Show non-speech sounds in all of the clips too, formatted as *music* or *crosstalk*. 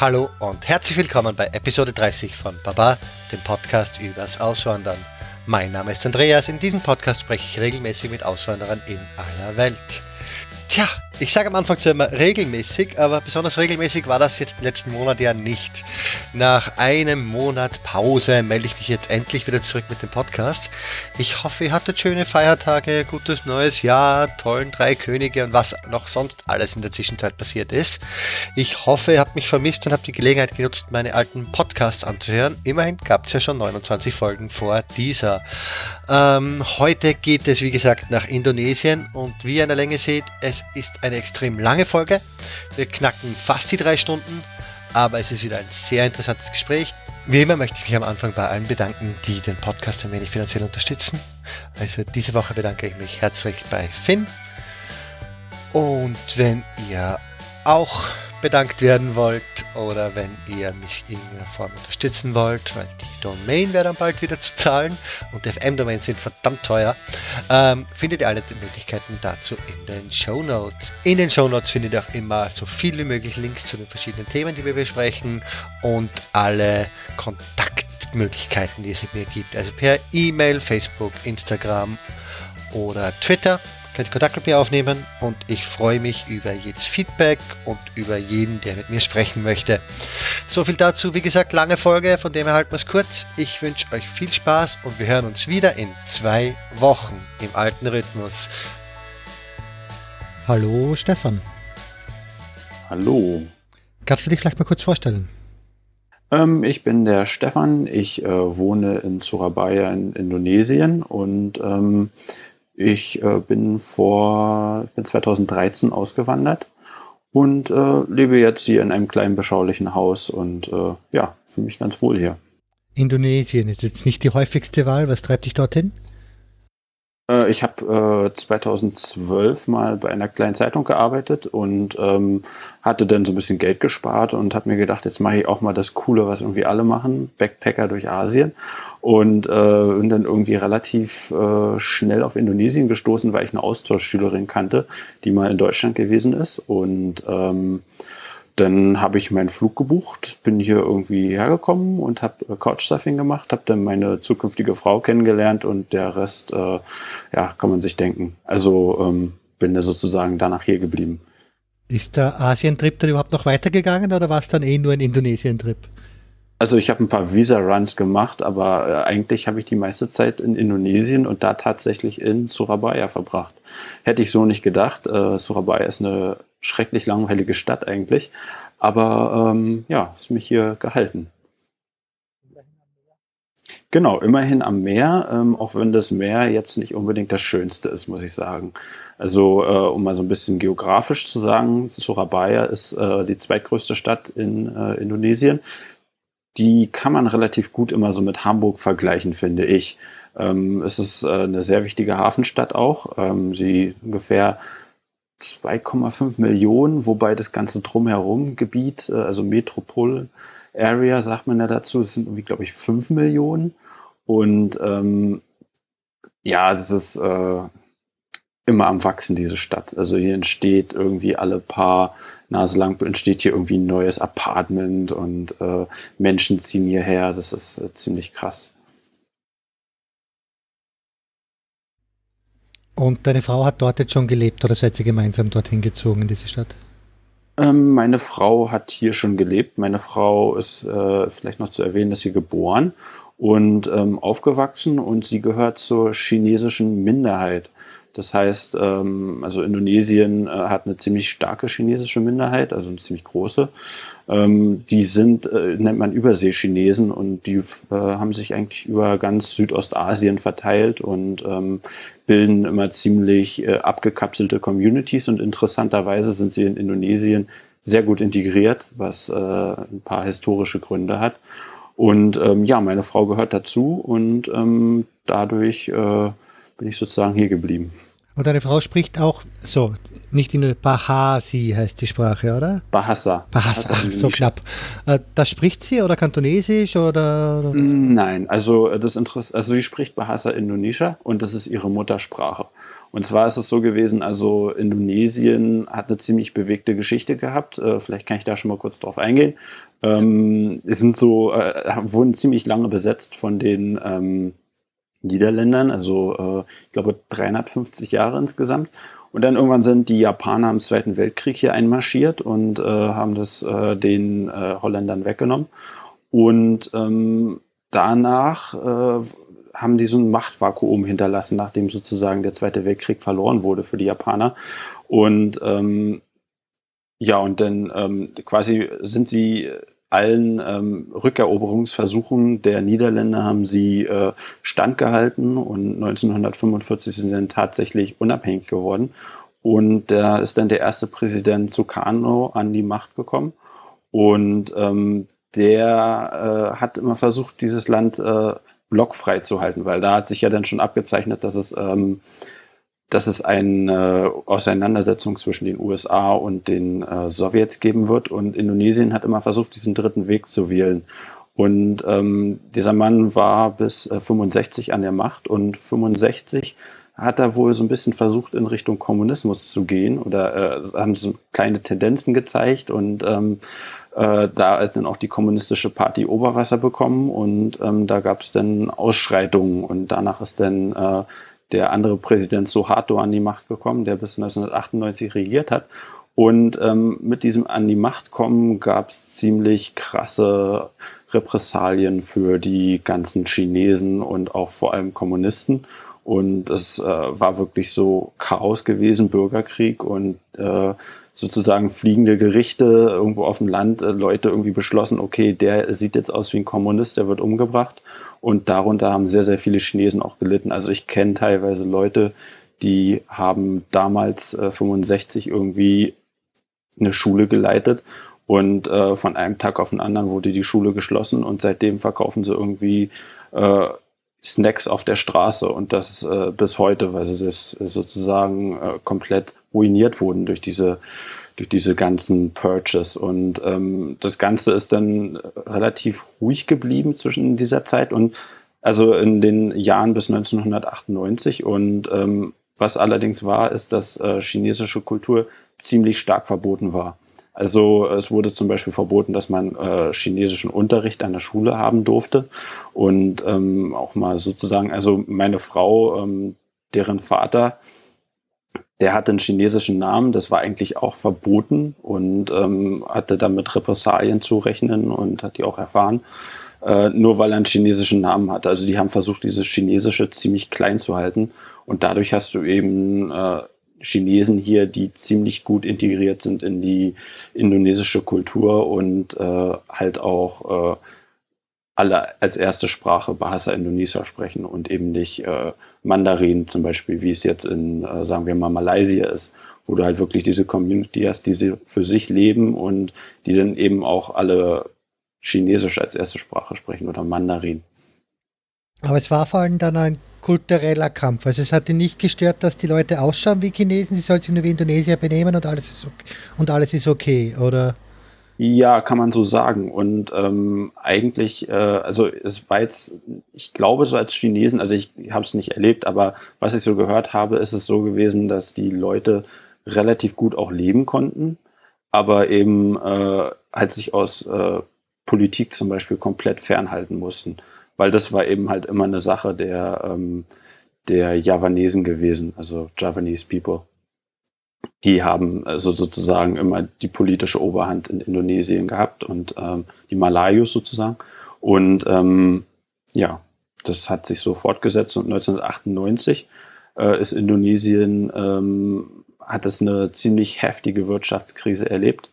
Hallo und herzlich willkommen bei Episode 30 von Baba, dem Podcast übers Auswandern. Mein Name ist Andreas. In diesem Podcast spreche ich regelmäßig mit Auswanderern in aller Welt. Tja, ich sage am Anfang zwar immer regelmäßig, aber besonders regelmäßig war das jetzt im letzten Monat ja nicht. Nach einem Monat Pause melde ich mich jetzt endlich wieder zurück mit dem Podcast. Ich hoffe, ihr hattet schöne Feiertage, gutes neues Jahr, tollen drei Könige und was noch sonst alles in der Zwischenzeit passiert ist. Ich hoffe, ihr habt mich vermisst und habt die Gelegenheit genutzt, meine alten Podcasts anzuhören. Immerhin gab es ja schon 29 Folgen vor dieser. Ähm, heute geht es, wie gesagt, nach Indonesien und wie ihr an der Länge seht, es ist eine extrem lange Folge. Wir knacken fast die drei Stunden, aber es ist wieder ein sehr interessantes Gespräch. Wie immer möchte ich mich am Anfang bei allen bedanken, die den Podcast ein wenig finanziell unterstützen. Also diese Woche bedanke ich mich herzlich bei Finn. Und wenn ihr auch bedankt werden wollt oder wenn ihr mich in irgendeiner Form unterstützen wollt, weil die Domain wäre dann bald wieder zu zahlen und FM-Domains sind verdammt teuer, ähm, findet ihr alle die Möglichkeiten dazu in den Show Notes. In den Show Notes findet ihr auch immer so viel wie möglich Links zu den verschiedenen Themen, die wir besprechen und alle Kontaktmöglichkeiten, die es mit mir gibt. Also per E-Mail, Facebook, Instagram oder Twitter könnt Kontakt mit mir aufnehmen und ich freue mich über jedes Feedback und über jeden, der mit mir sprechen möchte. So viel dazu, wie gesagt, lange Folge, von dem her halten wir es kurz. Ich wünsche euch viel Spaß und wir hören uns wieder in zwei Wochen im alten Rhythmus. Hallo Stefan. Hallo. Kannst du dich vielleicht mal kurz vorstellen? Ähm, ich bin der Stefan. Ich äh, wohne in Surabaya in Indonesien und ähm, ich äh, bin vor bin 2013 ausgewandert und äh, lebe jetzt hier in einem kleinen beschaulichen Haus und äh, ja, fühle mich ganz wohl hier. Indonesien ist jetzt nicht die häufigste Wahl. Was treibt dich dorthin? Äh, ich habe äh, 2012 mal bei einer kleinen Zeitung gearbeitet und ähm, hatte dann so ein bisschen Geld gespart und habe mir gedacht, jetzt mache ich auch mal das Coole, was irgendwie alle machen, Backpacker durch Asien. Und äh, bin dann irgendwie relativ äh, schnell auf Indonesien gestoßen, weil ich eine Austauschschülerin kannte, die mal in Deutschland gewesen ist. Und ähm, dann habe ich meinen Flug gebucht, bin hier irgendwie hergekommen und habe äh, Couchsurfing gemacht, habe dann meine zukünftige Frau kennengelernt und der Rest, äh, ja, kann man sich denken. Also ähm, bin da sozusagen danach hier geblieben. Ist der Asientrip dann überhaupt noch weitergegangen oder war es dann eh nur ein Indonesien-Trip? Also ich habe ein paar Visa-Runs gemacht, aber äh, eigentlich habe ich die meiste Zeit in Indonesien und da tatsächlich in Surabaya verbracht. Hätte ich so nicht gedacht. Äh, Surabaya ist eine schrecklich langweilige Stadt eigentlich, aber ähm, ja, ist mich hier gehalten. Genau, immerhin am Meer, ähm, auch wenn das Meer jetzt nicht unbedingt das Schönste ist, muss ich sagen. Also, äh, um mal so ein bisschen geografisch zu sagen, Surabaya ist äh, die zweitgrößte Stadt in äh, Indonesien die kann man relativ gut immer so mit Hamburg vergleichen, finde ich. Ähm, es ist äh, eine sehr wichtige Hafenstadt auch. Ähm, sie ungefähr 2,5 Millionen, wobei das ganze drumherum Gebiet, äh, also Metropol Area, sagt man ja dazu, es sind irgendwie, glaube ich, 5 Millionen. Und ähm, ja, es ist äh, immer am Wachsen, diese Stadt. Also hier entsteht irgendwie alle paar Nase lang entsteht hier irgendwie ein neues Apartment und äh, Menschen ziehen hierher. Das ist äh, ziemlich krass. Und deine Frau hat dort jetzt schon gelebt oder seid ihr gemeinsam dorthin gezogen in diese Stadt? Ähm, meine Frau hat hier schon gelebt. Meine Frau ist äh, vielleicht noch zu erwähnen, dass sie geboren und ähm, aufgewachsen und sie gehört zur chinesischen Minderheit. Das heißt, ähm, also Indonesien äh, hat eine ziemlich starke chinesische Minderheit, also eine ziemlich große. Ähm, die sind, äh, nennt man Überseechinesen und die äh, haben sich eigentlich über ganz Südostasien verteilt und ähm, bilden immer ziemlich äh, abgekapselte Communities und interessanterweise sind sie in Indonesien sehr gut integriert, was äh, ein paar historische Gründe hat. Und ähm, ja, meine Frau gehört dazu und ähm, dadurch äh, bin ich sozusagen hier geblieben. Und deine Frau spricht auch so, nicht in Bahasi heißt die Sprache, oder? Bahasa. Bahasa, Bahasa so knapp. Äh, das spricht sie oder Kantonesisch oder? oder mm, Nein, also das Interesse, also sie spricht Bahasa Indonesia und das ist ihre Muttersprache. Und zwar ist es so gewesen, also Indonesien hat eine ziemlich bewegte Geschichte gehabt. Äh, vielleicht kann ich da schon mal kurz drauf eingehen. Ähm, es sind so, äh, wurden ziemlich lange besetzt von den ähm, Niederländern, also äh, ich glaube 350 Jahre insgesamt. Und dann irgendwann sind die Japaner im Zweiten Weltkrieg hier einmarschiert und äh, haben das äh, den äh, Holländern weggenommen. Und ähm, danach äh, haben die so ein Machtvakuum hinterlassen, nachdem sozusagen der Zweite Weltkrieg verloren wurde für die Japaner. Und ähm, ja, und dann ähm, quasi sind sie allen ähm, Rückeroberungsversuchen der Niederländer haben sie äh, standgehalten und 1945 sind sie dann tatsächlich unabhängig geworden. Und da ist dann der erste Präsident Sukarno an die Macht gekommen. Und ähm, der äh, hat immer versucht, dieses Land äh, blockfrei zu halten, weil da hat sich ja dann schon abgezeichnet, dass es, ähm, dass es eine Auseinandersetzung zwischen den USA und den äh, Sowjets geben wird. Und Indonesien hat immer versucht, diesen dritten Weg zu wählen. Und ähm, dieser Mann war bis äh, 65 an der Macht. Und 65 hat er wohl so ein bisschen versucht, in Richtung Kommunismus zu gehen. Oder äh, haben so kleine Tendenzen gezeigt. Und ähm, äh, da ist dann auch die kommunistische Party Oberwasser bekommen. Und ähm, da gab es dann Ausschreitungen. Und danach ist dann äh, der andere Präsident Suharto an die Macht gekommen, der bis 1998 regiert hat. Und ähm, mit diesem an die Macht kommen gab es ziemlich krasse Repressalien für die ganzen Chinesen und auch vor allem Kommunisten. Und es äh, war wirklich so Chaos gewesen, Bürgerkrieg und äh, sozusagen fliegende Gerichte irgendwo auf dem Land, äh, Leute irgendwie beschlossen, okay, der sieht jetzt aus wie ein Kommunist, der wird umgebracht. Und darunter haben sehr, sehr viele Chinesen auch gelitten. Also ich kenne teilweise Leute, die haben damals äh, 65 irgendwie eine Schule geleitet und äh, von einem Tag auf den anderen wurde die Schule geschlossen und seitdem verkaufen sie irgendwie äh, Snacks auf der Straße und das äh, bis heute, weil sie das sozusagen äh, komplett ruiniert wurden durch diese durch diese ganzen Purchase. Und ähm, das Ganze ist dann relativ ruhig geblieben zwischen dieser Zeit und also in den Jahren bis 1998 und ähm, was allerdings war, ist, dass äh, chinesische Kultur ziemlich stark verboten war. Also es wurde zum Beispiel verboten, dass man äh, chinesischen Unterricht an der Schule haben durfte. Und ähm, auch mal sozusagen, also meine Frau, ähm, deren Vater, der hatte einen chinesischen Namen, das war eigentlich auch verboten und ähm, hatte damit Repressalien zu rechnen und hat die auch erfahren, äh, nur weil er einen chinesischen Namen hatte. Also die haben versucht, dieses Chinesische ziemlich klein zu halten und dadurch hast du eben äh, Chinesen hier, die ziemlich gut integriert sind in die indonesische Kultur und äh, halt auch äh, alle als erste Sprache Bahasa Indonesia sprechen und eben nicht äh, Mandarin zum Beispiel, wie es jetzt in, äh, sagen wir mal, Malaysia ist, wo du halt wirklich diese Community hast, die sie für sich leben und die dann eben auch alle Chinesisch als erste Sprache sprechen oder Mandarin. Aber es war vor allem dann ein kultureller Kampf. Also es hat ihn nicht gestört, dass die Leute ausschauen wie Chinesen, sie sollen sich nur wie Indonesier benehmen und alles ist okay, und alles ist okay, oder? Ja, kann man so sagen. Und ähm, eigentlich, äh, also es war jetzt, ich glaube so als Chinesen, also ich habe es nicht erlebt, aber was ich so gehört habe, ist es so gewesen, dass die Leute relativ gut auch leben konnten, aber eben äh, halt sich aus äh, Politik zum Beispiel komplett fernhalten mussten weil das war eben halt immer eine Sache der, ähm, der Javanesen gewesen, also Javanese People. Die haben also sozusagen immer die politische Oberhand in Indonesien gehabt und ähm, die Malayus sozusagen. Und ähm, ja, das hat sich so fortgesetzt und 1998 äh, ist Indonesien, ähm, hat es eine ziemlich heftige Wirtschaftskrise erlebt.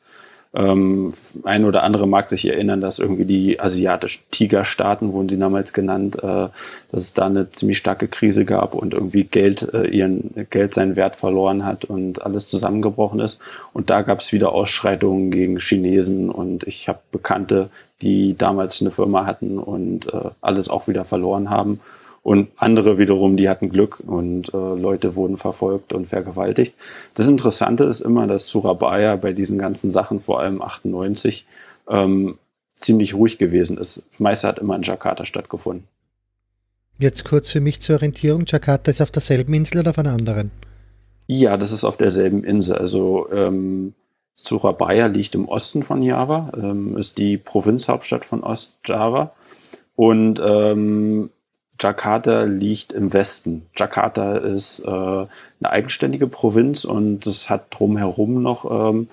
Ähm, ein oder andere mag sich erinnern, dass irgendwie die asiatischen Tigerstaaten, wurden sie damals genannt, äh, dass es da eine ziemlich starke Krise gab und irgendwie Geld, äh, ihren Geld seinen Wert verloren hat und alles zusammengebrochen ist. Und da gab es wieder Ausschreitungen gegen Chinesen und ich habe Bekannte, die damals eine Firma hatten und äh, alles auch wieder verloren haben. Und andere wiederum, die hatten Glück und äh, Leute wurden verfolgt und vergewaltigt. Das Interessante ist immer, dass Surabaya bei diesen ganzen Sachen, vor allem 98, ähm, ziemlich ruhig gewesen ist. Das meiste hat immer in Jakarta stattgefunden. Jetzt kurz für mich zur Orientierung. Jakarta ist auf derselben Insel oder auf einer anderen? Ja, das ist auf derselben Insel. Also ähm, Surabaya liegt im Osten von Java, ähm, ist die Provinzhauptstadt von Ostjava. Und ähm, Jakarta liegt im Westen. Jakarta ist äh, eine eigenständige Provinz und es hat drumherum noch ähm,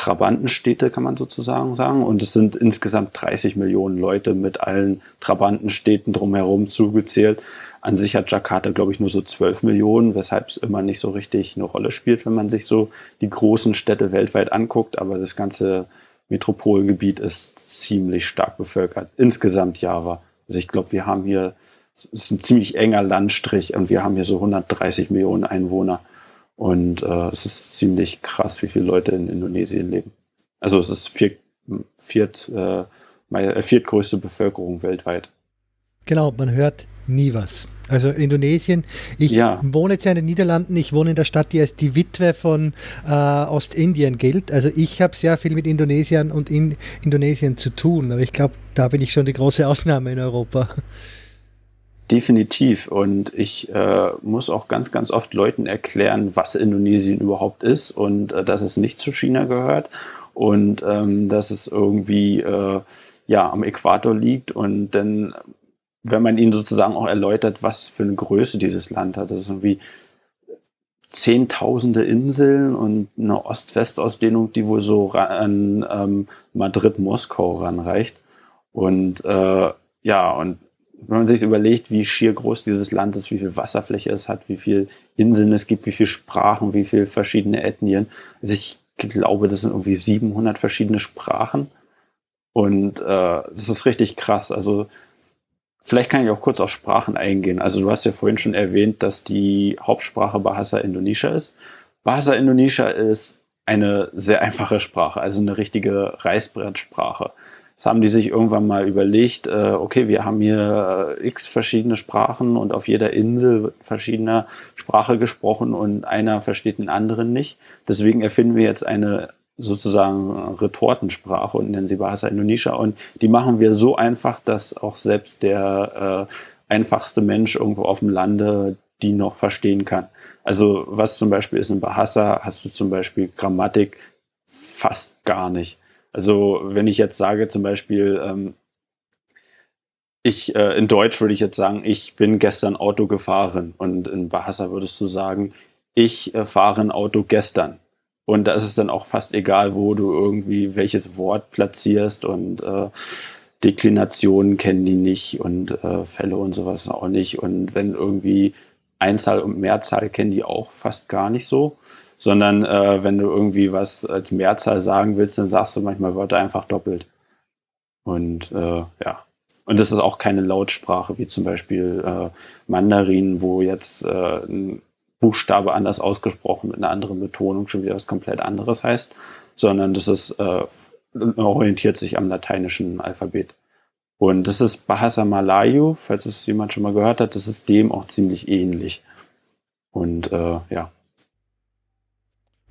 Trabantenstädte, kann man sozusagen sagen. Und es sind insgesamt 30 Millionen Leute mit allen Trabantenstädten drumherum zugezählt. An sich hat Jakarta, glaube ich, nur so 12 Millionen, weshalb es immer nicht so richtig eine Rolle spielt, wenn man sich so die großen Städte weltweit anguckt. Aber das ganze Metropolgebiet ist ziemlich stark bevölkert. Insgesamt Java. Also ich glaube, wir haben hier, es ist ein ziemlich enger Landstrich und wir haben hier so 130 Millionen Einwohner. Und äh, es ist ziemlich krass, wie viele Leute in Indonesien leben. Also es ist vier, viert, äh, äh, viertgrößte Bevölkerung weltweit. Genau, man hört nie was. Also Indonesien, ich ja. wohne jetzt ja in den Niederlanden, ich wohne in der Stadt, die als die Witwe von äh, Ostindien gilt. Also ich habe sehr viel mit Indonesiern und in Indonesien zu tun, aber ich glaube, da bin ich schon die große Ausnahme in Europa. Definitiv. Und ich äh, muss auch ganz, ganz oft Leuten erklären, was Indonesien überhaupt ist und äh, dass es nicht zu China gehört und ähm, dass es irgendwie äh, ja am Äquator liegt. Und dann, wenn man ihnen sozusagen auch erläutert, was für eine Größe dieses Land hat, das ist irgendwie zehntausende Inseln und eine Ost-West-Ausdehnung, die wohl so an ähm, Madrid-Moskau ranreicht. Und äh, ja, und wenn man sich überlegt, wie schier groß dieses Land ist, wie viel Wasserfläche es hat, wie viel Inseln es gibt, wie viele Sprachen, wie viele verschiedene Ethnien. Also ich glaube, das sind irgendwie 700 verschiedene Sprachen. Und äh, das ist richtig krass. Also vielleicht kann ich auch kurz auf Sprachen eingehen. Also du hast ja vorhin schon erwähnt, dass die Hauptsprache Bahasa Indonesia ist. Bahasa Indonesia ist eine sehr einfache Sprache, also eine richtige Reißbrettsprache. Das haben die sich irgendwann mal überlegt, äh, okay, wir haben hier äh, x verschiedene Sprachen und auf jeder Insel wird verschiedener Sprache gesprochen und einer versteht den anderen nicht. Deswegen erfinden wir jetzt eine sozusagen Retortensprache und nennen sie Bahasa Indonesia und die machen wir so einfach, dass auch selbst der äh, einfachste Mensch irgendwo auf dem Lande die noch verstehen kann. Also was zum Beispiel ist in Bahasa, hast du zum Beispiel Grammatik fast gar nicht. Also wenn ich jetzt sage zum Beispiel, ähm, ich äh, in Deutsch würde ich jetzt sagen, ich bin gestern Auto gefahren und in Bahasa würdest du sagen, ich äh, fahre ein Auto gestern. Und da ist es dann auch fast egal, wo du irgendwie welches Wort platzierst und äh, Deklinationen kennen die nicht und äh, Fälle und sowas auch nicht. Und wenn irgendwie Einzahl und Mehrzahl kennen die auch fast gar nicht so sondern äh, wenn du irgendwie was als Mehrzahl sagen willst, dann sagst du manchmal Wörter einfach doppelt. Und äh, ja. Und das ist auch keine Lautsprache, wie zum Beispiel äh, Mandarin, wo jetzt äh, ein Buchstabe anders ausgesprochen mit einer anderen Betonung schon wieder was komplett anderes heißt, sondern das ist äh, orientiert sich am lateinischen Alphabet. Und das ist Bahasa Malayu, falls es jemand schon mal gehört hat, das ist dem auch ziemlich ähnlich. Und äh, ja,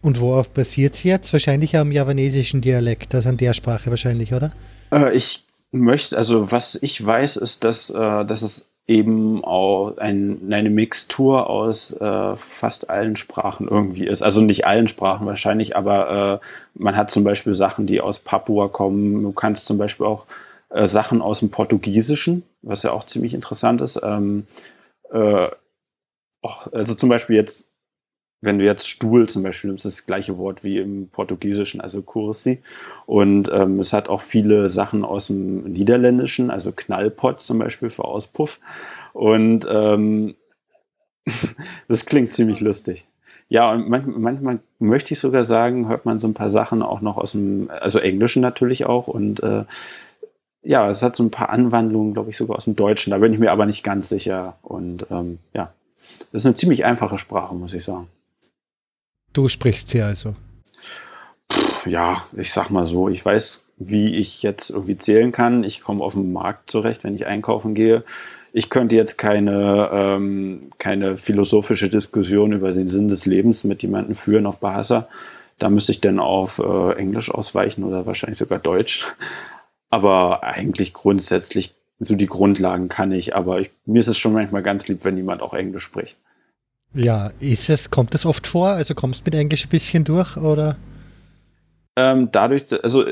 und worauf basiert es jetzt? Wahrscheinlich am javanesischen Dialekt, also an der Sprache wahrscheinlich, oder? Äh, ich möchte, also was ich weiß, ist, dass, äh, dass es eben auch ein, eine Mixtur aus äh, fast allen Sprachen irgendwie ist. Also nicht allen Sprachen wahrscheinlich, aber äh, man hat zum Beispiel Sachen, die aus Papua kommen. Du kannst zum Beispiel auch äh, Sachen aus dem Portugiesischen, was ja auch ziemlich interessant ist. Ähm, äh, auch, also zum Beispiel jetzt wenn du jetzt Stuhl zum Beispiel nimmst, ist das gleiche Wort wie im Portugiesischen, also Kursi. Und ähm, es hat auch viele Sachen aus dem Niederländischen, also Knallpott zum Beispiel für Auspuff. Und ähm, *laughs* das klingt ziemlich lustig. Ja, und manchmal, manchmal möchte ich sogar sagen, hört man so ein paar Sachen auch noch aus dem, also Englischen natürlich auch. Und äh, ja, es hat so ein paar Anwandlungen, glaube ich, sogar aus dem Deutschen. Da bin ich mir aber nicht ganz sicher. Und ähm, ja, das ist eine ziemlich einfache Sprache, muss ich sagen. Du sprichst sie also. ja, ich sag mal so, ich weiß, wie ich jetzt irgendwie zählen kann. Ich komme auf den Markt zurecht, wenn ich einkaufen gehe. Ich könnte jetzt keine, ähm, keine philosophische Diskussion über den Sinn des Lebens mit jemandem führen auf Bahasa. Da müsste ich dann auf äh, Englisch ausweichen oder wahrscheinlich sogar Deutsch. Aber eigentlich grundsätzlich, so die Grundlagen kann ich. Aber ich, mir ist es schon manchmal ganz lieb, wenn jemand auch Englisch spricht. Ja, ist es, kommt das oft vor? Also kommst du mit Englisch ein bisschen durch oder? Ähm, dadurch, also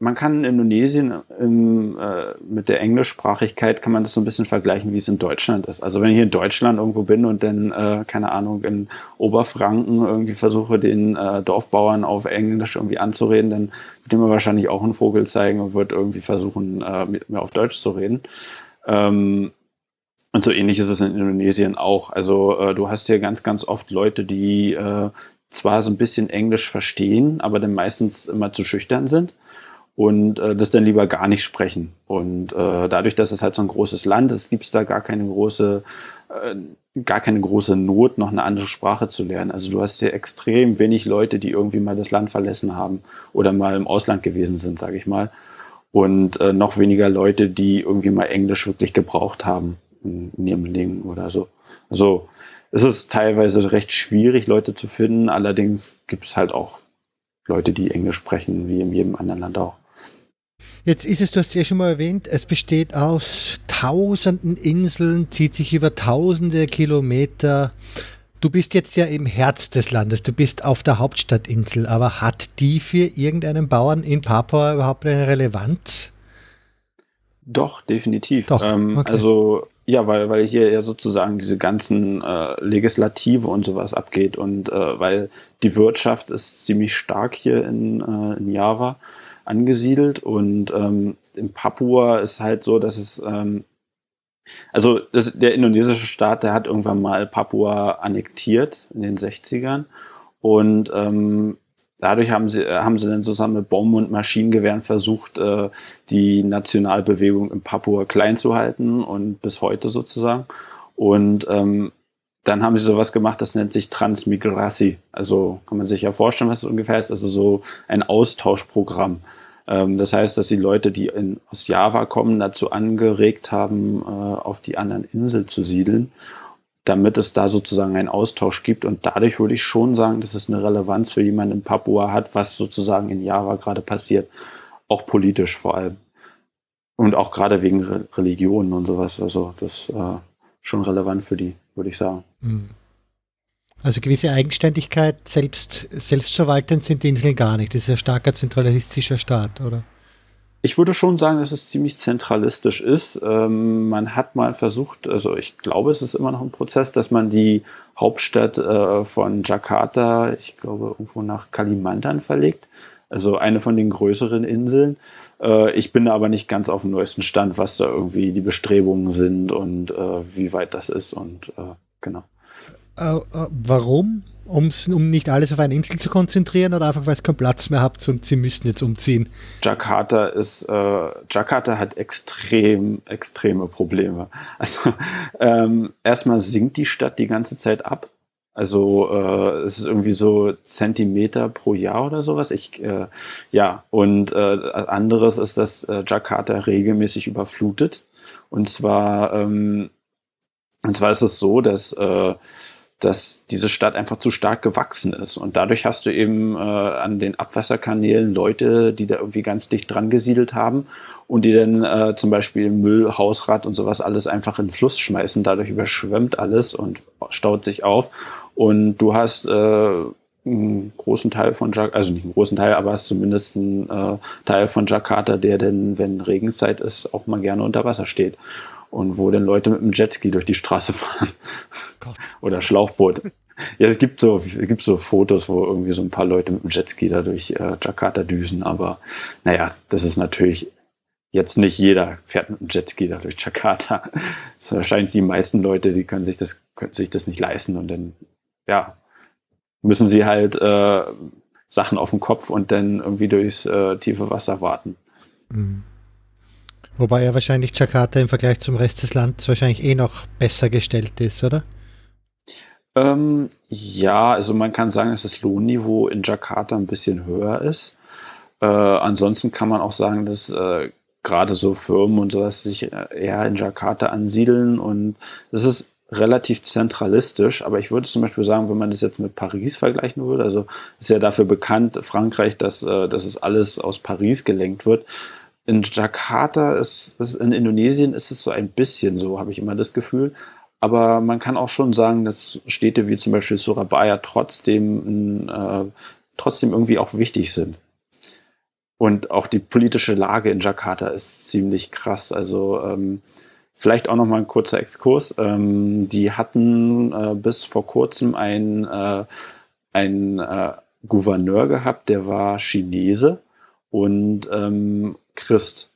man kann in Indonesien im, äh, mit der Englischsprachigkeit kann man das so ein bisschen vergleichen, wie es in Deutschland ist. Also wenn ich hier in Deutschland irgendwo bin und dann, äh, keine Ahnung, in Oberfranken irgendwie versuche, den äh, Dorfbauern auf Englisch irgendwie anzureden, dann wird mir wahrscheinlich auch einen Vogel zeigen und wird irgendwie versuchen, äh, mit mir auf Deutsch zu reden. Ähm, und so ähnlich ist es in Indonesien auch. Also äh, du hast hier ganz, ganz oft Leute, die äh, zwar so ein bisschen Englisch verstehen, aber dann meistens immer zu schüchtern sind und äh, das dann lieber gar nicht sprechen. Und äh, dadurch, dass es halt so ein großes Land ist, gibt es da gar keine große, äh, gar keine große Not, noch eine andere Sprache zu lernen. Also du hast hier extrem wenig Leute, die irgendwie mal das Land verlassen haben oder mal im Ausland gewesen sind, sage ich mal. Und äh, noch weniger Leute, die irgendwie mal Englisch wirklich gebraucht haben in ihrem Leben oder so. Also es ist teilweise recht schwierig, Leute zu finden. Allerdings gibt es halt auch Leute, die Englisch sprechen, wie in jedem anderen Land auch. Jetzt ist es, du hast es ja schon mal erwähnt, es besteht aus tausenden Inseln, zieht sich über tausende Kilometer. Du bist jetzt ja im Herz des Landes, du bist auf der Hauptstadtinsel, aber hat die für irgendeinen Bauern in Papua überhaupt eine Relevanz? Doch, definitiv. Doch, ähm, okay. Also ja, weil, weil hier ja sozusagen diese ganzen äh, Legislative und sowas abgeht und äh, weil die Wirtschaft ist ziemlich stark hier in, äh, in Java angesiedelt und ähm, in Papua ist halt so, dass es ähm, also das, der indonesische Staat, der hat irgendwann mal Papua annektiert in den 60ern und ähm, dadurch haben sie, äh, haben sie dann zusammen mit Bomben und Maschinengewehren versucht, äh, die Nationalbewegung in Papua klein zu halten und bis heute sozusagen. Und ähm, dann haben sie sowas gemacht, das nennt sich Transmigrasi. Also kann man sich ja vorstellen, was das ungefähr ist. Also so ein Austauschprogramm. Ähm, das heißt, dass die Leute, die in, aus Java kommen, dazu angeregt haben, äh, auf die anderen Insel zu siedeln damit es da sozusagen einen Austausch gibt. Und dadurch würde ich schon sagen, dass es eine Relevanz für jemanden in Papua hat, was sozusagen in Java gerade passiert. Auch politisch vor allem. Und auch gerade wegen Re Religionen und sowas. Also das ist äh, schon relevant für die, würde ich sagen. Mhm. Also gewisse Eigenständigkeit, selbst selbstverwaltend sind die Inseln gar nicht. Das ist ein starker zentralistischer Staat, oder? Ich würde schon sagen, dass es ziemlich zentralistisch ist. Ähm, man hat mal versucht, also ich glaube, es ist immer noch ein Prozess, dass man die Hauptstadt äh, von Jakarta, ich glaube, irgendwo nach Kalimantan verlegt. Also eine von den größeren Inseln. Äh, ich bin aber nicht ganz auf dem neuesten Stand, was da irgendwie die Bestrebungen sind und äh, wie weit das ist und äh, genau. Äh, äh, warum? Um's, um nicht alles auf eine Insel zu konzentrieren oder einfach, weil es keinen Platz mehr habt und sie müssen jetzt umziehen? Jakarta ist, äh, Jakarta hat extrem, extreme Probleme. Also ähm, erstmal sinkt die Stadt die ganze Zeit ab. Also äh, es ist irgendwie so Zentimeter pro Jahr oder sowas. Ich äh, ja und äh, anderes ist, dass äh, Jakarta regelmäßig überflutet. Und zwar ähm, und zwar ist es so, dass äh, dass diese Stadt einfach zu stark gewachsen ist. Und dadurch hast du eben äh, an den Abwasserkanälen Leute, die da irgendwie ganz dicht dran gesiedelt haben und die dann äh, zum Beispiel Müll, Hausrat und sowas alles einfach in den Fluss schmeißen. Dadurch überschwemmt alles und staut sich auf. Und du hast äh, einen großen Teil von Jakarta, also nicht einen großen Teil, aber hast zumindest einen äh, Teil von Jakarta, der denn, wenn Regenzeit ist, auch mal gerne unter Wasser steht und wo dann Leute mit einem Jetski durch die Straße fahren. Oder Schlauchboot. Ja, es gibt so, es gibt so Fotos, wo irgendwie so ein paar Leute mit dem Jetski da durch äh, Jakarta düsen, aber naja, das ist natürlich jetzt nicht jeder fährt mit dem Jetski da durch Jakarta. Das sind wahrscheinlich die meisten Leute, die können sich das, können sich das nicht leisten und dann, ja, müssen sie halt äh, Sachen auf den Kopf und dann irgendwie durchs äh, tiefe Wasser warten. Mhm. Wobei ja wahrscheinlich Jakarta im Vergleich zum Rest des Landes wahrscheinlich eh noch besser gestellt ist, oder? Ähm, ja, also man kann sagen, dass das Lohnniveau in Jakarta ein bisschen höher ist. Äh, ansonsten kann man auch sagen, dass äh, gerade so Firmen und sowas sich äh, eher in Jakarta ansiedeln und das ist relativ zentralistisch, aber ich würde zum Beispiel sagen, wenn man das jetzt mit Paris vergleichen würde, also ist ja dafür bekannt, Frankreich, dass, äh, dass es alles aus Paris gelenkt wird in Jakarta ist, ist, in Indonesien ist es so ein bisschen so, habe ich immer das Gefühl. Aber man kann auch schon sagen, dass Städte wie zum Beispiel Surabaya trotzdem, äh, trotzdem irgendwie auch wichtig sind. Und auch die politische Lage in Jakarta ist ziemlich krass. Also ähm, vielleicht auch noch mal ein kurzer Exkurs. Ähm, die hatten äh, bis vor kurzem ein, äh, ein äh, Gouverneur gehabt, der war Chinese und ähm, Christ.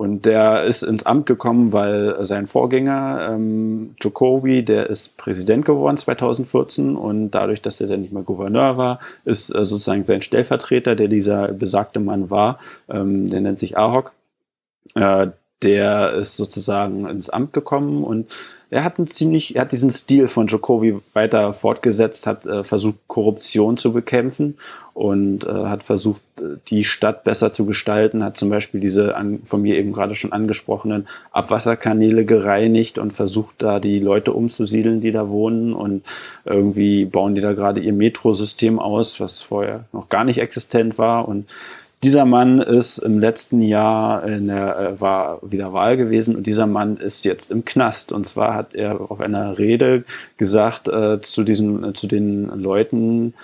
Und der ist ins Amt gekommen, weil sein Vorgänger, ähm, Jokowi, der ist Präsident geworden 2014 und dadurch, dass er dann nicht mehr Gouverneur war, ist äh, sozusagen sein Stellvertreter, der dieser besagte Mann war, ähm, der nennt sich Ahok, äh, der ist sozusagen ins Amt gekommen und er hat einen ziemlich, er hat diesen Stil von Jokowi weiter fortgesetzt, hat äh, versucht, Korruption zu bekämpfen und äh, hat versucht, die Stadt besser zu gestalten, hat zum Beispiel diese an, von mir eben gerade schon angesprochenen Abwasserkanäle gereinigt und versucht, da die Leute umzusiedeln, die da wohnen. Und irgendwie bauen die da gerade ihr Metrosystem aus, was vorher noch gar nicht existent war. Und dieser Mann ist im letzten Jahr in der, äh, war wieder Wahl gewesen und dieser Mann ist jetzt im Knast. Und zwar hat er auf einer Rede gesagt äh, zu diesen, äh, zu den Leuten,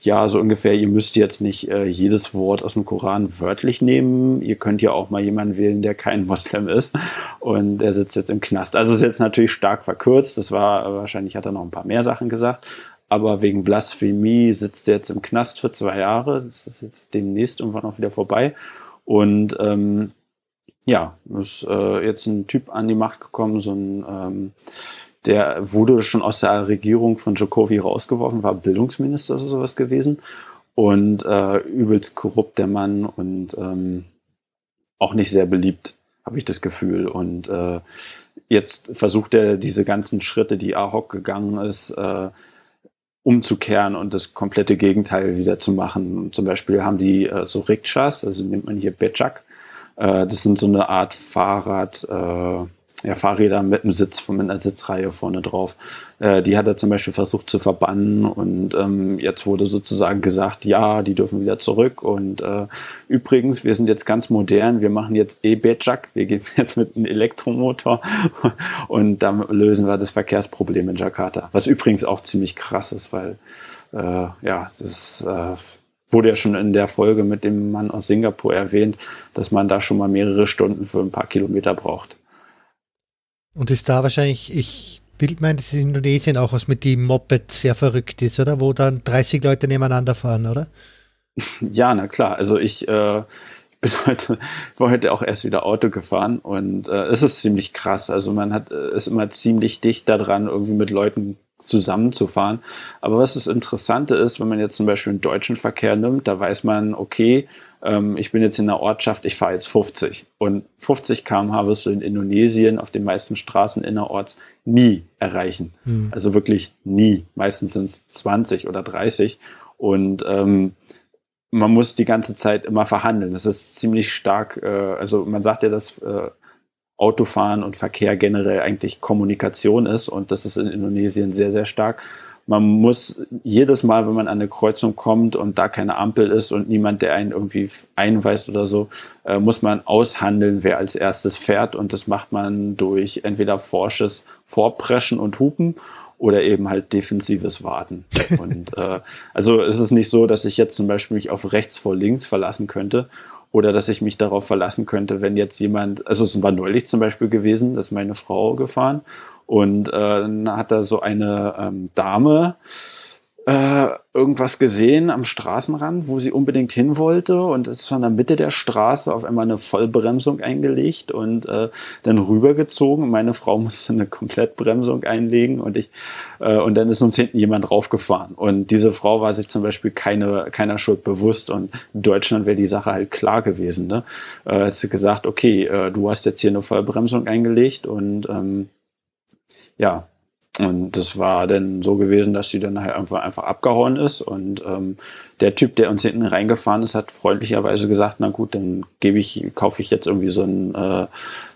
ja, so ungefähr, ihr müsst jetzt nicht äh, jedes Wort aus dem Koran wörtlich nehmen. Ihr könnt ja auch mal jemanden wählen, der kein Moslem ist. Und er sitzt jetzt im Knast. Also ist jetzt natürlich stark verkürzt. Das war, wahrscheinlich hat er noch ein paar mehr Sachen gesagt aber wegen Blasphemie sitzt er jetzt im Knast für zwei Jahre. Das ist jetzt demnächst irgendwann auch wieder vorbei. Und ähm, ja, ist äh, jetzt ein Typ an die Macht gekommen, so ein ähm, der wurde schon aus der Regierung von Jokowi rausgeworfen, war Bildungsminister oder sowas gewesen und äh, übelst korrupt der Mann und ähm, auch nicht sehr beliebt, habe ich das Gefühl. Und äh, jetzt versucht er diese ganzen Schritte, die Ahok gegangen ist, äh, umzukehren und das komplette Gegenteil wieder zu machen. Zum Beispiel haben die äh, so Rikschas, also nimmt man hier Becak. Äh, das sind so eine Art Fahrrad, äh, ja, Fahrräder mit einem Sitz, mit einer Sitzreihe vorne drauf. Äh, die hat er zum Beispiel versucht zu verbannen und ähm, jetzt wurde sozusagen gesagt, ja, die dürfen wieder zurück und äh, übrigens, wir sind jetzt ganz modern, wir machen jetzt E-Bejak, wir gehen *laughs* jetzt mit einem Elektromotor und damit lösen wir das Verkehrsproblem in Jakarta, was übrigens auch ziemlich krass ist, weil äh, ja, das äh, wurde ja schon in der Folge mit dem Mann aus Singapur erwähnt, dass man da schon mal mehrere Stunden für ein paar Kilometer braucht. Und ist da wahrscheinlich, ich bild mein, das ist in Indonesien auch was mit dem Moped sehr verrückt ist, oder? Wo dann 30 Leute nebeneinander fahren, oder? *laughs* Ja, na klar. Also ich äh, bin heute, war heute auch erst wieder Auto gefahren und äh, es ist ziemlich krass. Also man hat äh, ist immer ziemlich dicht daran, irgendwie mit Leuten zusammenzufahren. Aber was das Interessante ist, wenn man jetzt zum Beispiel einen deutschen Verkehr nimmt, da weiß man, okay, ähm, ich bin jetzt in einer Ortschaft, ich fahre jetzt 50. Und 50 km/h wirst du in Indonesien auf den meisten Straßen innerorts nie erreichen. Hm. Also wirklich nie. Meistens sind es 20 oder 30. Und ähm, man muss die ganze Zeit immer verhandeln. Das ist ziemlich stark, äh, also man sagt ja, dass äh, Autofahren und Verkehr generell eigentlich Kommunikation ist und das ist in Indonesien sehr, sehr stark. Man muss jedes Mal, wenn man an eine Kreuzung kommt und da keine Ampel ist und niemand, der einen irgendwie einweist oder so, äh, muss man aushandeln, wer als erstes fährt. Und das macht man durch entweder forsches Vorpreschen und Hupen oder eben halt defensives Warten. *laughs* Und äh, also es ist nicht so, dass ich jetzt zum Beispiel mich auf rechts vor links verlassen könnte oder dass ich mich darauf verlassen könnte, wenn jetzt jemand, also es war neulich zum Beispiel gewesen, dass meine Frau gefahren und äh, dann hat da so eine ähm, Dame äh, irgendwas gesehen am Straßenrand, wo sie unbedingt hin wollte und es ist von der Mitte der Straße auf einmal eine Vollbremsung eingelegt und äh, dann rübergezogen. Meine Frau *laughs* musste eine Komplettbremsung einlegen und ich äh, und dann ist uns hinten jemand raufgefahren und diese Frau war sich zum Beispiel keine keiner Schuld bewusst und in Deutschland wäre die Sache halt klar gewesen. Ne? Äh, hat sie gesagt, okay, äh, du hast jetzt hier eine Vollbremsung eingelegt und ähm, ja, und das war dann so gewesen, dass sie dann halt einfach, einfach abgehauen ist. Und ähm, der Typ, der uns hinten reingefahren ist, hat freundlicherweise gesagt, na gut, dann gebe ich, kaufe ich jetzt irgendwie so ein, äh,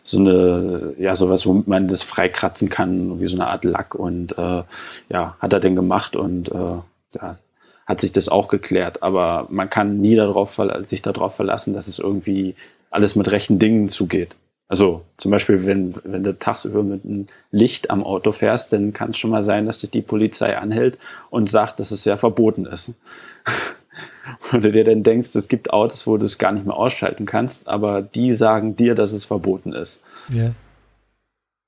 so eine, ja, sowas, womit man das freikratzen kann, wie so eine Art Lack. Und äh, ja, hat er denn gemacht und äh, ja, hat sich das auch geklärt. Aber man kann nie darauf, sich darauf verlassen, dass es irgendwie alles mit rechten Dingen zugeht. Also zum Beispiel, wenn, wenn du tagsüber mit einem Licht am Auto fährst, dann kann es schon mal sein, dass dich die Polizei anhält und sagt, dass es ja verboten ist. *laughs* Und du dir dann denkst, es gibt Autos, wo du es gar nicht mehr ausschalten kannst, aber die sagen dir, dass es verboten ist. Ja.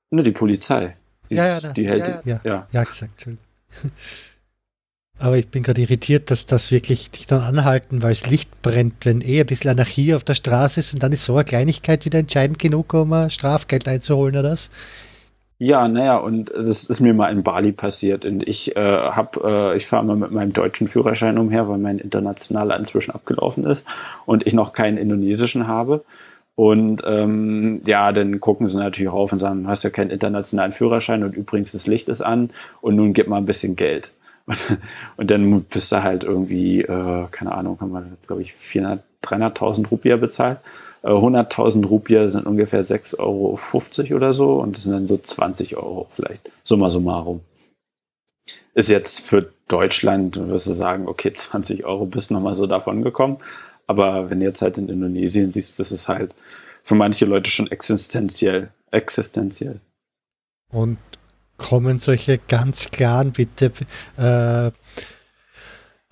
Nur die Polizei. Die, ja, ja, die hält. Ja, ja, ja. ja gesagt, Entschuldigung. Aber ich bin gerade irritiert, dass das wirklich dich dann anhalten, weil es Licht brennt, wenn eh ein bisschen Anarchie auf der Straße ist und dann ist so eine Kleinigkeit wieder entscheidend genug, um ein Strafgeld einzuholen oder das? Ja, naja, und das ist mir mal in Bali passiert. Und ich äh, habe, äh, ich fahre mal mit meinem deutschen Führerschein umher, weil mein internationaler inzwischen abgelaufen ist und ich noch keinen indonesischen habe. Und ähm, ja, dann gucken sie natürlich rauf und sagen, du hast ja keinen internationalen Führerschein und übrigens das Licht ist an und nun gib mal ein bisschen Geld. Und, *laughs* und dann bist du halt irgendwie, äh, keine Ahnung, haben wir, glaube ich, 400, 300.000 Rupiah bezahlt. 100.000 äh, Rupiah sind ungefähr 6,50 Euro oder so und das sind dann so 20 Euro vielleicht, summa summarum. Ist jetzt für Deutschland, wirst du sagen, okay, *laughs* 20 Euro bist nochmal so davon gekommen. Aber wenn du jetzt halt in Indonesien siehst, das ist halt für manche Leute schon existenziell. Existenziell. Und kommen solche ganz klaren, bitte, äh,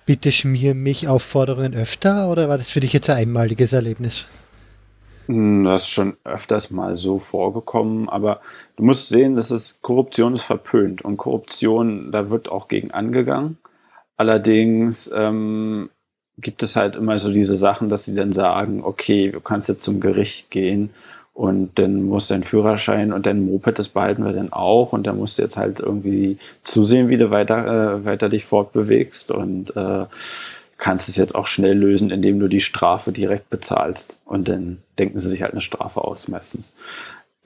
bitte schmier mich Aufforderungen öfter oder war das für dich jetzt ein einmaliges Erlebnis? Hm, das ist schon öfters mal so vorgekommen, aber du musst sehen, dass es Korruption ist verpönt und Korruption, da wird auch gegen angegangen. Allerdings ähm, gibt es halt immer so diese Sachen, dass sie dann sagen, okay, du kannst jetzt zum Gericht gehen und dann muss dein Führerschein und dein Moped, das behalten wir dann auch und dann musst du jetzt halt irgendwie zusehen, wie du weiter, äh, weiter dich fortbewegst und äh, kannst es jetzt auch schnell lösen, indem du die Strafe direkt bezahlst. Und dann denken sie sich halt eine Strafe aus meistens.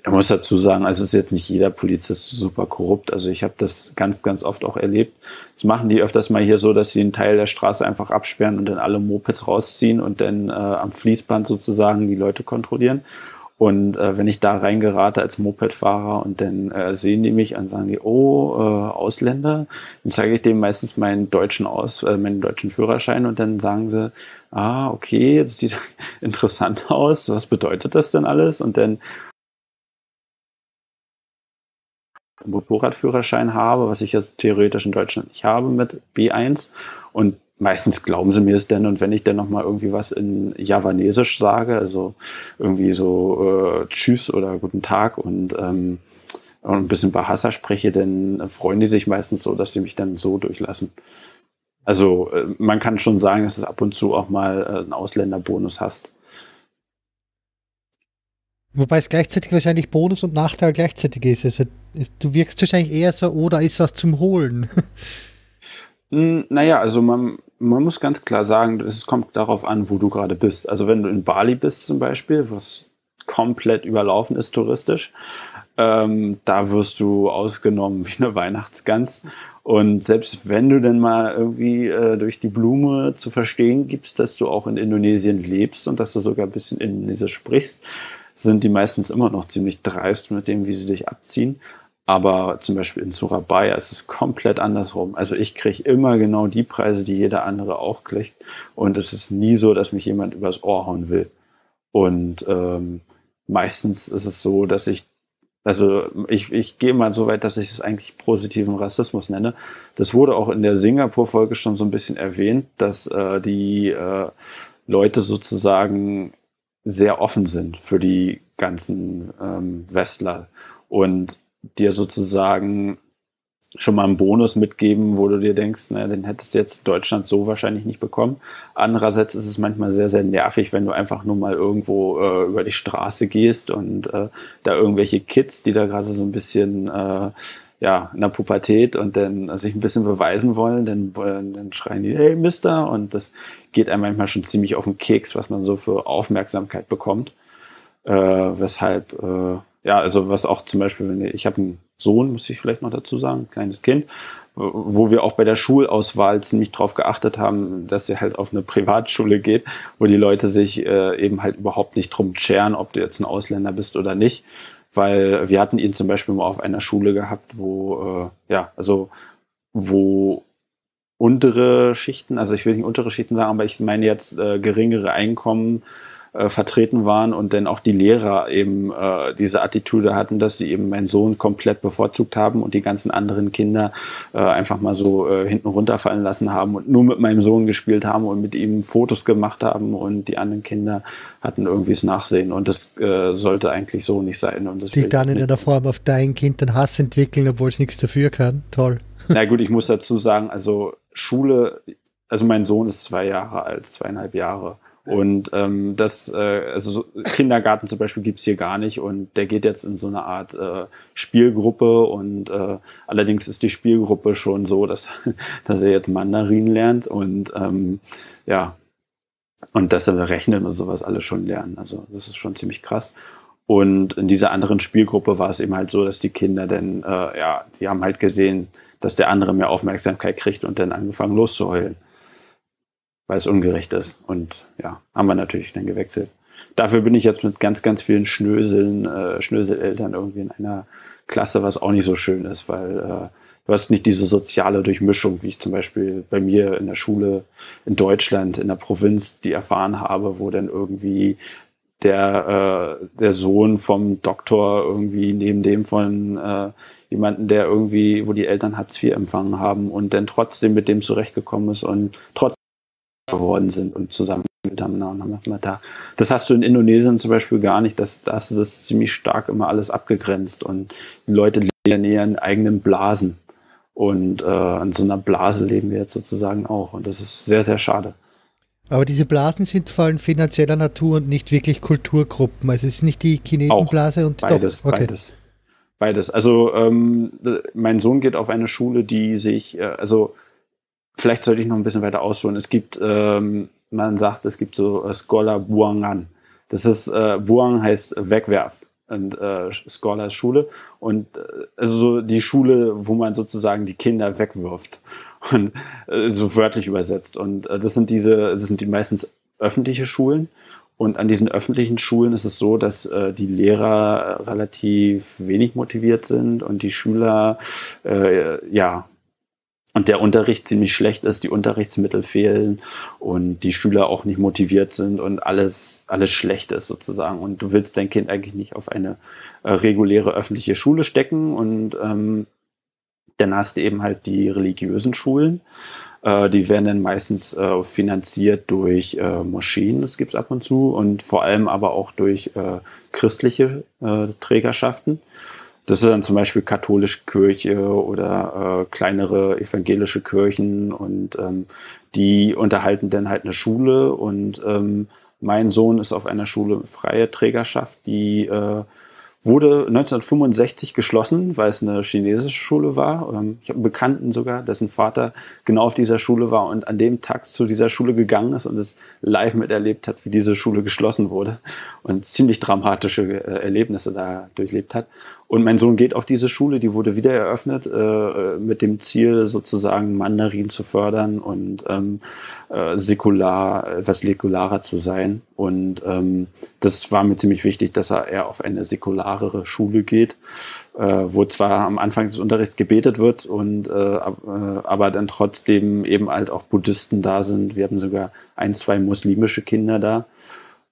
Ich muss dazu sagen, also es ist jetzt nicht jeder Polizist super korrupt. Also ich habe das ganz, ganz oft auch erlebt. Das machen die öfters mal hier so, dass sie einen Teil der Straße einfach absperren und dann alle Mopeds rausziehen und dann äh, am Fließband sozusagen die Leute kontrollieren. Und äh, wenn ich da reingerate als Mopedfahrer und dann äh, sehen die mich und sagen die, oh, äh, Ausländer, dann zeige ich dem meistens meinen deutschen Aus, äh, meinen deutschen Führerschein und dann sagen sie, ah, okay, das sieht *laughs* interessant aus, was bedeutet das denn alles? Und dann Motorradführerschein habe, was ich jetzt theoretisch in Deutschland nicht habe mit B1 und meistens glauben sie mir es denn und wenn ich dann nochmal irgendwie was in Javanesisch sage, also irgendwie so äh, Tschüss oder Guten Tag und, ähm, und ein bisschen Bahasa spreche, dann freuen die sich meistens so, dass sie mich dann so durchlassen. Also äh, man kann schon sagen, dass es ab und zu auch mal äh, einen Ausländerbonus hast. Wobei es gleichzeitig wahrscheinlich Bonus und Nachteil gleichzeitig ist. Also du wirkst wahrscheinlich eher so, oder oh, ist was zum Holen. *laughs* Naja, also man, man muss ganz klar sagen, es kommt darauf an, wo du gerade bist. Also wenn du in Bali bist zum Beispiel, was komplett überlaufen ist touristisch, ähm, da wirst du ausgenommen wie eine Weihnachtsgans. Und selbst wenn du denn mal irgendwie äh, durch die Blume zu verstehen gibst, dass du auch in Indonesien lebst und dass du sogar ein bisschen Indonesisch sprichst, sind die meistens immer noch ziemlich dreist mit dem, wie sie dich abziehen. Aber zum Beispiel in Surabaya ist es komplett andersrum. Also ich kriege immer genau die Preise, die jeder andere auch kriegt. Und es ist nie so, dass mich jemand übers Ohr hauen will. Und ähm, meistens ist es so, dass ich, also ich, ich gehe mal so weit, dass ich es eigentlich positiven Rassismus nenne. Das wurde auch in der Singapur-Folge schon so ein bisschen erwähnt, dass äh, die äh, Leute sozusagen sehr offen sind für die ganzen ähm, Westler. Und dir sozusagen schon mal einen Bonus mitgeben, wo du dir denkst, naja, den hättest du jetzt Deutschland so wahrscheinlich nicht bekommen. Andererseits ist es manchmal sehr, sehr nervig, wenn du einfach nur mal irgendwo äh, über die Straße gehst und äh, da irgendwelche Kids, die da gerade so ein bisschen äh, ja, in der Pubertät und dann sich ein bisschen beweisen wollen, dann, äh, dann schreien die, hey Mister, und das geht einem manchmal schon ziemlich auf den Keks, was man so für Aufmerksamkeit bekommt. Äh, weshalb äh, ja, also was auch zum Beispiel, wenn ich habe einen Sohn, muss ich vielleicht noch dazu sagen, ein kleines Kind, wo wir auch bei der Schulauswahl ziemlich drauf geachtet haben, dass sie halt auf eine Privatschule geht, wo die Leute sich äh, eben halt überhaupt nicht drum scheren, ob du jetzt ein Ausländer bist oder nicht. Weil wir hatten ihn zum Beispiel mal auf einer Schule gehabt, wo, äh, ja, also wo untere Schichten, also ich will nicht untere Schichten sagen, aber ich meine jetzt äh, geringere Einkommen, äh, vertreten waren und dann auch die Lehrer eben äh, diese Attitüde hatten, dass sie eben meinen Sohn komplett bevorzugt haben und die ganzen anderen Kinder äh, einfach mal so äh, hinten runterfallen lassen haben und nur mit meinem Sohn gespielt haben und mit ihm Fotos gemacht haben und die anderen Kinder hatten irgendwie das Nachsehen und das äh, sollte eigentlich so nicht sein. Und das die dann in einer Form auf dein Kind den Hass entwickeln, obwohl es nichts dafür kann. Toll. *laughs* Na gut, ich muss dazu sagen, also Schule, also mein Sohn ist zwei Jahre alt, zweieinhalb Jahre. Und ähm, das, äh, also Kindergarten zum Beispiel gibt's hier gar nicht und der geht jetzt in so eine Art äh, Spielgruppe und äh, allerdings ist die Spielgruppe schon so, dass, *laughs* dass er jetzt Mandarin lernt und ähm, ja, und dass er rechnen und sowas alles schon lernen. Also das ist schon ziemlich krass. Und in dieser anderen Spielgruppe war es eben halt so, dass die Kinder dann, äh, ja, die haben halt gesehen, dass der andere mehr Aufmerksamkeit kriegt und dann angefangen loszuheulen weil es ungerecht ist. Und ja, haben wir natürlich dann gewechselt. Dafür bin ich jetzt mit ganz, ganz vielen Schnöseln, äh, Schnöseleltern irgendwie in einer Klasse, was auch nicht so schön ist, weil äh, du hast nicht diese soziale Durchmischung, wie ich zum Beispiel bei mir in der Schule in Deutschland, in der Provinz, die erfahren habe, wo dann irgendwie der, äh, der Sohn vom Doktor irgendwie neben dem von äh, jemanden, der irgendwie, wo die Eltern Hartz IV empfangen haben und dann trotzdem mit dem zurechtgekommen ist und trotzdem geworden sind und zusammen haben. Da. Das hast du in Indonesien zum Beispiel gar nicht. Das, da hast du das ziemlich stark immer alles abgegrenzt und die Leute leben in ihren eigenen Blasen. Und äh, in so einer Blase leben wir jetzt sozusagen auch. Und das ist sehr, sehr schade. Aber diese Blasen sind vor allem finanzieller Natur und nicht wirklich Kulturgruppen. Also es ist nicht die Chinesenblase und beides, doch, okay. beides. Beides. Also ähm, mein Sohn geht auf eine Schule, die sich, äh, also vielleicht sollte ich noch ein bisschen weiter ausholen. Es gibt, ähm, man sagt, es gibt so äh, Scholar Buangan. Das ist, äh, Buang heißt wegwerf und äh, Scholar Schule und äh, also so die Schule, wo man sozusagen die Kinder wegwirft *laughs* und äh, so wörtlich übersetzt. Und äh, das sind diese, das sind die meistens öffentliche Schulen. Und an diesen öffentlichen Schulen ist es so, dass äh, die Lehrer relativ wenig motiviert sind und die Schüler äh, ja und der Unterricht ziemlich schlecht ist, die Unterrichtsmittel fehlen und die Schüler auch nicht motiviert sind und alles, alles schlecht ist sozusagen. Und du willst dein Kind eigentlich nicht auf eine äh, reguläre öffentliche Schule stecken und ähm, dann hast du eben halt die religiösen Schulen. Äh, die werden dann meistens äh, finanziert durch äh, Moscheen, das gibt's ab und zu, und vor allem aber auch durch äh, christliche äh, Trägerschaften. Das ist dann zum Beispiel katholische Kirche oder äh, kleinere evangelische Kirchen und ähm, die unterhalten dann halt eine Schule und ähm, mein Sohn ist auf einer Schule freie Trägerschaft, die äh, wurde 1965 geschlossen, weil es eine chinesische Schule war. Ähm, ich habe einen Bekannten sogar, dessen Vater genau auf dieser Schule war und an dem Tag zu dieser Schule gegangen ist und es live miterlebt hat, wie diese Schule geschlossen wurde und ziemlich dramatische äh, Erlebnisse da durchlebt hat. Und mein Sohn geht auf diese Schule, die wurde wieder eröffnet, äh, mit dem Ziel, sozusagen Mandarin zu fördern und ähm, äh, säkular, etwas säkularer zu sein. Und ähm, das war mir ziemlich wichtig, dass er eher auf eine säkularere Schule geht, äh, wo zwar am Anfang des Unterrichts gebetet wird und äh, äh, aber dann trotzdem eben halt auch Buddhisten da sind. Wir haben sogar ein, zwei muslimische Kinder da.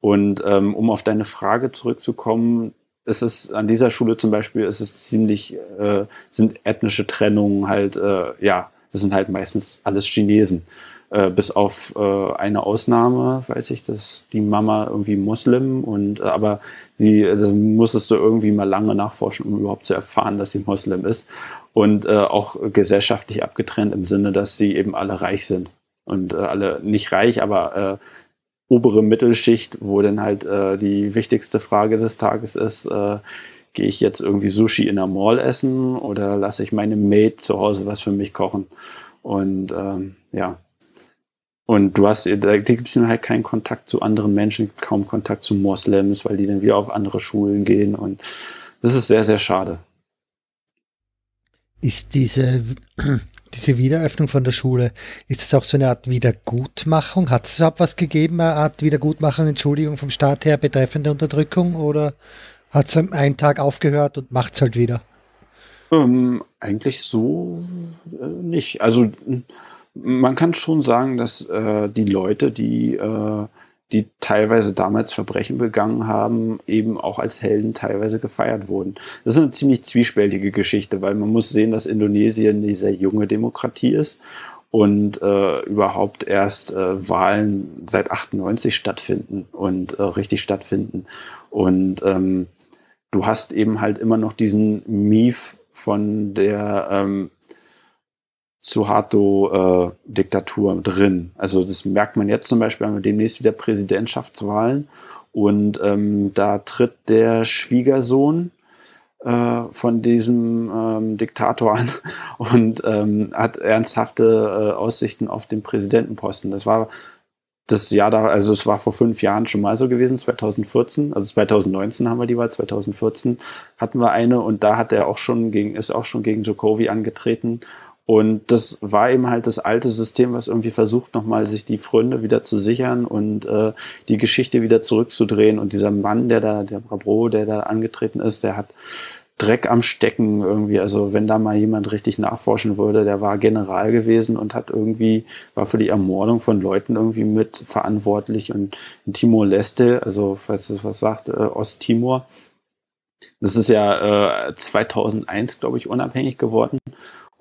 Und ähm, um auf deine Frage zurückzukommen, es ist an dieser Schule zum Beispiel, es ist ziemlich, äh, sind ethnische Trennungen halt, äh, ja, das sind halt meistens alles Chinesen. Äh, bis auf äh, eine Ausnahme, weiß ich, dass die Mama irgendwie Muslim und äh, aber sie, das musstest du irgendwie mal lange nachforschen, um überhaupt zu erfahren, dass sie Muslim ist. Und äh, auch gesellschaftlich abgetrennt im Sinne, dass sie eben alle reich sind. Und äh, alle nicht reich, aber äh, obere Mittelschicht, wo dann halt äh, die wichtigste Frage des Tages ist, äh, gehe ich jetzt irgendwie Sushi in der Mall essen oder lasse ich meine Maid zu Hause was für mich kochen? Und ähm, ja. Und du hast, da gibt es halt keinen Kontakt zu anderen Menschen, kaum Kontakt zu Moslems, weil die dann wieder auf andere Schulen gehen. Und das ist sehr, sehr schade. Ist diese diese Wiederöffnung von der Schule, ist es auch so eine Art Wiedergutmachung? Hat es überhaupt was gegeben, eine Art Wiedergutmachung, Entschuldigung vom Staat her betreffende Unterdrückung oder hat es einen Tag aufgehört und macht es halt wieder? Ähm, eigentlich so äh, nicht. Also man kann schon sagen, dass äh, die Leute, die äh, die teilweise damals Verbrechen begangen haben, eben auch als Helden teilweise gefeiert wurden. Das ist eine ziemlich zwiespältige Geschichte, weil man muss sehen, dass Indonesien eine sehr junge Demokratie ist und äh, überhaupt erst äh, Wahlen seit 98 stattfinden und äh, richtig stattfinden. Und ähm, du hast eben halt immer noch diesen Mief von der ähm, Suharto-Diktatur äh, drin. Also das merkt man jetzt zum Beispiel, haben wir demnächst wieder Präsidentschaftswahlen und ähm, da tritt der Schwiegersohn äh, von diesem ähm, Diktator an *laughs* und ähm, hat ernsthafte äh, Aussichten auf den Präsidentenposten. Das war das Jahr da, also es war vor fünf Jahren schon mal so gewesen, 2014, also 2019 haben wir die Wahl, 2014 hatten wir eine und da hat er auch schon gegen, ist auch schon gegen Jokowi angetreten und das war eben halt das alte System, was irgendwie versucht, nochmal sich die Freunde wieder zu sichern und äh, die Geschichte wieder zurückzudrehen. Und dieser Mann, der da, der Brabro, der da angetreten ist, der hat Dreck am Stecken irgendwie. Also wenn da mal jemand richtig nachforschen würde, der war General gewesen und hat irgendwie, war für die Ermordung von Leuten irgendwie mit verantwortlich. Und in Timor-Leste, also falls das was sagt, äh, Osttimor, das ist ja äh, 2001, glaube ich, unabhängig geworden.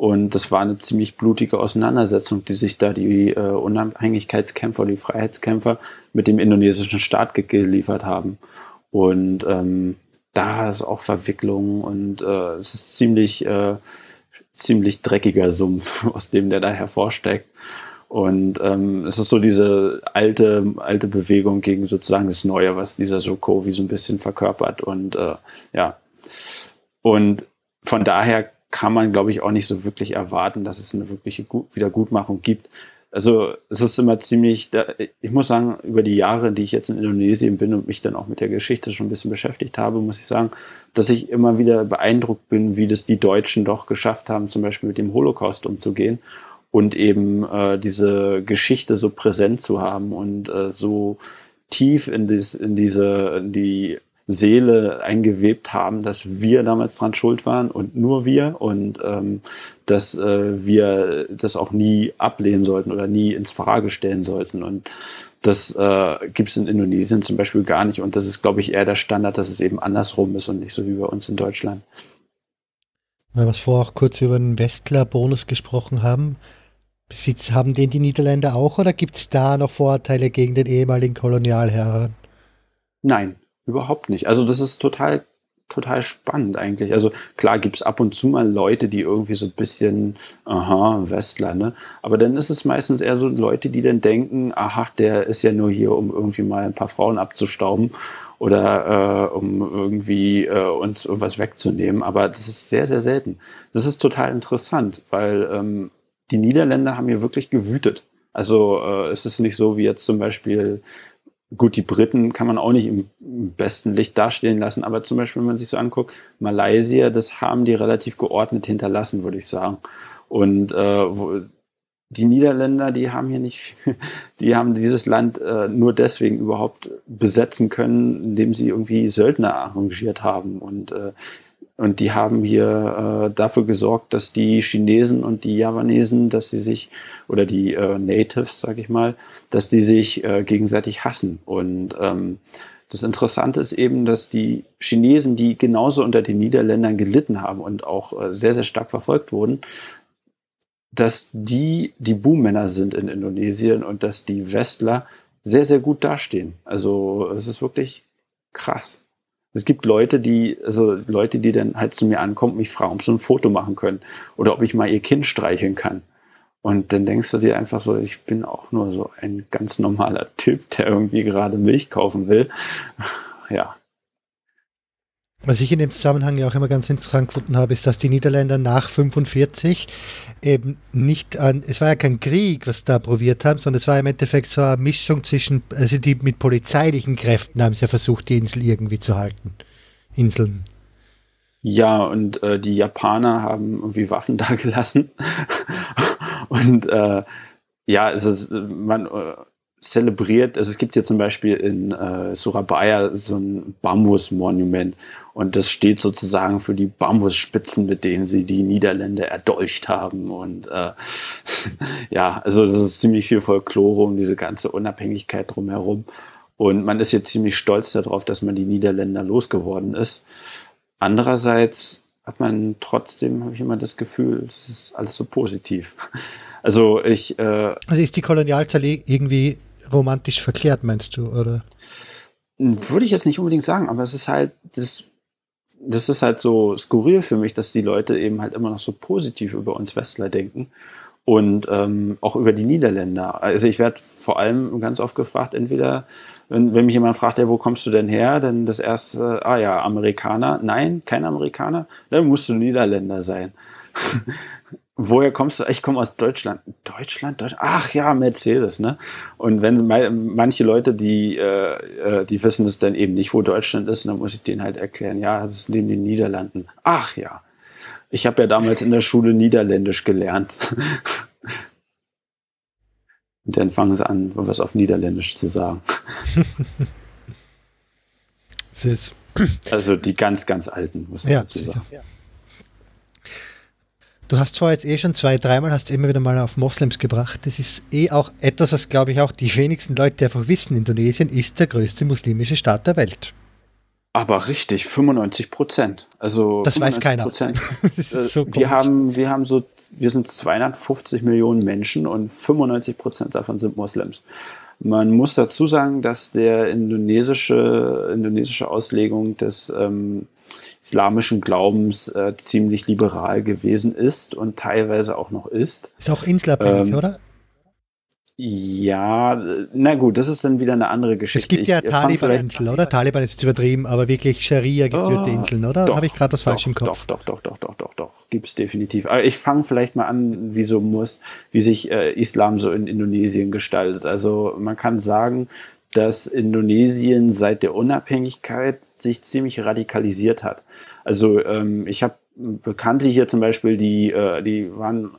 Und das war eine ziemlich blutige Auseinandersetzung, die sich da die äh, Unabhängigkeitskämpfer, die Freiheitskämpfer mit dem indonesischen Staat geliefert haben. Und ähm, da ist auch Verwicklung und äh, es ist ziemlich, äh, ziemlich dreckiger Sumpf, *laughs* aus dem der da hervorsteckt. Und ähm, es ist so diese alte, alte Bewegung gegen sozusagen das Neue, was dieser Soko wie so ein bisschen verkörpert. Und äh, ja. Und von daher kann man, glaube ich, auch nicht so wirklich erwarten, dass es eine wirkliche Wiedergutmachung gibt. Also es ist immer ziemlich, ich muss sagen, über die Jahre, die ich jetzt in Indonesien bin und mich dann auch mit der Geschichte schon ein bisschen beschäftigt habe, muss ich sagen, dass ich immer wieder beeindruckt bin, wie das die Deutschen doch geschafft haben, zum Beispiel mit dem Holocaust umzugehen und eben äh, diese Geschichte so präsent zu haben und äh, so tief in, dies, in diese, in die Seele eingewebt haben, dass wir damals dran schuld waren und nur wir und ähm, dass äh, wir das auch nie ablehnen sollten oder nie ins Frage stellen sollten. Und das äh, gibt es in Indonesien zum Beispiel gar nicht. Und das ist, glaube ich, eher der Standard, dass es eben andersrum ist und nicht so wie bei uns in Deutschland. Weil wir vorher auch kurz über den Westler-Bonus gesprochen haben. Besitz haben den die Niederländer auch oder gibt es da noch Vorurteile gegen den ehemaligen Kolonialherren? Nein, Überhaupt nicht. Also das ist total, total spannend eigentlich. Also klar gibt's ab und zu mal Leute, die irgendwie so ein bisschen, aha, Westler, ne? Aber dann ist es meistens eher so Leute, die dann denken, aha, der ist ja nur hier, um irgendwie mal ein paar Frauen abzustauben oder äh, um irgendwie äh, uns irgendwas wegzunehmen. Aber das ist sehr, sehr selten. Das ist total interessant, weil ähm, die Niederländer haben hier wirklich gewütet. Also äh, es ist nicht so wie jetzt zum Beispiel Gut, die Briten kann man auch nicht im besten Licht dastehen lassen, aber zum Beispiel, wenn man sich so anguckt, Malaysia, das haben die relativ geordnet hinterlassen, würde ich sagen. Und äh, wo, die Niederländer, die haben hier nicht, *laughs* die haben dieses Land äh, nur deswegen überhaupt besetzen können, indem sie irgendwie Söldner arrangiert haben. Und äh, und die haben hier äh, dafür gesorgt, dass die Chinesen und die Javanesen, dass sie sich, oder die äh, Natives, sag ich mal, dass die sich äh, gegenseitig hassen. Und ähm, das Interessante ist eben, dass die Chinesen, die genauso unter den Niederländern gelitten haben und auch äh, sehr, sehr stark verfolgt wurden, dass die die Boommänner sind in Indonesien und dass die Westler sehr, sehr gut dastehen. Also es ist wirklich krass. Es gibt Leute, die, also Leute, die dann halt zu mir ankommen, mich fragen, ob sie ein Foto machen können oder ob ich mal ihr Kind streicheln kann. Und dann denkst du dir einfach so, ich bin auch nur so ein ganz normaler Typ, der irgendwie gerade Milch kaufen will. *laughs* Ja, was ich in dem Zusammenhang ja auch immer ganz interessant gefunden habe, ist, dass die Niederländer nach 45 eben nicht an, es war ja kein Krieg, was da probiert haben, sondern es war im Endeffekt so eine Mischung zwischen, also die mit polizeilichen Kräften haben sie ja versucht, die Insel irgendwie zu halten. Inseln. Ja, und äh, die Japaner haben irgendwie Waffen *laughs* da gelassen. und äh, ja, es ist, man, äh, zelebriert, also es gibt hier zum Beispiel in äh, Surabaya so ein Bambusmonument und das steht sozusagen für die Bambusspitzen, mit denen sie die Niederländer erdolcht haben. Und äh, *laughs* ja, also es ist ziemlich viel Folklore um diese ganze Unabhängigkeit drumherum. Und man ist jetzt ziemlich stolz darauf, dass man die Niederländer losgeworden ist. Andererseits hat man trotzdem, habe ich immer das Gefühl, das ist alles so positiv. *laughs* Also ich. Äh, also ist die Kolonialzeit irgendwie romantisch verklärt, meinst du, oder? Würde ich jetzt nicht unbedingt sagen, aber es ist halt, das, das ist halt so skurril für mich, dass die Leute eben halt immer noch so positiv über uns Westler denken und ähm, auch über die Niederländer. Also ich werde vor allem ganz oft gefragt, entweder wenn, wenn mich jemand fragt, ja, wo kommst du denn her, dann das erste, ah ja, Amerikaner. Nein, kein Amerikaner, dann musst du Niederländer sein. *laughs* Woher kommst du? Ich komme aus Deutschland. Deutschland, Deutschland. Ach ja, Mercedes, ne? Und wenn manche Leute, die, äh, äh, die wissen es dann eben nicht, wo Deutschland ist, dann muss ich denen halt erklären, ja, das ist neben den Niederlanden. Ach ja. Ich habe ja damals in der Schule Niederländisch gelernt. *laughs* Und dann fangen sie an, was auf Niederländisch zu sagen. *laughs* also die ganz, ganz alten, muss man ja, dazu sagen. Ja. Du hast zwar jetzt eh schon zwei, dreimal hast immer wieder mal auf Moslems gebracht. Das ist eh auch etwas, was glaube ich auch die wenigsten Leute einfach wissen. Indonesien ist der größte muslimische Staat der Welt. Aber richtig, 95 Prozent. Also das weiß keiner. *laughs* so wir haben, wir haben so, wir sind 250 Millionen Menschen und 95 Prozent davon sind Moslems. Man muss dazu sagen, dass der indonesische, indonesische Auslegung des ähm, islamischen Glaubens äh, ziemlich liberal gewesen ist und teilweise auch noch ist. Ist auch inselabhängig, ähm, oder? Ja, na gut, das ist dann wieder eine andere Geschichte. Es gibt ja Taliban-Inseln, oder? Taliban ist jetzt übertrieben, aber wirklich Scharia-geführte oh, Inseln, oder? Habe ich gerade das falsch im Kopf? Doch, doch, doch, doch, doch, doch, doch. Gibt es definitiv. Aber ich fange vielleicht mal an, wie so muss, wie sich äh, Islam so in Indonesien gestaltet. Also man kann sagen, dass Indonesien seit der Unabhängigkeit sich ziemlich radikalisiert hat. Also ähm, ich habe Bekannte hier zum Beispiel, die, äh, die waren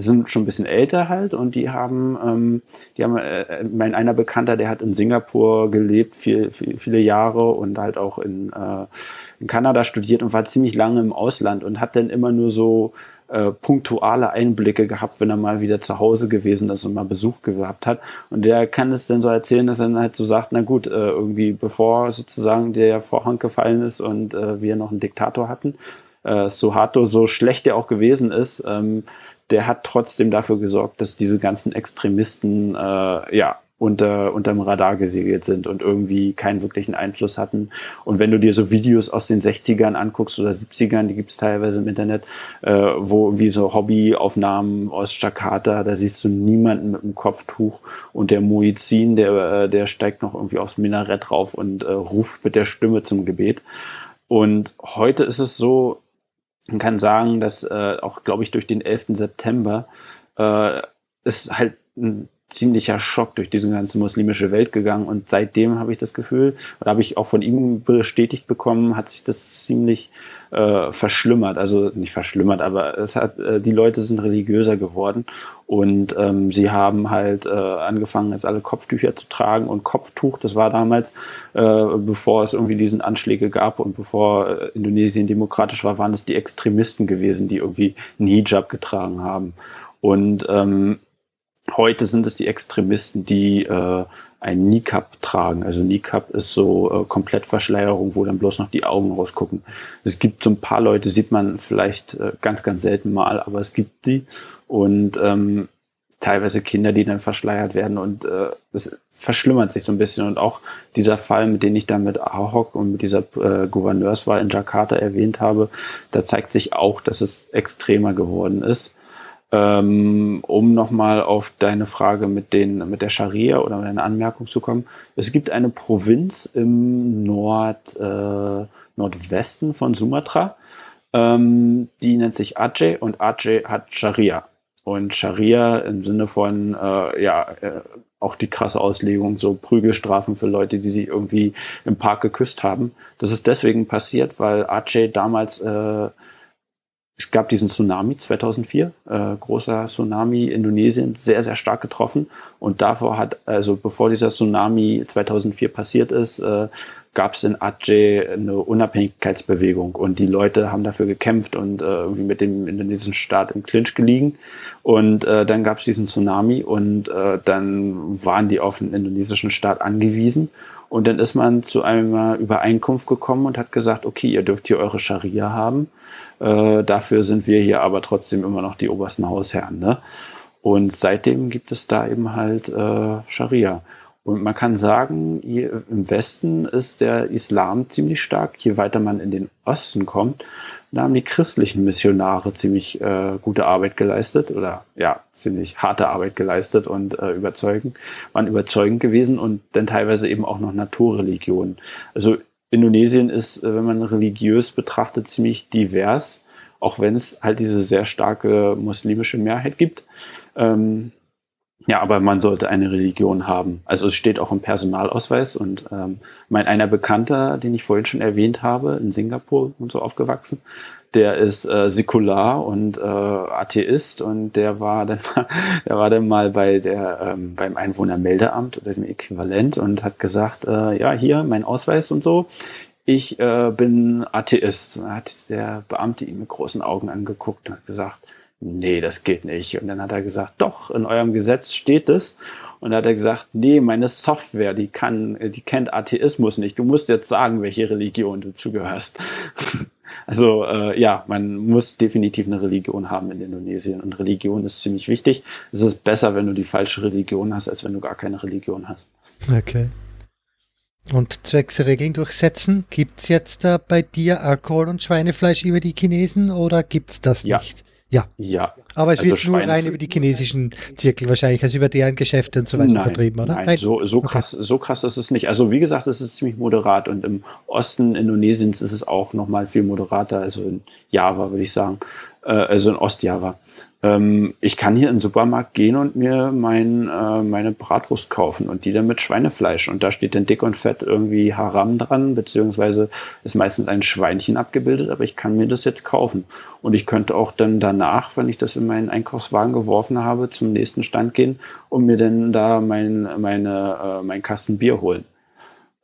sind schon ein bisschen älter halt und die haben, ähm, die haben, äh, mein einer Bekannter, der hat in Singapur gelebt, viel, viel, viele Jahre und halt auch in, äh, in Kanada studiert und war ziemlich lange im Ausland und hat dann immer nur so äh, punktuale Einblicke gehabt, wenn er mal wieder zu Hause gewesen ist und mal Besuch gehabt hat. Und der kann es dann so erzählen, dass er dann halt so sagt, na gut, äh, irgendwie bevor sozusagen der Vorhang gefallen ist und äh, wir noch einen Diktator hatten, äh, Suharto, so schlecht er auch gewesen ist, ähm, der hat trotzdem dafür gesorgt, dass diese ganzen Extremisten äh, ja unter unterm Radar gesegelt sind und irgendwie keinen wirklichen Einfluss hatten. Und wenn du dir so Videos aus den 60ern anguckst oder 70ern, die gibt's teilweise im Internet, äh, wo wie so Hobbyaufnahmen aus Jakarta, da siehst du niemanden mit einem Kopftuch und der Muizin, der, äh, der steigt noch irgendwie aufs Minarett rauf und äh, ruft mit der Stimme zum Gebet. Und heute ist es so, man kann sagen, dass äh, auch, glaube ich, durch den 11. September äh, ist halt ein ziemlicher Schock durch diese ganze muslimische Welt gegangen. Und seitdem habe ich das Gefühl, oder habe ich auch von ihm bestätigt bekommen, hat sich das ziemlich äh, verschlimmert, also nicht verschlimmert, aber es hat, äh, die Leute sind religiöser geworden. Und ähm, sie haben halt äh, angefangen, jetzt alle Kopftücher zu tragen und Kopftuch, das war damals, äh, bevor es irgendwie diesen Anschläge gab und bevor äh, Indonesien demokratisch war, waren es die Extremisten gewesen, die irgendwie einen Hijab getragen haben. Und ähm, Heute sind es die Extremisten, die äh, ein Niqab tragen. Also Niqab ist so äh, Komplettverschleierung, wo dann bloß noch die Augen rausgucken. Es gibt so ein paar Leute, sieht man vielleicht äh, ganz, ganz selten mal, aber es gibt die. Und ähm, teilweise Kinder, die dann verschleiert werden und äh, es verschlimmert sich so ein bisschen. Und auch dieser Fall, mit dem ich dann mit Ahok und mit dieser äh, Gouverneurswahl in Jakarta erwähnt habe, da zeigt sich auch, dass es extremer geworden ist. Ähm, um nochmal auf deine Frage mit, den, mit der Scharia oder deine Anmerkung zu kommen. Es gibt eine Provinz im Nord, äh, Nordwesten von Sumatra, ähm, die nennt sich Aceh und Aceh hat Scharia. Und Scharia im Sinne von, äh, ja, äh, auch die krasse Auslegung, so Prügelstrafen für Leute, die sich irgendwie im Park geküsst haben. Das ist deswegen passiert, weil Aceh damals äh, es gab diesen Tsunami 2004, äh, großer Tsunami, Indonesien, sehr, sehr stark getroffen. Und davor hat, also bevor dieser Tsunami 2004 passiert ist, äh, gab es in Aceh eine Unabhängigkeitsbewegung und die Leute haben dafür gekämpft und äh, irgendwie mit dem indonesischen Staat im Clinch gelegen. Und äh, dann gab es diesen Tsunami und äh, dann waren die auf den indonesischen Staat angewiesen. Und dann ist man zu einer Übereinkunft gekommen und hat gesagt, okay, ihr dürft hier eure Scharia haben. Äh, dafür sind wir hier aber trotzdem immer noch die obersten Hausherren. Ne? Und seitdem gibt es da eben halt äh, Scharia. Und man kann sagen, im Westen ist der Islam ziemlich stark. Je weiter man in den Osten kommt, da haben die christlichen Missionare ziemlich äh, gute Arbeit geleistet oder ja, ziemlich harte Arbeit geleistet und äh, überzeugend, waren überzeugend gewesen und dann teilweise eben auch noch Naturreligionen. Also Indonesien ist, äh, wenn man religiös betrachtet, ziemlich divers, auch wenn es halt diese sehr starke muslimische Mehrheit gibt. Ähm, ja, aber man sollte eine Religion haben. Also es steht auch im Personalausweis und ähm, mein einer Bekannter, den ich vorhin schon erwähnt habe, in Singapur und so aufgewachsen, der ist äh, säkular und äh, Atheist und der war dann *laughs* der war dann mal bei der ähm, beim Einwohnermeldeamt oder dem Äquivalent und hat gesagt, äh, ja hier mein Ausweis und so. Ich äh, bin Atheist. Da hat der Beamte ihn mit großen Augen angeguckt und hat gesagt, nee, das geht nicht. Und dann hat er gesagt, doch, in eurem Gesetz steht es. Und dann hat er gesagt, nee, meine Software, die kann, die kennt Atheismus nicht. Du musst jetzt sagen, welche Religion du zugehörst. *laughs* also äh, ja, man muss definitiv eine Religion haben in Indonesien. Und Religion ist ziemlich wichtig. Es ist besser, wenn du die falsche Religion hast, als wenn du gar keine Religion hast. Okay. Und zwecks Regeln durchsetzen, gibt es jetzt da bei dir Alkohol und Schweinefleisch über die Chinesen oder gibt es das ja. nicht? Ja. Ja. Aber es also wird nur rein über die chinesischen Zirkel wahrscheinlich, also über deren Geschäfte und so weiter nein, vertrieben, oder? Nein, nein. so, so, okay. krass, so krass ist es nicht. Also wie gesagt, es ist ziemlich moderat und im Osten Indonesiens ist es auch nochmal viel moderater, also in Java würde ich sagen, äh, also in Ostjava. Ähm, ich kann hier in den Supermarkt gehen und mir mein, äh, meine Bratwurst kaufen und die dann mit Schweinefleisch. Und da steht dann dick und fett irgendwie Haram dran, beziehungsweise ist meistens ein Schweinchen abgebildet, aber ich kann mir das jetzt kaufen. Und ich könnte auch dann danach, wenn ich das in meinen Einkaufswagen geworfen habe, zum nächsten Stand gehen und mir dann da mein, meine, äh, mein Kasten Bier holen.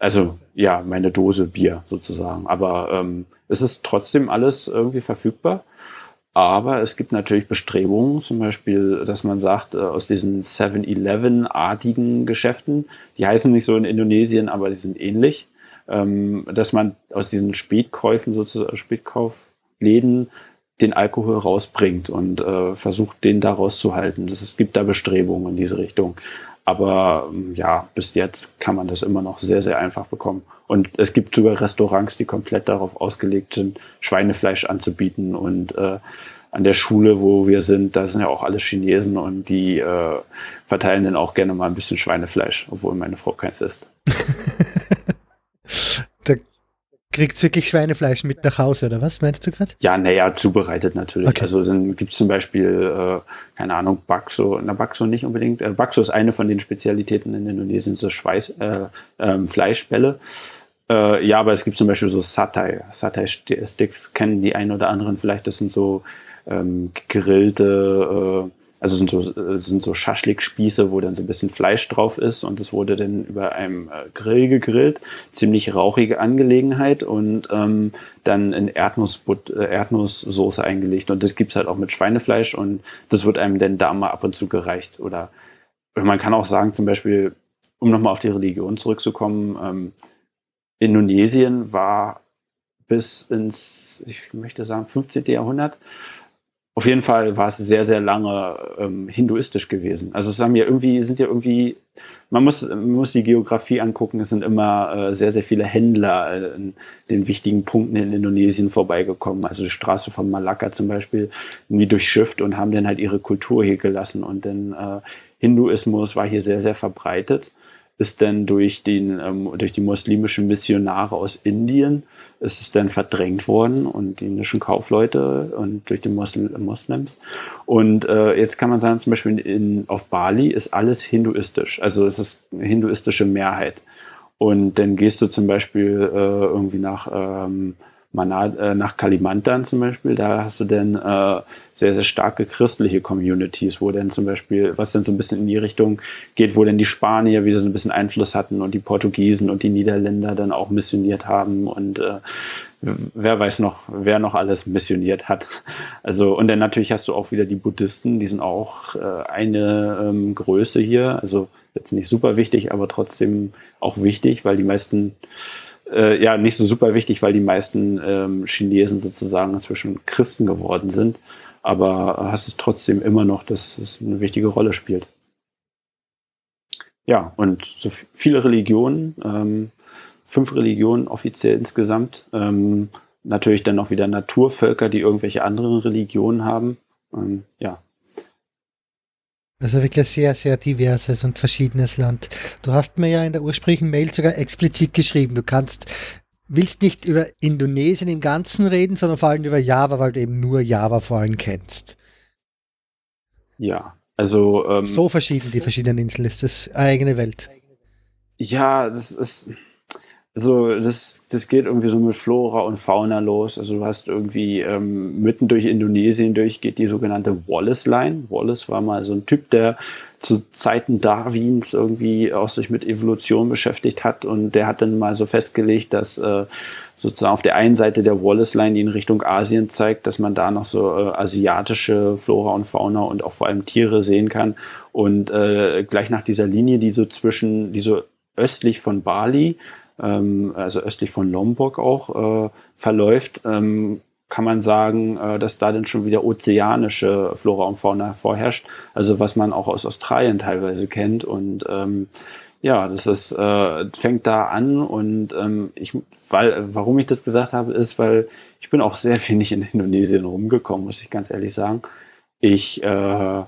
Also ja, meine Dose Bier sozusagen. Aber ähm, es ist trotzdem alles irgendwie verfügbar. Aber es gibt natürlich Bestrebungen, zum Beispiel, dass man sagt, äh, aus diesen 7-Eleven-artigen Geschäften, die heißen nicht so in Indonesien, aber die sind ähnlich, ähm, dass man aus diesen Spätkäufen, sozusagen Spätkaufläden, den Alkohol rausbringt und äh, versucht, den da rauszuhalten. Es gibt da Bestrebungen in diese Richtung. Aber ähm, ja, bis jetzt kann man das immer noch sehr, sehr einfach bekommen. Und es gibt sogar Restaurants, die komplett darauf ausgelegt sind, Schweinefleisch anzubieten. Und äh, an der Schule, wo wir sind, da sind ja auch alle Chinesen und die äh, verteilen dann auch gerne mal ein bisschen Schweinefleisch, obwohl meine Frau keins isst. *laughs* kriegt wirklich Schweinefleisch mit nach Hause, oder was meinst du gerade? Ja, naja, zubereitet natürlich. Okay. Also dann gibt es zum Beispiel, äh, keine Ahnung, Bakso, na Bakso nicht unbedingt. Äh, Bakso ist eine von den Spezialitäten in Indonesien, so Schweiß, äh, ähm, Fleischbälle. Äh, ja, aber es gibt zum Beispiel so Satay. Satay-Sticks kennen die einen oder anderen vielleicht. Das sind so ähm, gegrillte äh, also sind so, äh, sind so Schaschlik-Spieße, wo dann so ein bisschen Fleisch drauf ist und es wurde dann über einem äh, Grill gegrillt. Ziemlich rauchige Angelegenheit und ähm, dann in äh, Erdnusssoße eingelegt. Und das gibt's halt auch mit Schweinefleisch und das wird einem dann da mal ab und zu gereicht. Oder man kann auch sagen, zum Beispiel, um nochmal auf die Religion zurückzukommen, ähm, Indonesien war bis ins, ich möchte sagen, 15. Jahrhundert auf jeden Fall war es sehr, sehr lange ähm, hinduistisch gewesen. Also es haben ja irgendwie, sind ja irgendwie, man muss, man muss die Geografie angucken, es sind immer äh, sehr, sehr viele Händler in den wichtigen Punkten in Indonesien vorbeigekommen. Also die Straße von Malakka zum Beispiel, irgendwie durchschifft und haben dann halt ihre Kultur hier gelassen. Und dann äh, Hinduismus war hier sehr, sehr verbreitet ist dann durch, den, ähm, durch die muslimischen Missionare aus Indien, ist es dann verdrängt worden und die indischen Kaufleute und durch die Mosl Moslems. Und äh, jetzt kann man sagen, zum Beispiel in, auf Bali ist alles hinduistisch, also es ist eine hinduistische Mehrheit. Und dann gehst du zum Beispiel äh, irgendwie nach ähm, äh, nach Kalimantan zum Beispiel, da hast du dann äh, sehr, sehr starke christliche Communities, wo dann zum Beispiel, was dann so ein bisschen in die Richtung geht, wo dann die Spanier wieder so ein bisschen Einfluss hatten und die Portugiesen und die Niederländer dann auch missioniert haben und äh, wer weiß noch, wer noch alles missioniert hat. Also, und dann natürlich hast du auch wieder die Buddhisten, die sind auch äh, eine ähm, Größe hier, also jetzt nicht super wichtig, aber trotzdem auch wichtig, weil die meisten äh, ja nicht so super wichtig, weil die meisten ähm, Chinesen sozusagen inzwischen Christen geworden sind. Aber hast es trotzdem immer noch, dass es eine wichtige Rolle spielt. Ja, und so viele Religionen, ähm, fünf Religionen offiziell insgesamt. Ähm, natürlich dann noch wieder Naturvölker, die irgendwelche anderen Religionen haben. Ähm, ja, also wirklich sehr, sehr diverses und verschiedenes Land. Du hast mir ja in der ursprünglichen Mail sogar explizit geschrieben, du kannst, willst nicht über Indonesien im Ganzen reden, sondern vor allem über Java, weil du eben nur Java vor allem kennst. Ja, also. Ähm, so verschieden die verschiedenen Inseln ist das eigene Welt. Ja, das ist also das, das geht irgendwie so mit Flora und Fauna los. Also du hast irgendwie ähm, mitten durch Indonesien durch geht die sogenannte Wallace Line. Wallace war mal so ein Typ, der zu Zeiten Darwins irgendwie auch sich mit Evolution beschäftigt hat und der hat dann mal so festgelegt, dass äh, sozusagen auf der einen Seite der Wallace Line, die in Richtung Asien zeigt, dass man da noch so äh, asiatische Flora und Fauna und auch vor allem Tiere sehen kann und äh, gleich nach dieser Linie, die so zwischen, die so östlich von Bali also östlich von Lombok auch äh, verläuft, ähm, kann man sagen, äh, dass da dann schon wieder ozeanische Flora und Fauna vorherrscht. Also was man auch aus Australien teilweise kennt. Und ähm, ja, das ist, äh, fängt da an und ähm, ich, weil, warum ich das gesagt habe, ist, weil ich bin auch sehr *laughs* wenig in Indonesien rumgekommen, muss ich ganz ehrlich sagen. Ich äh,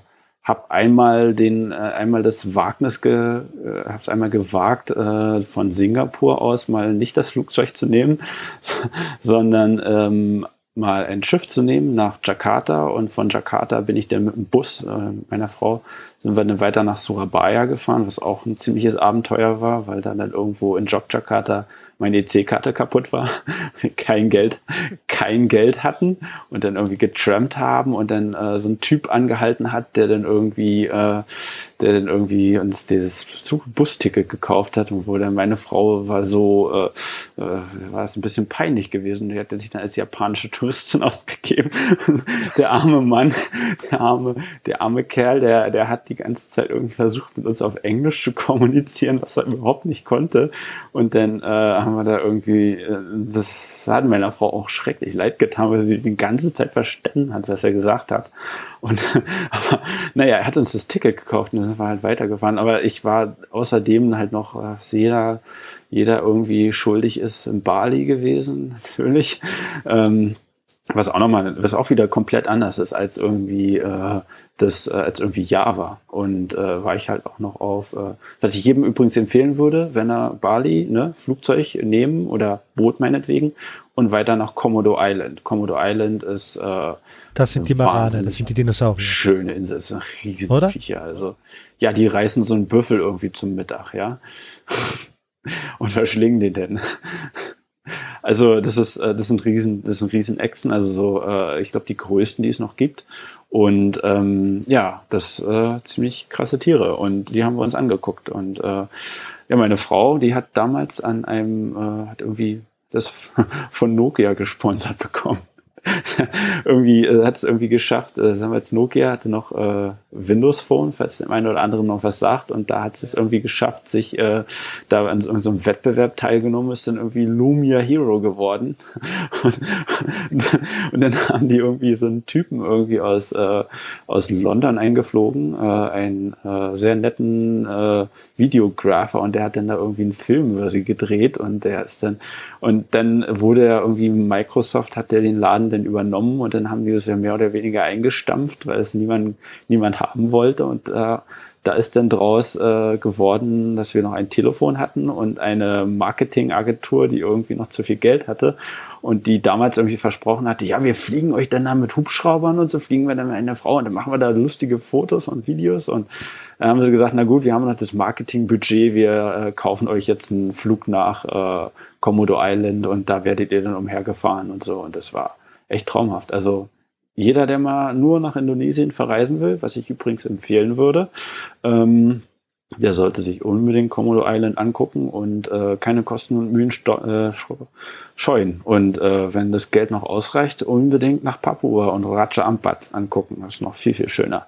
habe einmal den, äh, einmal das Wagnis, ge, äh, habe einmal gewagt, äh, von Singapur aus mal nicht das Flugzeug zu nehmen, *laughs* sondern ähm, mal ein Schiff zu nehmen nach Jakarta. Und von Jakarta bin ich dann mit dem Bus äh, meiner Frau sind wir dann weiter nach Surabaya gefahren, was auch ein ziemliches Abenteuer war, weil dann dann irgendwo in Jogjakarta meine EC-Karte kaputt war, *laughs* kein Geld, kein Geld hatten und dann irgendwie getrampt haben und dann äh, so ein Typ angehalten hat, der dann irgendwie, äh, der dann irgendwie uns dieses Busticket gekauft hat und wo dann meine Frau war so, äh, äh, war es ein bisschen peinlich gewesen. Die hat sich dann als japanische Touristin *laughs* ausgegeben. der arme Mann, der arme, der arme Kerl, der, der hat die ganze Zeit irgendwie versucht, mit uns auf Englisch zu kommunizieren, was er überhaupt nicht konnte. Und dann äh, haben wir da irgendwie, äh, das hat meiner Frau auch schrecklich leid getan, weil sie die ganze Zeit verstanden hat, was er gesagt hat. Und *laughs* aber naja, er hat uns das Ticket gekauft und dann sind wir halt weitergefahren. Aber ich war außerdem halt noch, was äh, jeder, jeder irgendwie schuldig ist, in Bali gewesen, *laughs* natürlich. Ähm, was auch nochmal, was auch wieder komplett anders ist als irgendwie äh, das, äh, als irgendwie Java. Und äh, war ich halt auch noch auf, äh, was ich jedem übrigens empfehlen würde, wenn er Bali, ne, Flugzeug nehmen oder Boot meinetwegen und weiter nach Komodo Island. Komodo Island ist äh, Das sind die Marane, das sind die Dinosaurier. Schöne Insel, das sind riesige Oder? Viecher. Also ja, die reißen so einen Büffel irgendwie zum Mittag, ja. *laughs* und verschlingen den denn. Also das ist, äh, das sind riesen, das sind riesen Echsen, also so, äh, ich glaube die größten, die es noch gibt. Und ähm, ja, das äh, ziemlich krasse Tiere und die haben wir uns angeguckt. Und äh, ja, meine Frau, die hat damals an einem, äh, hat irgendwie das *laughs* von Nokia gesponsert bekommen. *laughs* irgendwie äh, hat es irgendwie geschafft. Äh, sagen wir jetzt Nokia hatte noch äh, Windows Phone, falls dem einen oder anderen noch was sagt, und da hat es irgendwie geschafft, sich äh, da an so, so einem Wettbewerb teilgenommen, ist dann irgendwie Lumia Hero geworden. *laughs* und, und, dann haben die irgendwie so einen Typen irgendwie aus äh, aus London eingeflogen, äh, einen äh, sehr netten Videographer, und der hat dann da irgendwie einen Film über sie gedreht und der ist dann und dann wurde er irgendwie Microsoft hat der den Laden dann übernommen? Und dann haben die das ja mehr oder weniger eingestampft, weil es niemand, niemand haben wollte. Und äh, da ist dann draus äh, geworden, dass wir noch ein Telefon hatten und eine Marketingagentur, die irgendwie noch zu viel Geld hatte und die damals irgendwie versprochen hatte, ja, wir fliegen euch dann da mit Hubschraubern und so fliegen wir dann mit einer Frau und dann machen wir da lustige Fotos und Videos. Und dann haben sie gesagt, na gut, wir haben noch das Marketingbudget, wir äh, kaufen euch jetzt einen Flug nach äh, Komodo Island und da werdet ihr dann umhergefahren und so. Und das war echt traumhaft. Also jeder, der mal nur nach Indonesien verreisen will, was ich übrigens empfehlen würde, ähm, der sollte sich unbedingt Komodo Island angucken und äh, keine Kosten und Mühen äh, scheuen. Und äh, wenn das Geld noch ausreicht, unbedingt nach Papua und Raja Ampat angucken. Das ist noch viel, viel schöner.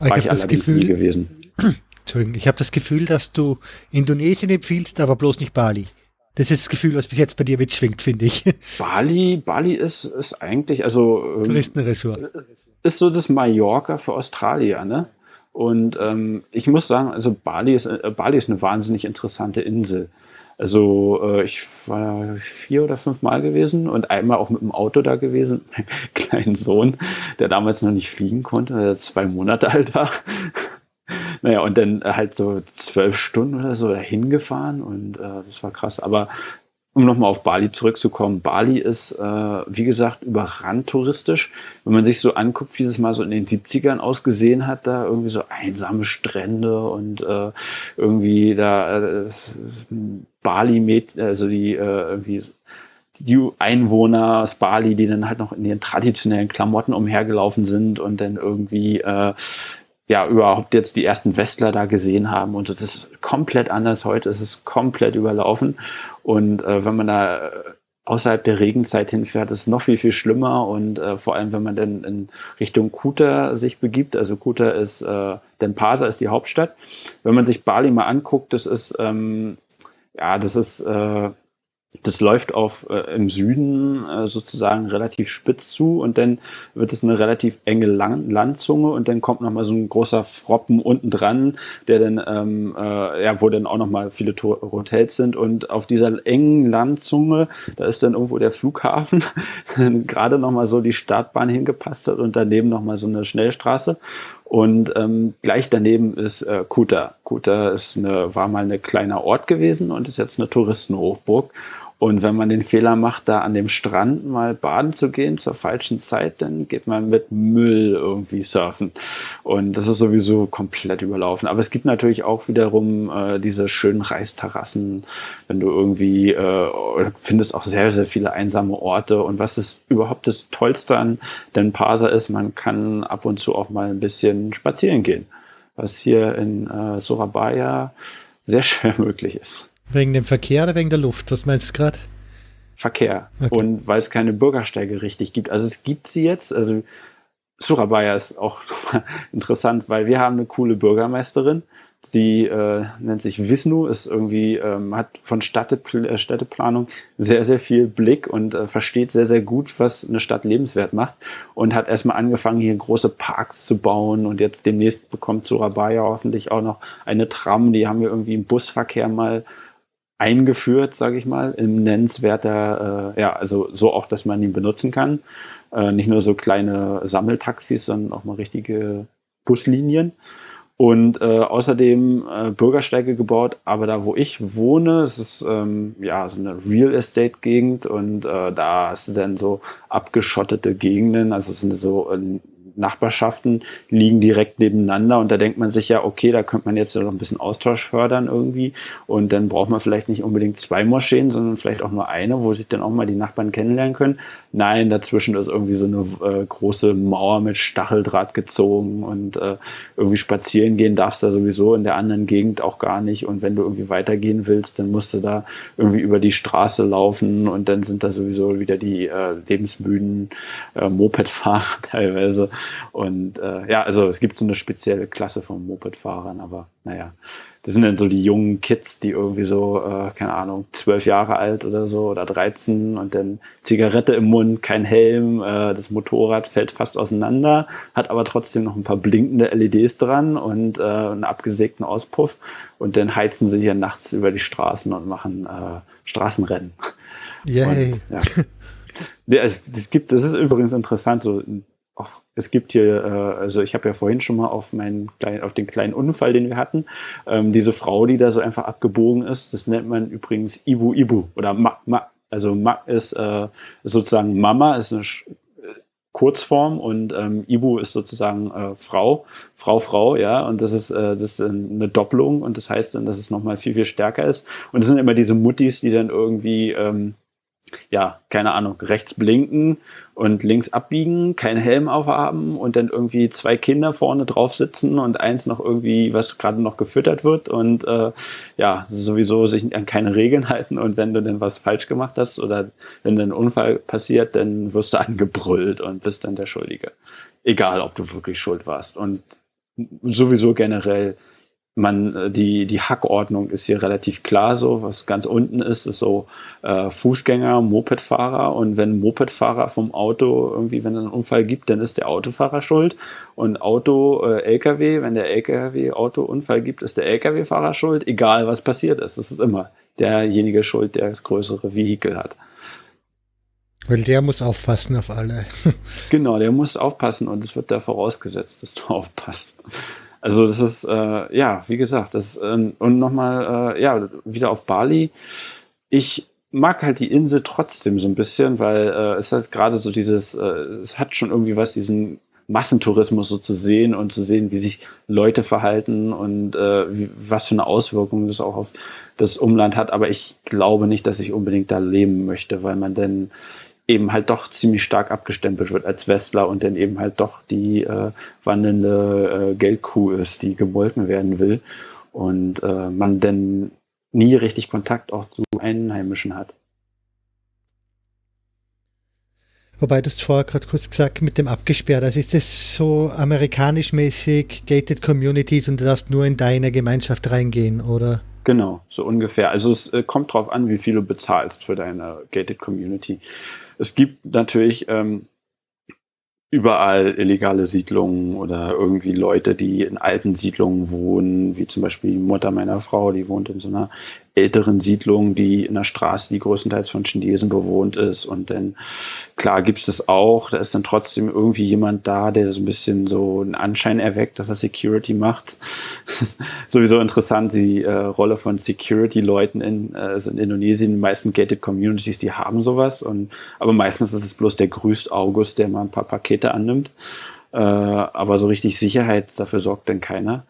War ich, ich allerdings Gefühl, nie gewesen. *clears throat* Entschuldigung, ich habe das Gefühl, dass du Indonesien empfiehlst, aber bloß nicht Bali. Das ist das Gefühl, was bis jetzt bei dir mitschwingt, finde ich. *laughs* Bali, Bali ist, ist eigentlich, also. Ähm, Touristenressort. Ist so das Mallorca für Australier, ne? Und ähm, ich muss sagen, also Bali ist, äh, Bali ist eine wahnsinnig interessante Insel. Also äh, ich war vier oder fünf Mal gewesen und einmal auch mit dem Auto da gewesen. Mein *laughs* kleinen Sohn, der damals noch nicht fliegen konnte, der zwei Monate alt war. *laughs* Naja, und dann halt so zwölf Stunden oder so dahin gefahren und äh, das war krass. Aber um nochmal auf Bali zurückzukommen, Bali ist, äh, wie gesagt, überrannt touristisch. Wenn man sich so anguckt, wie es mal so in den 70ern ausgesehen hat, da irgendwie so einsame Strände und äh, irgendwie da äh, Bali, also die äh, irgendwie die Einwohner aus Bali, die dann halt noch in ihren traditionellen Klamotten umhergelaufen sind und dann irgendwie äh, ja überhaupt jetzt die ersten Westler da gesehen haben und das ist komplett anders heute, es ist komplett überlaufen. Und äh, wenn man da äh, außerhalb der Regenzeit hinfährt, ist es noch viel, viel schlimmer. Und äh, vor allem, wenn man dann in Richtung Kuta sich begibt, also Kuta ist, äh, Denpasar ist die Hauptstadt, wenn man sich Bali mal anguckt, das ist, ähm, ja, das ist, äh, das läuft auf äh, im Süden äh, sozusagen relativ spitz zu und dann wird es eine relativ enge Lang Landzunge und dann kommt noch mal so ein großer Froppen unten dran, der dann ähm, äh, ja wo dann auch noch mal viele Tor Hotels sind und auf dieser engen Landzunge da ist dann irgendwo der Flughafen *laughs* gerade noch mal so die Startbahn hingepasst hat und daneben noch mal so eine Schnellstraße und ähm, gleich daneben ist äh, Kuta. Kuta ist eine, war mal ein kleiner Ort gewesen und ist jetzt eine Touristenhochburg. Und wenn man den Fehler macht, da an dem Strand mal baden zu gehen zur falschen Zeit, dann geht man mit Müll irgendwie surfen. Und das ist sowieso komplett überlaufen. Aber es gibt natürlich auch wiederum äh, diese schönen Reisterrassen, wenn du irgendwie äh, findest auch sehr, sehr viele einsame Orte. Und was ist überhaupt das Tollste an Den Pasa ist, man kann ab und zu auch mal ein bisschen spazieren gehen. Was hier in äh, Surabaya sehr *laughs* schwer möglich ist. Wegen dem Verkehr oder wegen der Luft? Was meinst du gerade? Verkehr. Okay. Und weil es keine Bürgersteige richtig gibt. Also es gibt sie jetzt. Also Surabaya ist auch *laughs* interessant, weil wir haben eine coole Bürgermeisterin, die äh, nennt sich Visnu, ist irgendwie, ähm, hat von Städtepl äh, Städteplanung sehr, sehr viel Blick und äh, versteht sehr, sehr gut, was eine Stadt lebenswert macht und hat erstmal angefangen, hier große Parks zu bauen und jetzt demnächst bekommt Surabaya hoffentlich auch noch eine Tram, die haben wir irgendwie im Busverkehr mal eingeführt, sage ich mal, im nennenswerter, äh, ja, also so auch, dass man ihn benutzen kann. Äh, nicht nur so kleine Sammeltaxis, sondern auch mal richtige Buslinien. Und äh, außerdem äh, Bürgersteige gebaut, aber da, wo ich wohne, es ist ähm, ja so eine Real Estate Gegend und äh, da hast du dann so abgeschottete Gegenden, also es sind so äh, Nachbarschaften liegen direkt nebeneinander und da denkt man sich ja, okay, da könnte man jetzt noch ein bisschen Austausch fördern irgendwie und dann braucht man vielleicht nicht unbedingt zwei Moscheen, sondern vielleicht auch nur eine, wo sich dann auch mal die Nachbarn kennenlernen können. Nein, dazwischen ist irgendwie so eine äh, große Mauer mit Stacheldraht gezogen und äh, irgendwie spazieren gehen darfst du sowieso in der anderen Gegend auch gar nicht. Und wenn du irgendwie weitergehen willst, dann musst du da irgendwie über die Straße laufen und dann sind da sowieso wieder die äh, lebensmüden äh, Mopedfahrer *laughs* teilweise. Und äh, ja, also es gibt so eine spezielle Klasse von Mopedfahrern, aber naja, das sind dann so die jungen Kids, die irgendwie so, äh, keine Ahnung, zwölf Jahre alt oder so oder 13 und dann Zigarette im Mund, kein Helm, äh, das Motorrad fällt fast auseinander, hat aber trotzdem noch ein paar blinkende LEDs dran und äh, einen abgesägten Auspuff und dann heizen sie hier nachts über die Straßen und machen äh, Straßenrennen. Yay. Und, ja. Das, das gibt, das ist übrigens interessant, so auch, es gibt hier, äh, also ich habe ja vorhin schon mal auf meinen auf den kleinen Unfall, den wir hatten, ähm, diese Frau, die da so einfach abgebogen ist, das nennt man übrigens Ibu Ibu oder Ma, Ma also Ma ist äh, sozusagen Mama, ist eine Kurzform und ähm, Ibu ist sozusagen äh, Frau, Frau, Frau, ja, und das ist, äh, das ist eine Doppelung und das heißt dann, dass es nochmal viel, viel stärker ist. Und es sind immer diese Muttis, die dann irgendwie ähm, ja, keine Ahnung, rechts blinken und links abbiegen, keinen Helm aufhaben und dann irgendwie zwei Kinder vorne drauf sitzen und eins noch irgendwie, was gerade noch gefüttert wird und äh, ja, sowieso sich an keine Regeln *laughs* halten und wenn du denn was falsch gemacht hast oder wenn ein Unfall passiert, dann wirst du angebrüllt und bist dann der Schuldige. Egal, ob du wirklich schuld warst. Und sowieso generell man, äh, die, die Hackordnung ist hier relativ klar so. Was ganz unten ist, ist so äh, Fußgänger, Mopedfahrer. Und wenn Mopedfahrer vom Auto irgendwie, wenn es einen Unfall gibt, dann ist der Autofahrer schuld. Und Auto, äh, LKW, wenn der LKW Autounfall gibt, ist der LKW-Fahrer schuld, egal was passiert ist. Das ist immer derjenige schuld, der das größere Vehikel hat. Weil der muss aufpassen auf alle. *laughs* genau, der muss aufpassen und es wird da vorausgesetzt, dass du aufpasst. Also das ist, äh, ja, wie gesagt, das äh, und nochmal, äh, ja, wieder auf Bali. Ich mag halt die Insel trotzdem so ein bisschen, weil äh, es hat gerade so dieses, äh, es hat schon irgendwie was, diesen Massentourismus so zu sehen und zu sehen, wie sich Leute verhalten und äh, wie, was für eine Auswirkung das auch auf das Umland hat. Aber ich glaube nicht, dass ich unbedingt da leben möchte, weil man dann eben halt doch ziemlich stark abgestempelt wird als Westler und dann eben halt doch die äh, wandelnde äh, Geldkuh ist, die gemolken werden will und äh, man dann nie richtig Kontakt auch zu Einheimischen hat. Wobei du es vorher gerade kurz gesagt mit dem abgesperrt. Also ist das so amerikanisch mäßig gated Communities und du darfst nur in deine Gemeinschaft reingehen, oder? Genau, so ungefähr. Also es äh, kommt drauf an, wie viel du bezahlst für deine gated Community. Es gibt natürlich ähm, überall illegale Siedlungen oder irgendwie Leute, die in alten Siedlungen wohnen, wie zum Beispiel die Mutter meiner Frau, die wohnt in so einer älteren Siedlung, die in einer Straße, die größtenteils von Chinesen bewohnt ist. Und dann, klar, gibt es das auch. Da ist dann trotzdem irgendwie jemand da, der so ein bisschen so einen Anschein erweckt, dass er Security macht. sowieso interessant, die äh, Rolle von Security-Leuten in, äh, also in Indonesien. Die meisten Gated Communities, die haben sowas. Und, aber meistens ist es bloß der grüßt August, der mal ein paar Pakete annimmt. Äh, aber so richtig Sicherheit, dafür sorgt dann keiner.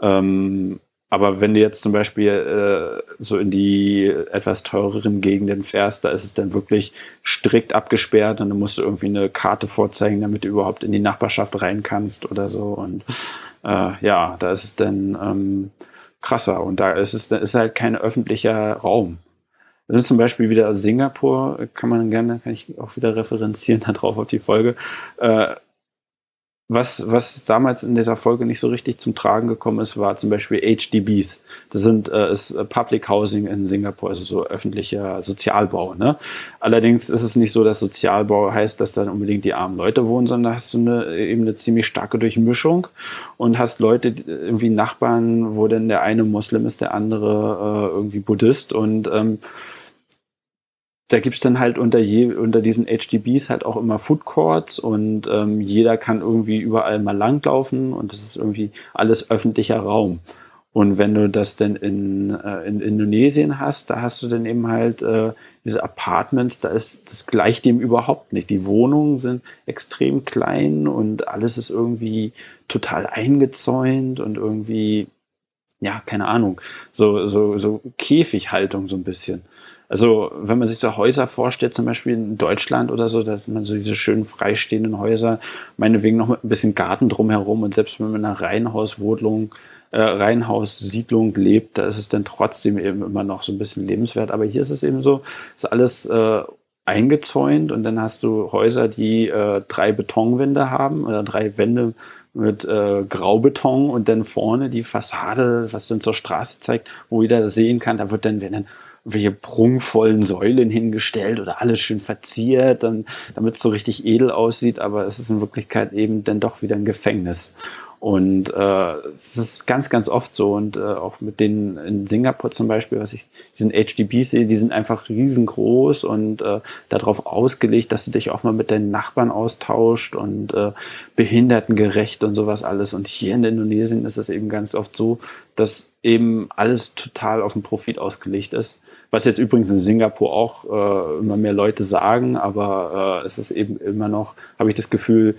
Ähm, aber wenn du jetzt zum Beispiel äh, so in die etwas teureren Gegenden fährst, da ist es dann wirklich strikt abgesperrt und du musst irgendwie eine Karte vorzeigen, damit du überhaupt in die Nachbarschaft rein kannst oder so. Und äh, ja, da ist es dann ähm, krasser und da ist es ist halt kein öffentlicher Raum. Also zum Beispiel wieder Singapur, kann man gerne, kann ich auch wieder referenzieren *laughs* darauf auf die Folge. Äh, was, was damals in dieser Folge nicht so richtig zum Tragen gekommen ist, war zum Beispiel HDBs. Das sind äh, ist äh, Public Housing in Singapur, also so öffentlicher Sozialbau. Ne? Allerdings ist es nicht so, dass Sozialbau heißt, dass dann unbedingt die armen Leute wohnen, sondern hast du eine, eben eine ziemlich starke Durchmischung und hast Leute, irgendwie Nachbarn, wo denn der eine Muslim ist, der andere äh, irgendwie Buddhist und ähm, da gibt's dann halt unter, je, unter diesen HDBs halt auch immer Food Courts und ähm, jeder kann irgendwie überall mal langlaufen und das ist irgendwie alles öffentlicher Raum. Und wenn du das denn in, äh, in Indonesien hast, da hast du dann eben halt äh, diese Apartments, da ist das gleicht dem überhaupt nicht. Die Wohnungen sind extrem klein und alles ist irgendwie total eingezäunt und irgendwie, ja, keine Ahnung, so, so, so Käfighaltung so ein bisschen. Also wenn man sich so Häuser vorstellt, zum Beispiel in Deutschland oder so, dass man so diese schönen freistehenden Häuser, meinetwegen noch mit ein bisschen Garten drumherum und selbst wenn man in einer Reihenhauswohnung, äh, Reihenhaussiedlung lebt, da ist es dann trotzdem eben immer noch so ein bisschen lebenswert. Aber hier ist es eben so, ist alles äh, eingezäunt und dann hast du Häuser, die äh, drei Betonwände haben oder drei Wände mit äh, Graubeton und dann vorne die Fassade, was dann zur Straße zeigt, wo jeder sehen kann, da wird dann, wenn dann welche prunkvollen Säulen hingestellt oder alles schön verziert, damit es so richtig edel aussieht, aber es ist in Wirklichkeit eben dann doch wieder ein Gefängnis. Und äh, es ist ganz, ganz oft so. Und äh, auch mit denen in Singapur zum Beispiel, was ich diesen HDBs sehe, die sind einfach riesengroß und äh, darauf ausgelegt, dass du dich auch mal mit deinen Nachbarn austauscht und äh, behindertengerecht und sowas alles. Und hier in Indonesien ist es eben ganz oft so, dass eben alles total auf den Profit ausgelegt ist. Was jetzt übrigens in Singapur auch äh, immer mehr Leute sagen, aber äh, es ist eben immer noch, habe ich das Gefühl,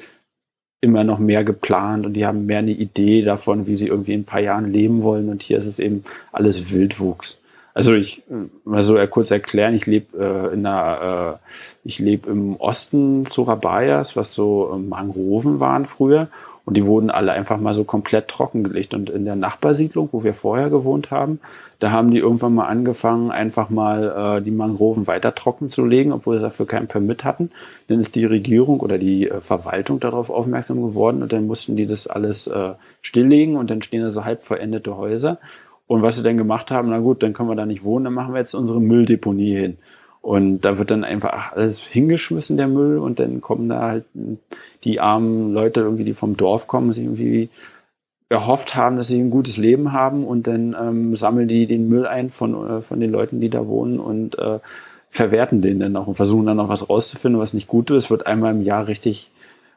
immer noch mehr geplant und die haben mehr eine Idee davon, wie sie irgendwie in ein paar Jahren leben wollen. Und hier ist es eben alles Wildwuchs. Also ich mal so kurz erklären, ich lebe äh, in einer, äh, ich lebe im Osten Surabayas, was so äh, Mangroven waren früher. Und die wurden alle einfach mal so komplett trockengelegt. Und in der Nachbarsiedlung, wo wir vorher gewohnt haben, da haben die irgendwann mal angefangen, einfach mal äh, die Mangroven weiter trocken zu legen, obwohl sie dafür keinen Permit hatten. Dann ist die Regierung oder die äh, Verwaltung darauf aufmerksam geworden und dann mussten die das alles äh, stilllegen und dann stehen da so halb verendete Häuser. Und was sie dann gemacht haben, na gut, dann können wir da nicht wohnen, dann machen wir jetzt unsere Mülldeponie hin. Und da wird dann einfach alles hingeschmissen, der Müll, und dann kommen da halt die armen Leute irgendwie, die vom Dorf kommen, sich irgendwie erhofft haben, dass sie ein gutes Leben haben und dann ähm, sammeln die den Müll ein von, äh, von den Leuten, die da wohnen und äh, verwerten den dann auch und versuchen dann auch was rauszufinden, was nicht gut ist, wird einmal im Jahr richtig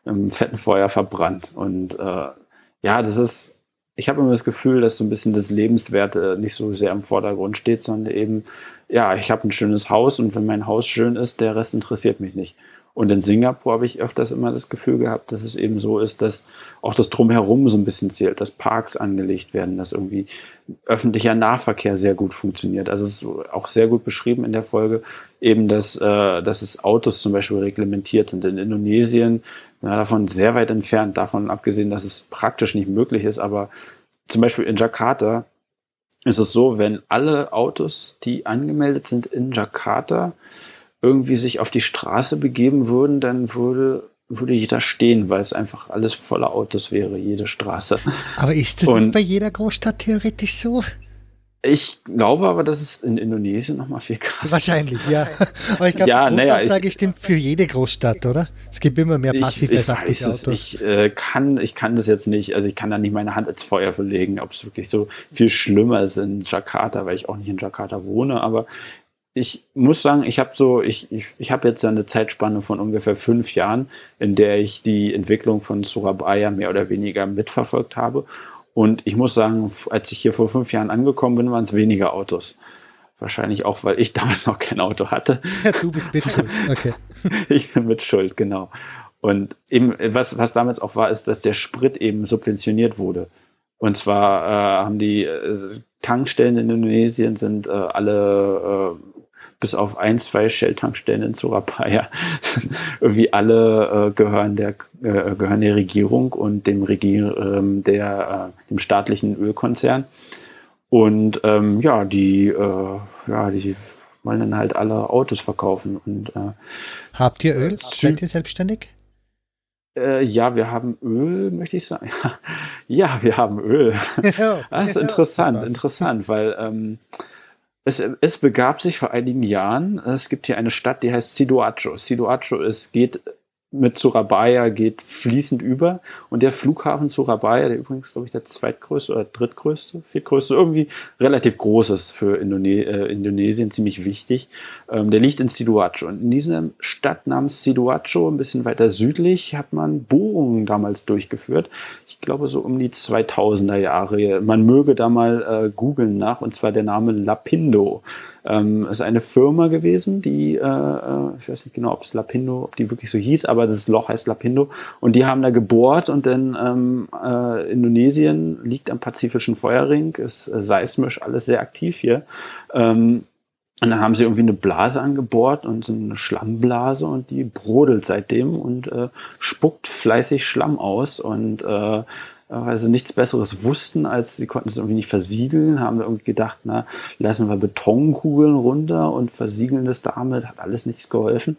im fetten Feuer verbrannt. Und äh, ja, das ist, ich habe immer das Gefühl, dass so ein bisschen das Lebenswerte nicht so sehr im Vordergrund steht, sondern eben ja, ich habe ein schönes Haus und wenn mein Haus schön ist, der Rest interessiert mich nicht. Und in Singapur habe ich öfters immer das Gefühl gehabt, dass es eben so ist, dass auch das Drumherum so ein bisschen zählt, dass Parks angelegt werden, dass irgendwie öffentlicher Nahverkehr sehr gut funktioniert. Also es ist auch sehr gut beschrieben in der Folge, eben, dass, äh, dass es Autos zum Beispiel reglementiert sind. In Indonesien, na, davon sehr weit entfernt, davon abgesehen, dass es praktisch nicht möglich ist, aber zum Beispiel in Jakarta ist es so, wenn alle Autos, die angemeldet sind in Jakarta, irgendwie sich auf die Straße begeben würden, dann würde, würde jeder stehen, weil es einfach alles voller Autos wäre, jede Straße. Aber ist das Und nicht bei jeder Großstadt theoretisch so? Ich glaube aber, dass es in Indonesien noch mal viel krasser Wahrscheinlich, ist. ja. *laughs* Aber ich glaube, ja, die naja, Aussage stimmt für jede Großstadt, oder? Es gibt immer mehr passiv ich, ich weiß Autos. Ich, äh, kann, ich kann das jetzt nicht, also ich kann da nicht meine Hand ins Feuer verlegen, ob es wirklich so viel schlimmer ist in Jakarta, weil ich auch nicht in Jakarta wohne, aber ich muss sagen, ich habe so, ich, ich, ich habe jetzt eine Zeitspanne von ungefähr fünf Jahren, in der ich die Entwicklung von Surabaya mehr oder weniger mitverfolgt habe. Und ich muss sagen, als ich hier vor fünf Jahren angekommen bin, waren es weniger Autos. Wahrscheinlich auch, weil ich *laughs* damals noch kein Auto hatte. Ja, du bist mit schuld. Okay. *laughs* ich bin mit schuld, genau. Und eben, was, was damals auch war, ist, dass der Sprit eben subventioniert wurde. Und zwar äh, haben die äh, Tankstellen in Indonesien sind äh, alle äh, bis auf ein, zwei Shell-Tankstellen in Surabaya, *laughs* irgendwie alle äh, gehören, der, äh, gehören der Regierung und dem, Regier ähm, der, äh, dem staatlichen Ölkonzern. Und ähm, ja, die, äh, ja, die wollen dann halt alle Autos verkaufen. Und, äh, Habt ihr Öl? Seid ihr selbstständig? Äh, ja, wir haben Öl, möchte ich sagen. *laughs* ja, wir haben Öl. *laughs* das ist interessant, interessant, weil ähm, es, es begab sich vor einigen Jahren, es gibt hier eine Stadt, die heißt Sidoarjo. Sidoarjo ist, geht mit Surabaya geht fließend über. Und der Flughafen Surabaya, der übrigens, glaube ich, der zweitgrößte oder drittgrößte, viertgrößte, irgendwie relativ groß ist für Indone äh, Indonesien, ziemlich wichtig, ähm, der liegt in Sidoarjo. Und in dieser Stadt namens Sidoarjo, ein bisschen weiter südlich, hat man Bohrungen damals durchgeführt. Ich glaube, so um die 2000er Jahre. Man möge da mal äh, googeln nach, und zwar der Name Lapindo. Ähm, ist eine Firma gewesen, die, äh, äh, ich weiß nicht genau, ob es Lapindo, ob die wirklich so hieß, aber das Loch heißt Lapindo. Und die haben da gebohrt und dann ähm, äh, Indonesien liegt am Pazifischen Feuerring, ist äh, seismisch alles sehr aktiv hier. Ähm, und dann haben sie irgendwie eine Blase angebohrt und so eine Schlammblase und die brodelt seitdem und äh, spuckt fleißig Schlamm aus und äh, weil sie nichts Besseres wussten, als sie konnten es irgendwie nicht versiegeln, haben irgendwie gedacht, na, lassen wir Betonkugeln runter und versiegeln das damit, hat alles nichts geholfen.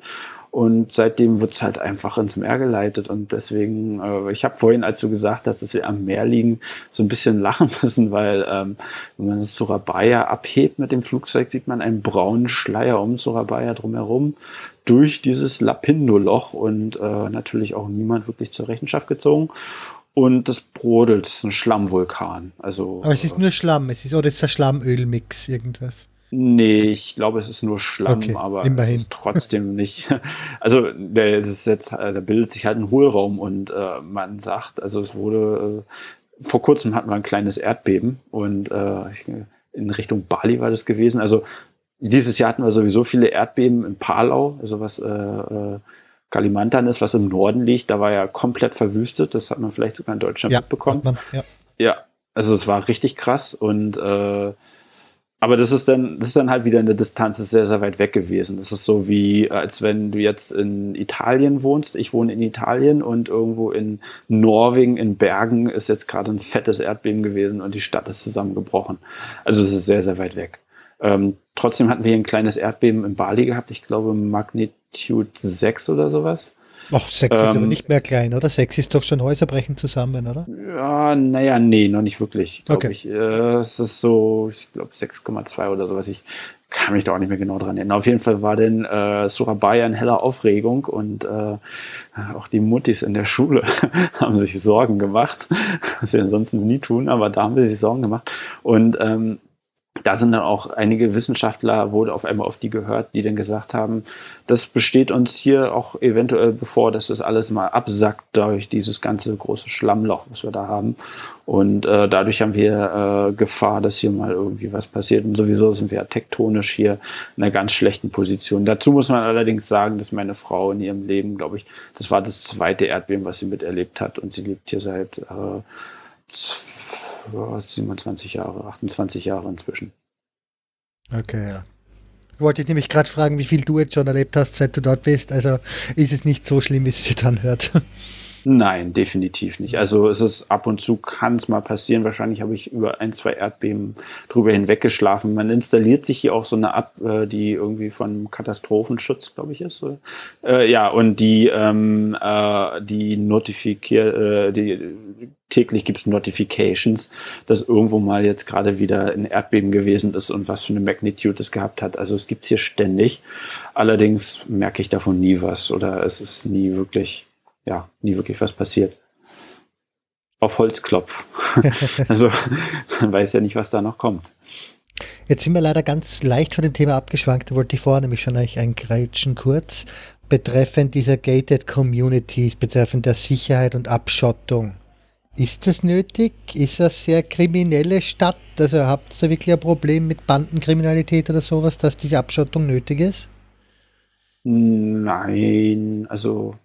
Und seitdem wird es halt einfach ins Meer geleitet. Und deswegen, äh, ich habe vorhin, als du gesagt hast, dass wir am Meer liegen, so ein bisschen lachen *laughs* müssen, weil ähm, wenn man Surabaya abhebt mit dem Flugzeug, sieht man einen braunen Schleier um Surabaya drumherum durch dieses Lapindo-Loch und äh, natürlich auch niemand wirklich zur Rechenschaft gezogen. Und das brodelt, das ist ein Schlammvulkan. Also, Aber es ist nur Schlamm, es ist, oder ist das Schlammölmix irgendwas? Nee, ich glaube, es ist nur Schlamm, okay, aber immerhin. es ist trotzdem nicht. *laughs* Also der, ist jetzt, äh, da bildet sich halt ein Hohlraum und äh, man sagt, also es wurde äh, vor kurzem hatten wir ein kleines Erdbeben und äh, in Richtung Bali war das gewesen. Also dieses Jahr hatten wir sowieso viele Erdbeben in Palau, also was äh, äh, Kalimantan ist, was im Norden liegt. Da war ja komplett verwüstet. Das hat man vielleicht sogar in Deutschland ja, mitbekommen. Man, ja. ja, also es war richtig krass und äh, aber das ist dann, das ist dann halt wieder eine Distanz, ist sehr, sehr weit weg gewesen. Das ist so wie, als wenn du jetzt in Italien wohnst. Ich wohne in Italien und irgendwo in Norwegen, in Bergen, ist jetzt gerade ein fettes Erdbeben gewesen und die Stadt ist zusammengebrochen. Also es ist sehr, sehr weit weg. Ähm, trotzdem hatten wir hier ein kleines Erdbeben in Bali gehabt. Ich glaube Magnitude 6 oder sowas. Ach, sechs ähm, ist aber ähm, nicht mehr klein, oder? Sechs ist doch schon Häuserbrechen zusammen, oder? Ja, naja, nee, noch nicht wirklich, glaube okay. ich. Äh, es ist so, ich glaube 6,2 oder sowas. Ich kann mich da auch nicht mehr genau dran erinnern. Auf jeden Fall war denn äh, Surabaya in heller Aufregung und äh, auch die Muttis in der Schule *laughs* haben sich Sorgen gemacht, *laughs* was wir ansonsten nie tun, aber da haben wir sich Sorgen gemacht. Und ähm, da sind dann auch einige Wissenschaftler, wurde auf einmal auf die gehört, die dann gesagt haben, das besteht uns hier auch eventuell bevor, dass das alles mal absackt durch dieses ganze große Schlammloch, was wir da haben. Und äh, dadurch haben wir äh, Gefahr, dass hier mal irgendwie was passiert. Und sowieso sind wir tektonisch hier in einer ganz schlechten Position. Dazu muss man allerdings sagen, dass meine Frau in ihrem Leben, glaube ich, das war das zweite Erdbeben, was sie miterlebt hat. Und sie lebt hier seit äh, 27 Jahre, 28 Jahre inzwischen. Okay, ja. Wollte ich nämlich gerade fragen, wie viel du jetzt schon erlebt hast, seit du dort bist. Also ist es nicht so schlimm, wie es sich dann hört. Nein, definitiv nicht. Also es ist ab und zu kann es mal passieren. Wahrscheinlich habe ich über ein, zwei Erdbeben drüber hinweg geschlafen. Man installiert sich hier auch so eine App, äh, die irgendwie von Katastrophenschutz, glaube ich, ist. Äh, ja, und die, ähm, äh, die notifiziert, äh, die täglich gibt es Notifications, dass irgendwo mal jetzt gerade wieder ein Erdbeben gewesen ist und was für eine Magnitude es gehabt hat. Also es gibt es hier ständig. Allerdings merke ich davon nie was oder es ist nie wirklich ja, nie wirklich was passiert. Auf Holzklopf. *laughs* also man weiß ja nicht, was da noch kommt. Jetzt sind wir leider ganz leicht von dem Thema abgeschwankt. Da wollte ich vorher nämlich schon eigentlich eingreitschen kurz betreffend dieser Gated Communities, betreffend der Sicherheit und Abschottung. Ist das nötig? Ist das sehr kriminelle Stadt? Also habt ihr wirklich ein Problem mit Bandenkriminalität oder sowas, dass diese Abschottung nötig ist? Nein, also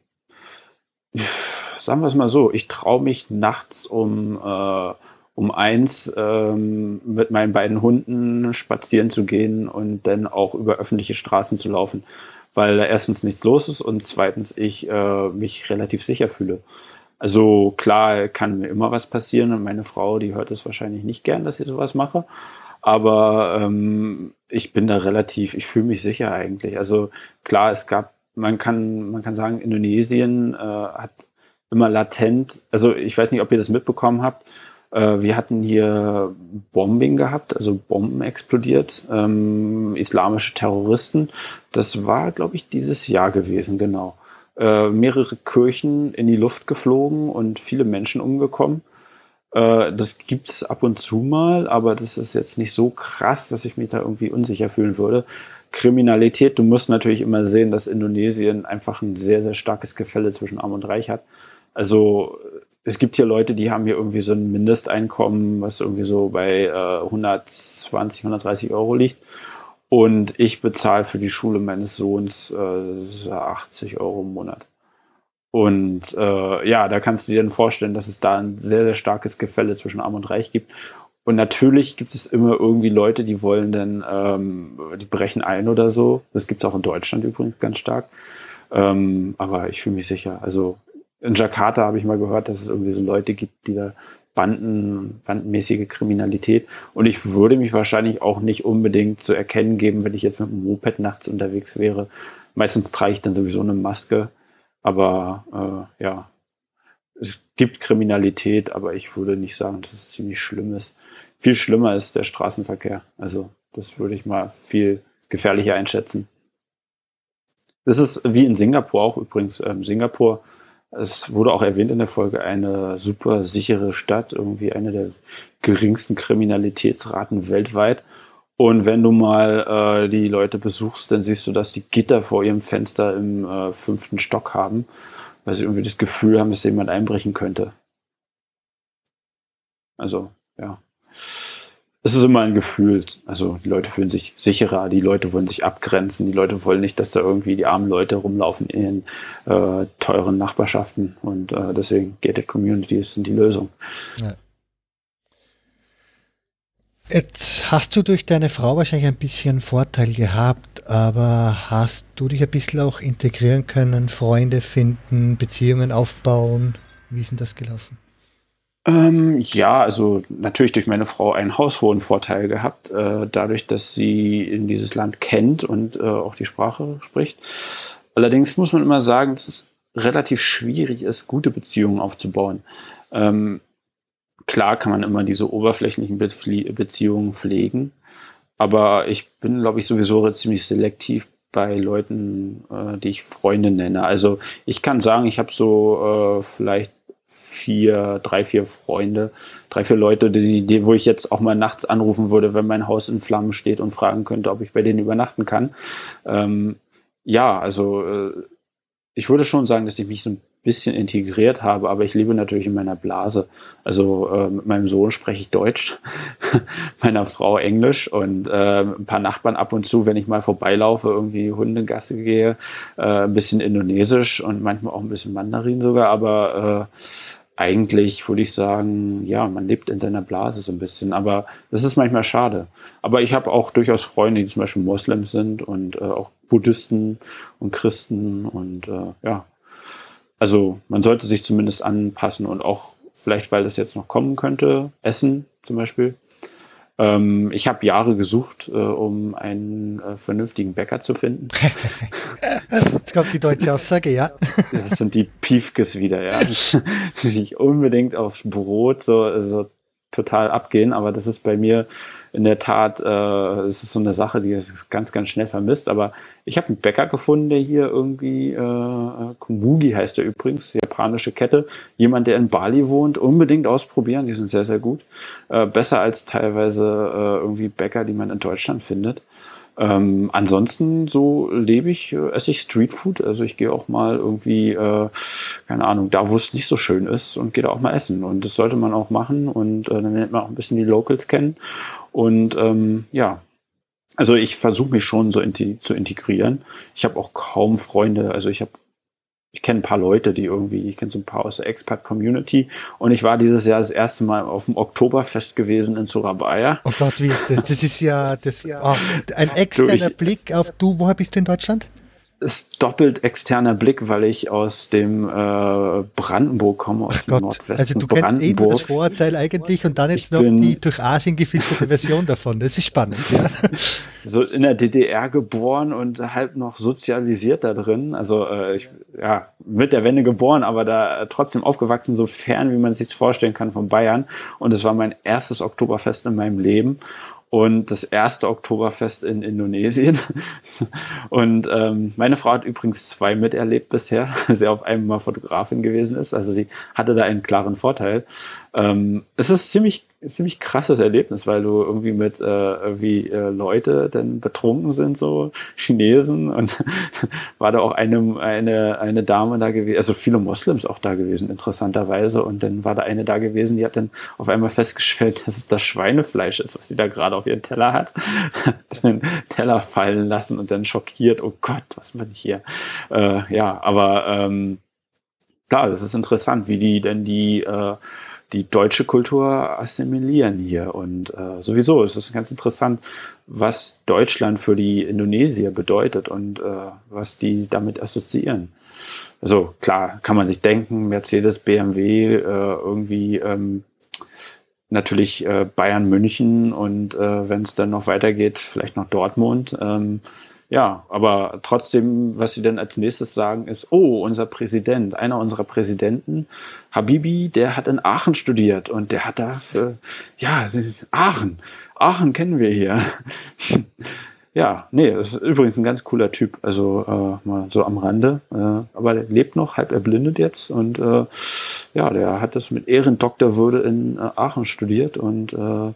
sagen wir es mal so, ich traue mich nachts um, äh, um eins ähm, mit meinen beiden Hunden spazieren zu gehen und dann auch über öffentliche Straßen zu laufen, weil da erstens nichts los ist und zweitens ich äh, mich relativ sicher fühle. Also klar kann mir immer was passieren und meine Frau, die hört es wahrscheinlich nicht gern, dass ich sowas mache. Aber ähm, ich bin da relativ, ich fühle mich sicher eigentlich. Also klar, es gab man kann, man kann sagen, Indonesien äh, hat immer latent, also ich weiß nicht, ob ihr das mitbekommen habt, äh, wir hatten hier Bombing gehabt, also Bomben explodiert, ähm, islamische Terroristen. Das war, glaube ich, dieses Jahr gewesen, genau. Äh, mehrere Kirchen in die Luft geflogen und viele Menschen umgekommen. Äh, das gibt's ab und zu mal, aber das ist jetzt nicht so krass, dass ich mich da irgendwie unsicher fühlen würde. Kriminalität, du musst natürlich immer sehen, dass Indonesien einfach ein sehr, sehr starkes Gefälle zwischen Arm und Reich hat. Also es gibt hier Leute, die haben hier irgendwie so ein Mindesteinkommen, was irgendwie so bei äh, 120, 130 Euro liegt. Und ich bezahle für die Schule meines Sohns äh, 80 Euro im Monat. Und äh, ja, da kannst du dir dann vorstellen, dass es da ein sehr, sehr starkes Gefälle zwischen Arm und Reich gibt. Und natürlich gibt es immer irgendwie Leute, die wollen dann, ähm, die brechen ein oder so. Das gibt es auch in Deutschland übrigens ganz stark. Ähm, aber ich fühle mich sicher. Also in Jakarta habe ich mal gehört, dass es irgendwie so Leute gibt, die da Banden, bandenmäßige Kriminalität. Und ich würde mich wahrscheinlich auch nicht unbedingt zu erkennen geben, wenn ich jetzt mit dem Moped nachts unterwegs wäre. Meistens trage ich dann sowieso eine Maske. Aber äh, ja, es gibt Kriminalität, aber ich würde nicht sagen, dass es ziemlich schlimm ist. Viel schlimmer ist der Straßenverkehr. Also das würde ich mal viel gefährlicher einschätzen. Das ist wie in Singapur auch übrigens. Ähm, Singapur Es wurde auch erwähnt in der Folge, eine super sichere Stadt, irgendwie eine der geringsten Kriminalitätsraten weltweit. Und wenn du mal äh, die Leute besuchst, dann siehst du, dass die Gitter vor ihrem Fenster im äh, fünften Stock haben, weil sie irgendwie das Gefühl haben, dass jemand einbrechen könnte. Also, ja es ist immer ein Gefühl. Also die Leute fühlen sich sicherer, die Leute wollen sich abgrenzen, die Leute wollen nicht, dass da irgendwie die armen Leute rumlaufen in äh, teuren Nachbarschaften. Und äh, deswegen Gated Communities sind die Lösung. Ja. Jetzt hast du durch deine Frau wahrscheinlich ein bisschen Vorteil gehabt, aber hast du dich ein bisschen auch integrieren können, Freunde finden, Beziehungen aufbauen? Wie ist denn das gelaufen? Ähm, ja, also natürlich durch meine Frau einen haushohen Vorteil gehabt, äh, dadurch, dass sie in dieses Land kennt und äh, auch die Sprache spricht. Allerdings muss man immer sagen, dass es relativ schwierig ist, gute Beziehungen aufzubauen. Ähm, klar kann man immer diese oberflächlichen Be Beziehungen pflegen, aber ich bin, glaube ich, sowieso ziemlich selektiv bei Leuten, äh, die ich Freunde nenne. Also ich kann sagen, ich habe so äh, vielleicht vier, drei, vier Freunde, drei, vier Leute, die, die, wo ich jetzt auch mal nachts anrufen würde, wenn mein Haus in Flammen steht und fragen könnte, ob ich bei denen übernachten kann. Ähm, ja, also äh, ich würde schon sagen, dass ich mich so ein bisschen integriert habe, aber ich lebe natürlich in meiner Blase. Also äh, mit meinem Sohn spreche ich Deutsch, *laughs* meiner Frau Englisch und äh, ein paar Nachbarn ab und zu, wenn ich mal vorbeilaufe, irgendwie Hundegasse gehe, äh, ein bisschen Indonesisch und manchmal auch ein bisschen Mandarin sogar, aber äh, eigentlich würde ich sagen, ja, man lebt in seiner Blase so ein bisschen, aber das ist manchmal schade. Aber ich habe auch durchaus Freunde, die zum Beispiel Moslems sind und äh, auch Buddhisten und Christen und äh, ja, also man sollte sich zumindest anpassen und auch vielleicht, weil das jetzt noch kommen könnte, Essen zum Beispiel. Ähm, ich habe Jahre gesucht, äh, um einen äh, vernünftigen Bäcker zu finden. *laughs* Jetzt kommt die deutsche Aussage, ja. Das sind die Piefkes wieder, ja. *laughs* Die sich unbedingt aufs Brot so, so total abgehen, aber das ist bei mir in der Tat, äh, es ist so eine Sache, die ist ganz, ganz schnell vermisst. Aber ich habe einen Bäcker gefunden, der hier irgendwie, äh, Kumugi heißt der übrigens, japanische Kette. Jemand, der in Bali wohnt, unbedingt ausprobieren, die sind sehr, sehr gut. Äh, besser als teilweise äh, irgendwie Bäcker, die man in Deutschland findet. Ähm, ansonsten so lebe ich, äh, esse ich Streetfood. Also ich gehe auch mal irgendwie, äh, keine Ahnung, da wo es nicht so schön ist und gehe da auch mal essen. Und das sollte man auch machen und äh, dann lernt man auch ein bisschen die Locals kennen. Und ähm, ja, also ich versuche mich schon so inti zu integrieren. Ich habe auch kaum Freunde. Also ich habe ich kenne ein paar Leute, die irgendwie, ich kenne so ein paar aus der Expat-Community und ich war dieses Jahr das erste Mal auf dem Oktoberfest gewesen in Surabaya. Oh Gott, wie ist das? Das ist ja, das, *laughs* oh, ein externer Blick auf du, woher bist du in Deutschland? Ist doppelt externer Blick, weil ich aus dem äh, Brandenburg komme, aus Ach dem Gott. Nordwesten Also du kennst eh das Vorurteil eigentlich und dann jetzt ich noch die durch Asien gefilterte Version davon. Das ist spannend. Ja. *laughs* So in der DDR geboren und halb noch sozialisiert da drin. Also äh, ich, ja, mit der Wende geboren, aber da trotzdem aufgewachsen, so fern, wie man sich vorstellen kann von Bayern. Und es war mein erstes Oktoberfest in meinem Leben und das erste Oktoberfest in Indonesien. *laughs* und ähm, meine Frau hat übrigens zwei miterlebt bisher, *laughs* sie auf einmal Fotografin gewesen ist. Also sie hatte da einen klaren Vorteil. Ähm, es ist ziemlich ziemlich krasses Erlebnis, weil du irgendwie mit äh, irgendwie äh, Leute dann betrunken sind, so Chinesen und *laughs* war da auch eine, eine, eine Dame da gewesen, also viele Moslems auch da gewesen, interessanterweise. Und dann war da eine da gewesen, die hat dann auf einmal festgestellt, dass es das Schweinefleisch ist, was sie da gerade auf ihren Teller hat. *laughs* den Teller fallen lassen und dann schockiert, oh Gott, was bin ich hier? Äh, ja, aber ähm, klar, das ist interessant, wie die denn die äh, die deutsche Kultur assimilieren hier. Und äh, sowieso ist es ganz interessant, was Deutschland für die Indonesier bedeutet und äh, was die damit assoziieren. Also klar, kann man sich denken, Mercedes, BMW, äh, irgendwie ähm, natürlich äh, Bayern, München und äh, wenn es dann noch weitergeht, vielleicht noch Dortmund. Ähm, ja, aber trotzdem, was sie dann als nächstes sagen, ist, oh, unser Präsident, einer unserer Präsidenten, Habibi, der hat in Aachen studiert und der hat da, ja, Aachen, Aachen kennen wir hier. *laughs* ja, nee, ist übrigens ein ganz cooler Typ. Also äh, mal so am Rande. Äh, aber lebt noch, halb erblindet jetzt. Und äh, ja, der hat das mit Ehrendoktorwürde in äh, Aachen studiert. Und äh,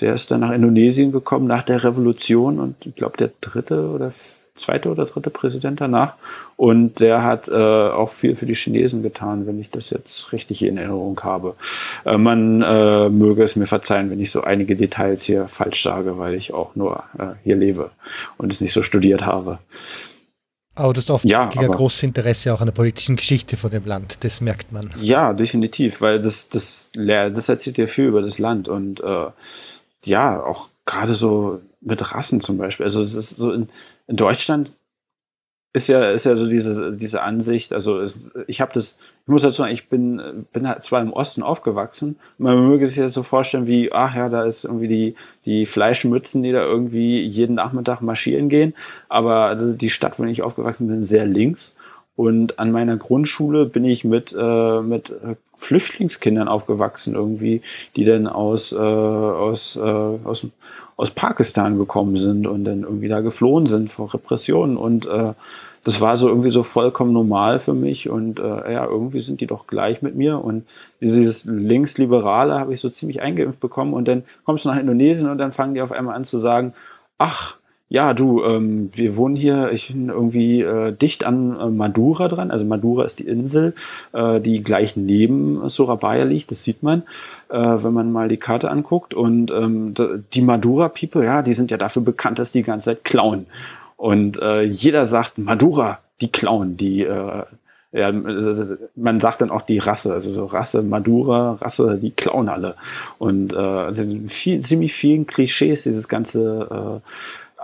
der ist dann nach Indonesien gekommen nach der Revolution. Und ich glaube, der dritte oder zweite oder dritte Präsident danach. Und der hat äh, auch viel für die Chinesen getan, wenn ich das jetzt richtig in Erinnerung habe. Äh, man äh, möge es mir verzeihen, wenn ich so einige Details hier falsch sage, weil ich auch nur äh, hier lebe und es nicht so studiert habe. Aber du hast oft ja, großes Interesse auch an der politischen Geschichte von dem Land, das merkt man. Ja, definitiv, weil das, das, das erzählt dir viel über das Land und äh, ja, auch gerade so mit Rassen zum Beispiel. Also es ist so in, in Deutschland ist ja, ist ja so diese, diese Ansicht, also ich habe das, ich muss dazu sagen, ich bin, bin halt zwar im Osten aufgewachsen, man möge sich das so vorstellen wie, ach ja, da ist irgendwie die, die Fleischmützen, die da irgendwie jeden Nachmittag marschieren gehen, aber also die Stadt, wo ich aufgewachsen bin, sehr links und an meiner Grundschule bin ich mit, äh, mit Flüchtlingskindern aufgewachsen, irgendwie, die dann aus, äh, aus, äh, aus, aus Pakistan gekommen sind und dann irgendwie da geflohen sind vor Repressionen. Und äh, das war so irgendwie so vollkommen normal für mich. Und äh, ja, irgendwie sind die doch gleich mit mir. Und dieses Linksliberale habe ich so ziemlich eingeimpft bekommen. Und dann kommst du nach Indonesien und dann fangen die auf einmal an zu sagen, ach, ja, du, ähm, wir wohnen hier, ich bin irgendwie äh, dicht an äh, Madura dran. Also Madura ist die Insel, äh, die gleich neben Surabaya liegt. Das sieht man, äh, wenn man mal die Karte anguckt. Und ähm, die Madura-People, ja, die sind ja dafür bekannt, dass die ganze Zeit klauen. Und äh, jeder sagt, Madura, die klauen, die äh, ja, man sagt dann auch die Rasse, also so Rasse, Madura, Rasse, die klauen alle. Und äh, also viel, ziemlich vielen Klischees, dieses ganze äh,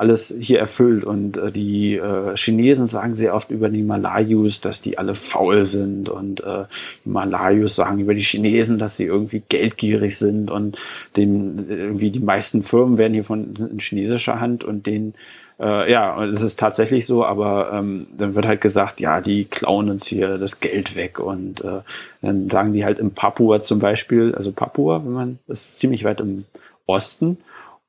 alles hier erfüllt. Und äh, die äh, Chinesen sagen sehr oft über die Malayus, dass die alle faul sind. Und äh, die Malayus sagen über die Chinesen, dass sie irgendwie geldgierig sind. Und den, irgendwie die meisten Firmen werden hier von in chinesischer Hand und den äh, ja, und es ist tatsächlich so, aber ähm, dann wird halt gesagt, ja, die klauen uns hier das Geld weg und äh, dann sagen die halt im Papua zum Beispiel, also Papua, wenn man, das ist ziemlich weit im Osten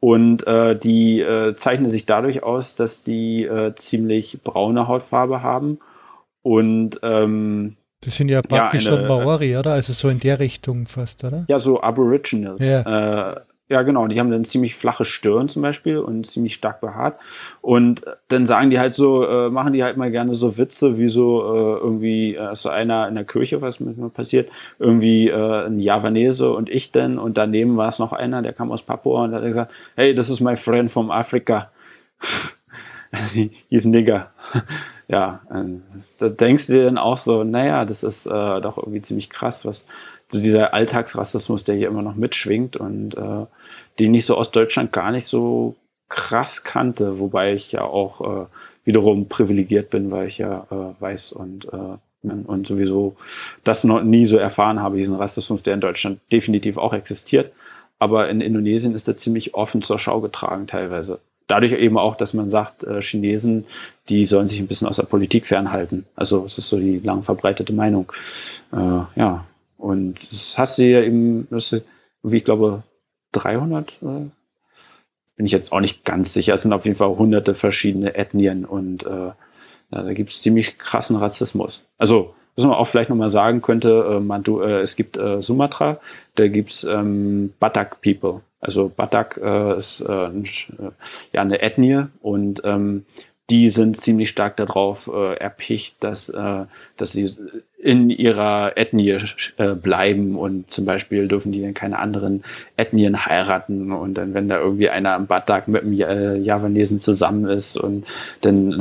und äh, die äh, zeichnen sich dadurch aus, dass die äh, ziemlich braune Hautfarbe haben. Und ähm, das sind ja praktisch ja, eine, schon Maori, oder? Also so in der Richtung fast, oder? Ja, so Aboriginals. Ja. Äh, ja, genau. Die haben dann ziemlich flache Stirn zum Beispiel und ziemlich stark behaart. Und dann sagen die halt so, äh, machen die halt mal gerne so Witze, wie so äh, irgendwie äh, so einer in der Kirche, was manchmal passiert, irgendwie äh, ein Javanese und ich denn. Und daneben war es noch einer, der kam aus Papua und hat gesagt, hey, this is my friend from Africa. *laughs* He's Nigger. *laughs* ja, da denkst du dir dann auch so, naja, das ist äh, doch irgendwie ziemlich krass, was dieser Alltagsrassismus, der hier immer noch mitschwingt und äh, den ich so aus Deutschland gar nicht so krass kannte, wobei ich ja auch äh, wiederum privilegiert bin, weil ich ja äh, weiß und äh, und sowieso das noch nie so erfahren habe, diesen Rassismus, der in Deutschland definitiv auch existiert. Aber in Indonesien ist er ziemlich offen zur Schau getragen teilweise. Dadurch eben auch, dass man sagt, äh, Chinesen, die sollen sich ein bisschen aus der Politik fernhalten. Also es ist so die lang verbreitete Meinung. Äh, ja, und das hast du ja eben, wie ich glaube, 300, äh, bin ich jetzt auch nicht ganz sicher. Es sind auf jeden Fall hunderte verschiedene Ethnien und äh, ja, da gibt es ziemlich krassen Rassismus. Also, was man auch vielleicht nochmal sagen könnte, äh, man, du, äh, es gibt äh, Sumatra, da gibt's ähm, Batak People. Also Batak äh, ist äh, äh, ja eine Ethnie und ähm, die sind ziemlich stark darauf äh, erpicht, dass, äh, dass sie in ihrer Ethnie äh, bleiben. Und zum Beispiel dürfen die dann keine anderen Ethnien heiraten. Und dann, wenn da irgendwie einer am Batak mit einem äh, Javanesen zusammen ist und dann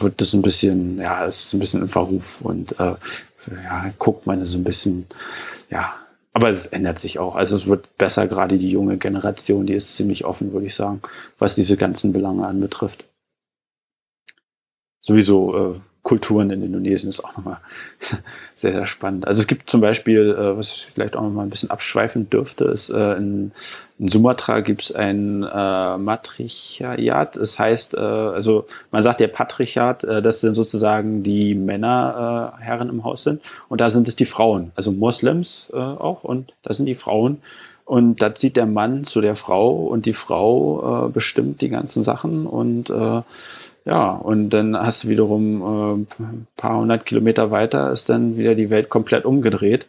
wird das ein bisschen, ja, ist ein bisschen im Verruf. Und äh, ja, guckt man so ein bisschen, ja, aber es ändert sich auch. Also es wird besser, gerade die junge Generation, die ist ziemlich offen, würde ich sagen, was diese ganzen Belange anbetrifft sowieso äh, Kulturen in Indonesien ist auch nochmal *laughs* sehr, sehr spannend. Also es gibt zum Beispiel, äh, was ich vielleicht auch nochmal ein bisschen abschweifen dürfte, ist äh, in, in Sumatra gibt es ein äh, Matriarchat. Das heißt, äh, also man sagt ja Patriarchat, äh, das sind sozusagen die Männerherren äh, im Haus sind. Und da sind es die Frauen, also Moslems auch. Und da sind die Frauen. Und das sieht der Mann zu der Frau. Und die Frau bestimmt die ganzen Sachen. Und ja, und dann hast du wiederum äh, ein paar hundert Kilometer weiter ist dann wieder die Welt komplett umgedreht.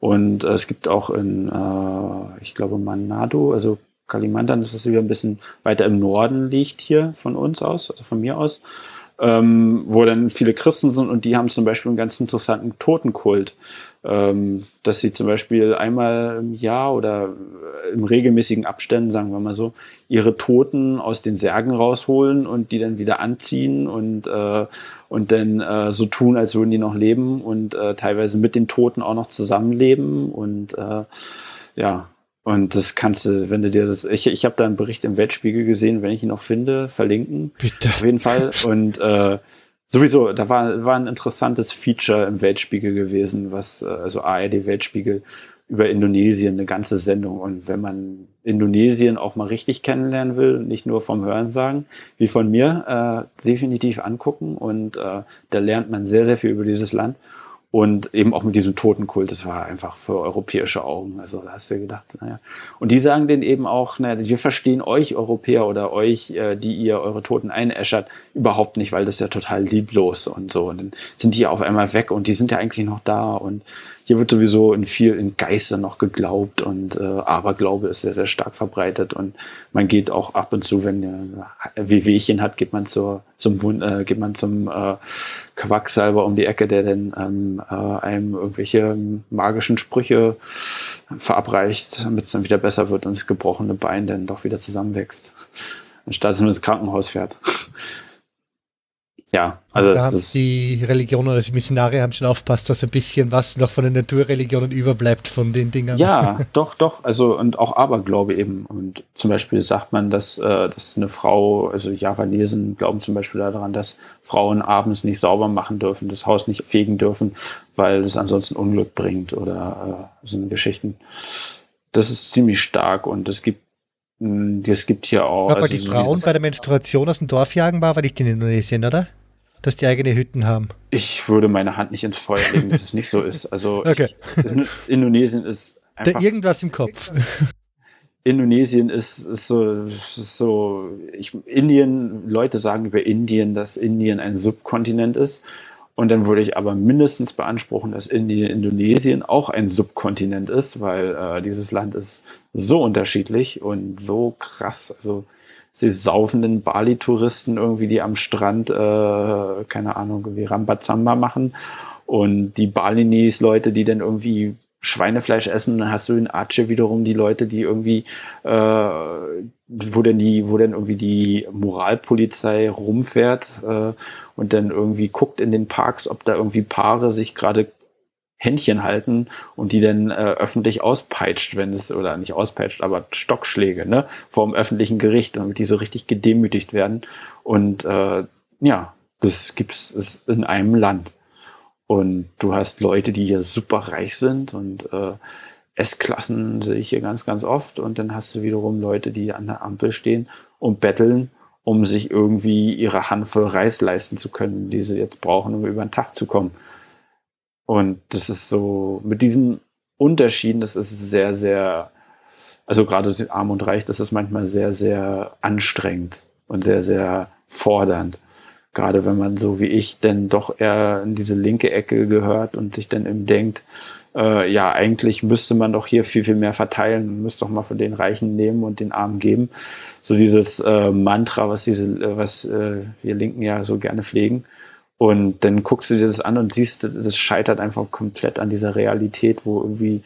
Und äh, es gibt auch in, äh, ich glaube, Manado, also Kalimantan, das ist wieder ein bisschen weiter im Norden liegt hier von uns aus, also von mir aus, ähm, wo dann viele Christen sind und die haben zum Beispiel einen ganz interessanten Totenkult, ähm, dass sie zum Beispiel einmal im Jahr oder im regelmäßigen Abständen, sagen wir mal so, ihre Toten aus den Särgen rausholen und die dann wieder anziehen und, äh, und dann äh, so tun, als würden die noch leben und äh, teilweise mit den Toten auch noch zusammenleben und äh, ja, und das kannst du, wenn du dir das, ich, ich habe da einen Bericht im Weltspiegel gesehen, wenn ich ihn noch finde, verlinken. Bitte. Auf jeden Fall. Und äh, sowieso, da war, war ein interessantes Feature im Weltspiegel gewesen, was, äh, also ARD Weltspiegel über Indonesien, eine ganze Sendung. Und wenn man Indonesien auch mal richtig kennenlernen will, nicht nur vom Hören sagen, wie von mir, äh, definitiv angucken. Und äh, da lernt man sehr, sehr viel über dieses Land. Und eben auch mit diesem Totenkult, das war einfach für europäische Augen. Also da hast du gedacht, naja. Und die sagen denen eben auch, naja, wir verstehen euch Europäer oder euch, äh, die ihr eure Toten einäschert, überhaupt nicht, weil das ist ja total lieblos und so. Und dann sind die ja auf einmal weg und die sind ja eigentlich noch da. Und hier wird sowieso in viel in Geister noch geglaubt und äh, Aberglaube ist sehr, sehr stark verbreitet und man geht auch ab und zu, wenn der Wehwehchen hat, geht man zur, zum äh, geht man zum äh, Quacksalber um die Ecke, der dann ähm, äh, einem irgendwelche magischen Sprüche verabreicht, damit es dann wieder besser wird und das gebrochene Bein dann doch wieder zusammenwächst, anstatt dass man ins Krankenhaus fährt ja, also da haben die Religionen, also die Missionare haben schon aufpasst, dass ein bisschen was noch von den Naturreligionen überbleibt von den Dingern. Ja, *laughs* doch, doch. Also und auch Aberglaube eben. Und zum Beispiel sagt man, dass, äh, dass eine Frau, also Javanesen glauben zum Beispiel daran, dass Frauen abends nicht sauber machen dürfen, das Haus nicht fegen dürfen, weil es ansonsten Unglück bringt oder äh, so eine Geschichten. Das ist ziemlich stark und es gibt es gibt hier auch. Aber also die Frauen bei der Menstruation aus dem Dorf jagen war, war nicht in Indonesien, oder? Dass die eigene Hütten haben. Ich würde meine Hand nicht ins Feuer legen, dass es nicht so ist. Also okay. ich, Indonesien ist einfach. Da irgendwas im Kopf. Indonesien ist, ist so, ist so ich, Indien, Leute sagen über Indien, dass Indien ein Subkontinent ist. Und dann würde ich aber mindestens beanspruchen, dass Indien, Indonesien auch ein Subkontinent ist, weil äh, dieses Land ist so unterschiedlich und so krass. Also die saufenden Bali-Touristen irgendwie, die am Strand, äh, keine Ahnung, wie Rambazamba machen. Und die Balinis, Leute, die dann irgendwie Schweinefleisch essen, dann hast du in Aceh wiederum die Leute, die irgendwie, äh, wo denn die, wo denn irgendwie die Moralpolizei rumfährt äh, und dann irgendwie guckt in den Parks, ob da irgendwie Paare sich gerade Händchen halten und die dann äh, öffentlich auspeitscht, wenn es, oder nicht auspeitscht, aber Stockschläge, ne, vor dem öffentlichen Gericht, damit die so richtig gedemütigt werden. Und äh, ja, das gibt's in einem Land. Und du hast Leute, die hier super reich sind und äh, S-Klassen sehe ich hier ganz, ganz oft. Und dann hast du wiederum Leute, die an der Ampel stehen und betteln, um sich irgendwie ihre Handvoll Reis leisten zu können, die sie jetzt brauchen, um über den Tag zu kommen. Und das ist so, mit diesen Unterschieden, das ist sehr, sehr, also gerade arm und reich, das ist manchmal sehr, sehr anstrengend und sehr, sehr fordernd. Gerade wenn man so wie ich denn doch eher in diese linke Ecke gehört und sich dann eben denkt, äh, ja, eigentlich müsste man doch hier viel, viel mehr verteilen, müsste doch mal von den Reichen nehmen und den Armen geben. So dieses äh, Mantra, was diese, äh, was äh, wir Linken ja so gerne pflegen. Und dann guckst du dir das an und siehst, das scheitert einfach komplett an dieser Realität, wo irgendwie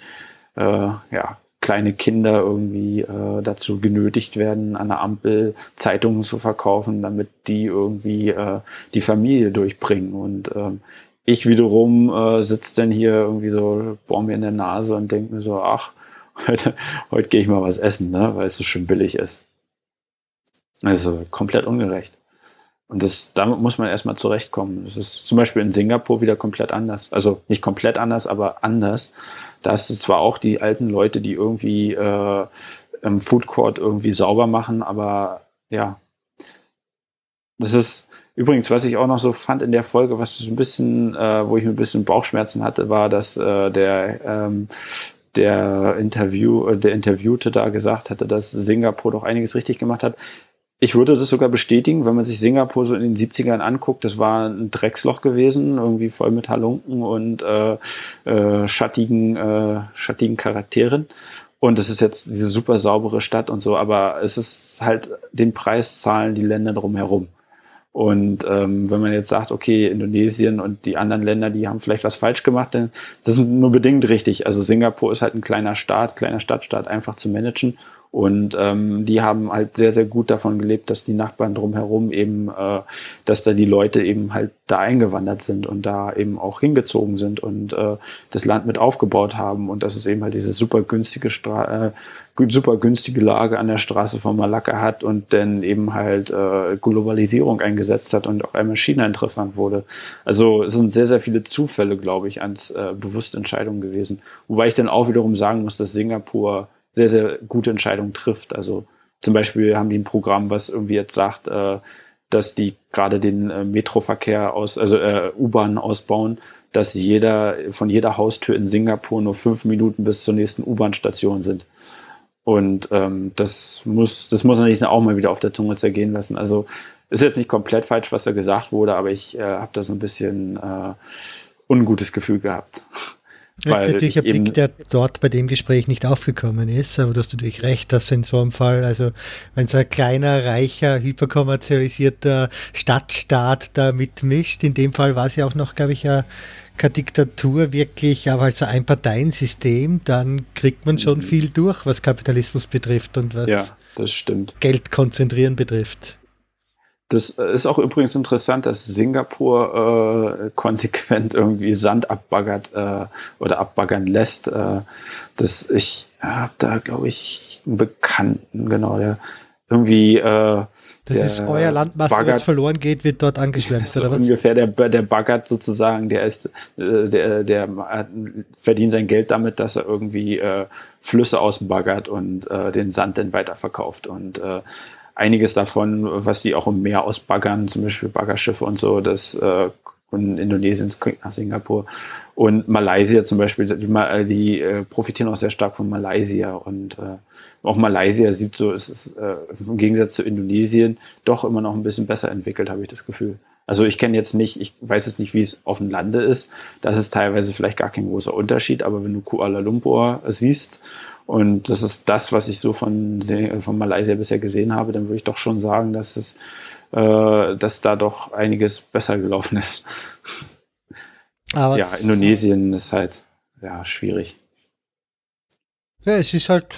äh, ja, kleine Kinder irgendwie äh, dazu genötigt werden, an der Ampel Zeitungen zu verkaufen, damit die irgendwie äh, die Familie durchbringen. Und ähm, ich wiederum äh, sitze dann hier irgendwie so, bohr mir in der Nase und denke mir so, ach, *laughs* heute, heute gehe ich mal was essen, ne? weil es so schön billig ist. Also komplett ungerecht. Und das, damit muss man erstmal zurechtkommen. Das ist zum Beispiel in Singapur wieder komplett anders. Also nicht komplett anders, aber anders. Da ist es zwar auch die alten Leute, die irgendwie äh, im Food Court irgendwie sauber machen, aber ja. Das ist übrigens, was ich auch noch so fand in der Folge, was ein bisschen, äh, wo ich ein bisschen Bauchschmerzen hatte, war, dass äh, der ähm, der Interview, der Interviewte da gesagt hatte, dass Singapur doch einiges richtig gemacht hat. Ich würde das sogar bestätigen, wenn man sich Singapur so in den 70ern anguckt, das war ein Drecksloch gewesen, irgendwie voll mit Halunken und äh, äh, schattigen, äh, schattigen Charakteren. Und es ist jetzt diese super saubere Stadt und so, aber es ist halt den Preis zahlen die Länder drumherum. Und ähm, wenn man jetzt sagt, okay, Indonesien und die anderen Länder, die haben vielleicht was falsch gemacht, dann das ist nur bedingt richtig. Also Singapur ist halt ein kleiner Staat, kleiner Stadtstaat, einfach zu managen. Und ähm, die haben halt sehr, sehr gut davon gelebt, dass die Nachbarn drumherum eben, äh, dass da die Leute eben halt da eingewandert sind und da eben auch hingezogen sind und äh, das Land mit aufgebaut haben und dass es eben halt diese super günstige Stra äh, super günstige Lage an der Straße von Malakka hat und dann eben halt äh, Globalisierung eingesetzt hat und auch einmal China interessant wurde. Also es sind sehr, sehr viele Zufälle, glaube ich, als äh, bewusste Entscheidungen gewesen. Wobei ich dann auch wiederum sagen muss, dass Singapur sehr, sehr gute Entscheidungen trifft. Also zum Beispiel haben die ein Programm, was irgendwie jetzt sagt, äh, dass die gerade den äh, Metroverkehr aus, also äh, U-Bahn ausbauen, dass jeder von jeder Haustür in Singapur nur fünf Minuten bis zur nächsten U-Bahn-Station sind. Und ähm, das muss, das muss man nicht auch mal wieder auf der Zunge zergehen lassen. Also ist jetzt nicht komplett falsch, was da gesagt wurde, aber ich äh, habe da so ein bisschen äh, ungutes Gefühl gehabt. Das ist natürlich ein Blick, der dort bei dem Gespräch nicht aufgekommen ist, aber du hast natürlich recht, dass in so einem Fall, also wenn so ein kleiner, reicher, hyperkommerzialisierter Stadtstaat da mitmischt, in dem Fall war es ja auch noch, glaube ich, ja keine Diktatur wirklich, aber also ein Parteiensystem, dann kriegt man schon mhm. viel durch, was Kapitalismus betrifft und was ja, Geld konzentrieren betrifft. Das ist auch übrigens interessant, dass Singapur äh, konsequent irgendwie Sand abbaggert äh, oder abbaggern lässt. Äh, das, ich habe da, glaube ich, einen Bekannten, genau, der irgendwie. Äh, das der ist euer Landmasse, was verloren geht, wird dort angeschwemmt, oder was? Ungefähr der, der baggert sozusagen, der ist, äh, der, der verdient sein Geld damit, dass er irgendwie äh, Flüsse ausbaggert und äh, den Sand dann weiterverkauft. Und äh, einiges davon, was die auch im Meer ausbaggern, zum Beispiel Baggerschiffe und so, das äh, von Indonesien nach Singapur. Und Malaysia zum Beispiel, die, die äh, profitieren auch sehr stark von Malaysia. Und äh, auch Malaysia sieht so, es ist äh, im Gegensatz zu Indonesien doch immer noch ein bisschen besser entwickelt, habe ich das Gefühl. Also ich kenne jetzt nicht, ich weiß jetzt nicht, wie es auf dem Lande ist. Das ist teilweise vielleicht gar kein großer Unterschied, aber wenn du Kuala Lumpur siehst und das ist das, was ich so von, von Malaysia bisher gesehen habe, dann würde ich doch schon sagen, dass es, äh, dass da doch einiges besser gelaufen ist. Aber ja, Indonesien ist halt ja schwierig. Ja, es ist halt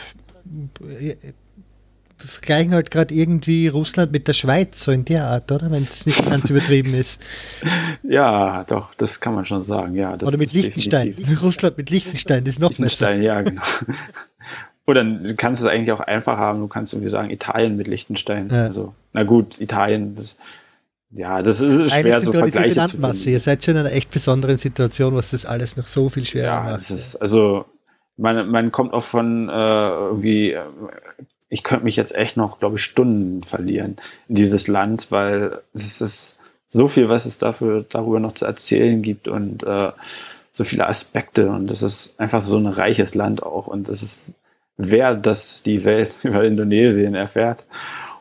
vergleichen halt gerade irgendwie Russland mit der Schweiz, so in der Art, oder? Wenn es nicht ganz übertrieben ist. *laughs* Ja, doch, das kann man schon sagen, ja. oder mit Liechtenstein. Russland mit Liechtenstein, das ist noch Liechtenstein, besser. ja, genau. *laughs* Oder du kannst es eigentlich auch einfach haben, du kannst irgendwie sagen, Italien mit Liechtenstein. Ja. Also, na gut, Italien, das, ja, das ist, ist schwer, so Vergleiche zu finden. Ihr seid schon in einer echt besonderen Situation, was das alles noch so viel schwerer ja, macht. Ist, also, man, man kommt auch von äh, irgendwie, ich könnte mich jetzt echt noch, glaube ich, Stunden verlieren in dieses Land, weil es ist so viel, was es dafür darüber noch zu erzählen gibt und äh, so viele Aspekte und es ist einfach so ein reiches Land auch und es ist wer das die Welt *laughs* über Indonesien erfährt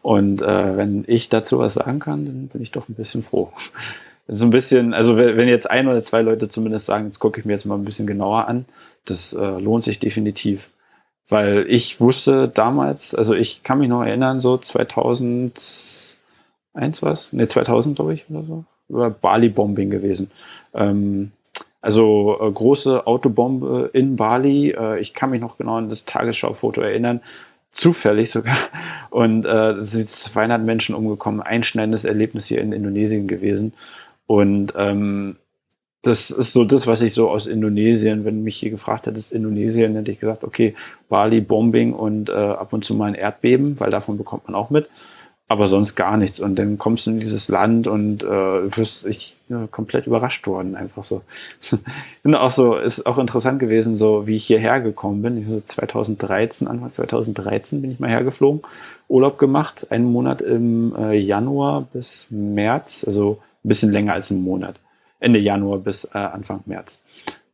und äh, wenn ich dazu was sagen kann, dann bin ich doch ein bisschen froh. So ein bisschen, also wenn jetzt ein oder zwei Leute zumindest sagen, jetzt gucke ich mir jetzt mal ein bisschen genauer an, das äh, lohnt sich definitiv. Weil ich wusste damals, also ich kann mich noch erinnern, so 2001 was? Ne, 2000 glaube ich oder so. Über Bali-Bombing gewesen. Ähm, also äh, große Autobombe in Bali. Äh, ich kann mich noch genau an das Tagesschau-Foto erinnern. Zufällig sogar. *laughs* Und äh, es sind 200 Menschen umgekommen. Einschneidendes Erlebnis hier in Indonesien gewesen. Und ähm, das ist so das, was ich so aus Indonesien, wenn mich hier gefragt hättest, Indonesien, hätte ich gesagt, okay, Bali, Bombing und äh, ab und zu mal ein Erdbeben, weil davon bekommt man auch mit, aber sonst gar nichts. Und dann kommst du in dieses Land und äh, wirst ich ja, komplett überrascht worden, einfach so. *laughs* bin auch so, ist auch interessant gewesen, so wie ich hierher gekommen bin. Ich so 2013, Anfang 2013 bin ich mal hergeflogen, Urlaub gemacht, einen Monat im äh, Januar bis März, also ein bisschen länger als einen Monat. Ende Januar bis äh, Anfang März.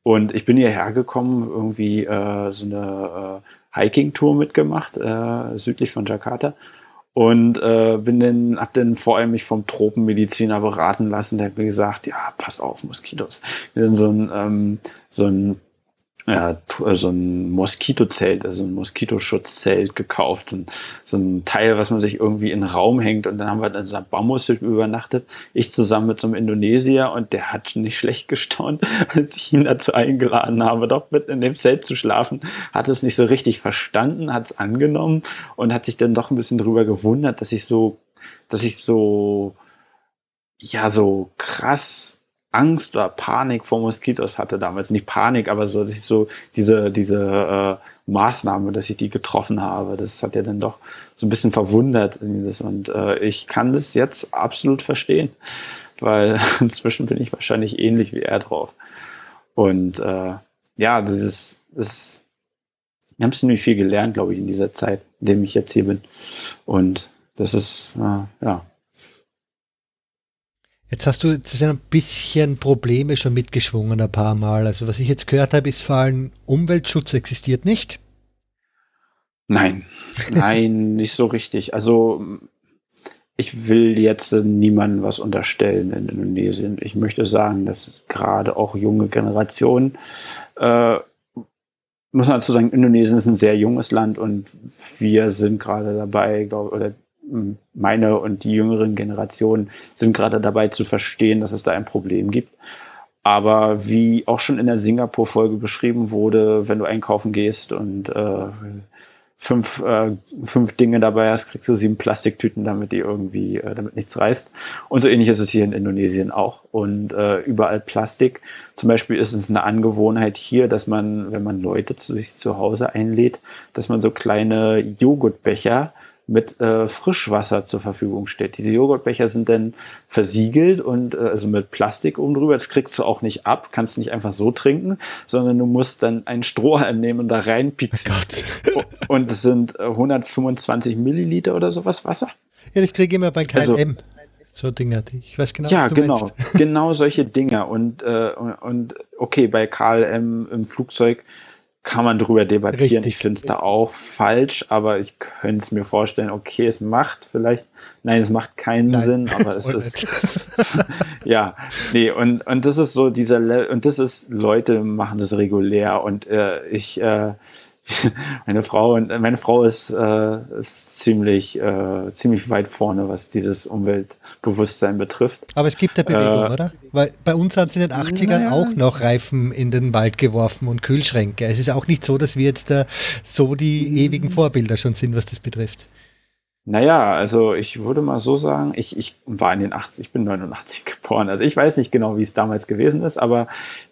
Und ich bin hierher gekommen, irgendwie äh, so eine äh, Hiking-Tour mitgemacht, äh, südlich von Jakarta. Und äh, bin dann, hab dann vor allem mich vom Tropenmediziner beraten lassen, der hat mir gesagt, ja, pass auf, Moskitos. Dann so ein, ähm, so ein ja, so ein Moskitozelt, also ein Moskitoschutzzelt gekauft. Und so ein Teil, was man sich irgendwie in den Raum hängt. Und dann haben wir in so einer Bambushütte übernachtet. Ich zusammen mit so einem Indonesier und der hat nicht schlecht gestaunt, *laughs* als ich ihn dazu eingeladen habe, doch mit in dem Zelt zu schlafen. Hat es nicht so richtig verstanden, hat es angenommen und hat sich dann doch ein bisschen drüber gewundert, dass ich so, dass ich so, ja, so krass Angst oder Panik vor Moskitos hatte damals. Nicht Panik, aber so, dass ich so diese, diese äh, Maßnahme, dass ich die getroffen habe, das hat ja dann doch so ein bisschen verwundert. Und äh, ich kann das jetzt absolut verstehen, weil *laughs* inzwischen bin ich wahrscheinlich ähnlich wie er drauf. Und äh, ja, das ist, das ist wir haben ziemlich viel gelernt, glaube ich, in dieser Zeit, in dem ich jetzt hier bin. Und das ist, äh, ja, Jetzt hast du jetzt ein bisschen Probleme schon mitgeschwungen ein paar Mal. Also was ich jetzt gehört habe, ist vor allem Umweltschutz existiert nicht. Nein, nein, *laughs* nicht so richtig. Also ich will jetzt niemandem was unterstellen in Indonesien. Ich möchte sagen, dass gerade auch junge Generationen, äh, muss man dazu sagen, Indonesien ist ein sehr junges Land und wir sind gerade dabei, glaub, oder meine und die jüngeren Generationen sind gerade dabei zu verstehen, dass es da ein Problem gibt. Aber wie auch schon in der Singapur-Folge beschrieben wurde, wenn du einkaufen gehst und äh, fünf, äh, fünf Dinge dabei hast, kriegst du sieben Plastiktüten, damit die irgendwie, äh, damit nichts reißt. Und so ähnlich ist es hier in Indonesien auch. Und äh, überall Plastik. Zum Beispiel ist es eine Angewohnheit hier, dass man, wenn man Leute zu sich zu Hause einlädt, dass man so kleine Joghurtbecher mit äh, Frischwasser zur Verfügung steht. Diese Joghurtbecher sind dann versiegelt und äh, also mit Plastik oben drüber. Das kriegst du auch nicht ab, kannst nicht einfach so trinken, sondern du musst dann einen Strohhalm nehmen und da reinpieksen. Oh *laughs* und es sind 125 Milliliter oder sowas Wasser. Ja, das kriege ich immer bei KLM. Also, so Dinger, ich weiß genau. Ja, genau, meinst. genau solche Dinger und, äh, und okay, bei KLM im Flugzeug kann man drüber debattieren. Richtig, ich finde es da auch falsch, aber ich könnte es mir vorstellen, okay, es macht vielleicht, nein, es macht keinen nein. Sinn, aber *laughs* es ist, *laughs* ja, nee, und, und das ist so dieser, Le und das ist, Leute machen das regulär und äh, ich, äh, *laughs* meine Frau und meine Frau ist, äh, ist ziemlich, äh, ziemlich weit vorne, was dieses Umweltbewusstsein betrifft. Aber es gibt eine Bewegung, äh, oder? Weil bei uns haben sie in den 80ern naja. auch noch Reifen in den Wald geworfen und Kühlschränke. Es ist auch nicht so, dass wir jetzt da so die ewigen Vorbilder schon sind, was das betrifft. Naja, also ich würde mal so sagen, ich, ich war in den 80, ich bin 89 *laughs* geboren. Also ich weiß nicht genau, wie es damals gewesen ist, aber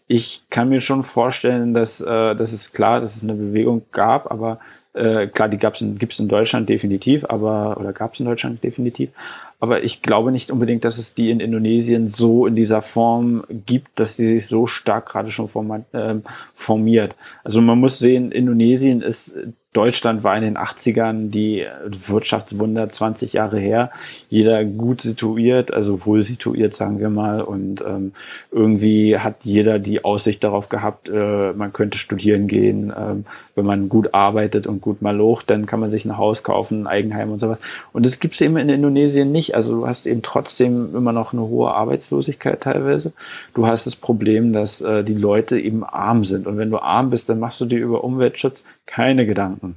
ich kann mir schon vorstellen, dass, äh, das ist klar, dass es eine Bewegung gab, aber äh, klar, die gab's in, gibt's in Deutschland definitiv, aber, oder gab's in Deutschland definitiv. Aber ich glaube nicht unbedingt, dass es die in Indonesien so in dieser Form gibt, dass die sich so stark gerade schon format, äh, formiert. Also man muss sehen, Indonesien ist Deutschland war in den 80ern die Wirtschaftswunder 20 Jahre her. Jeder gut situiert, also wohl situiert, sagen wir mal. Und ähm, irgendwie hat jeder die Aussicht darauf gehabt, äh, man könnte studieren gehen. Ähm, wenn man gut arbeitet und gut mal locht, dann kann man sich ein Haus kaufen, ein Eigenheim und sowas. Und das gibt's eben in Indonesien nicht. Also du hast eben trotzdem immer noch eine hohe Arbeitslosigkeit teilweise. Du hast das Problem, dass äh, die Leute eben arm sind. Und wenn du arm bist, dann machst du dir über Umweltschutz keine Gedanken.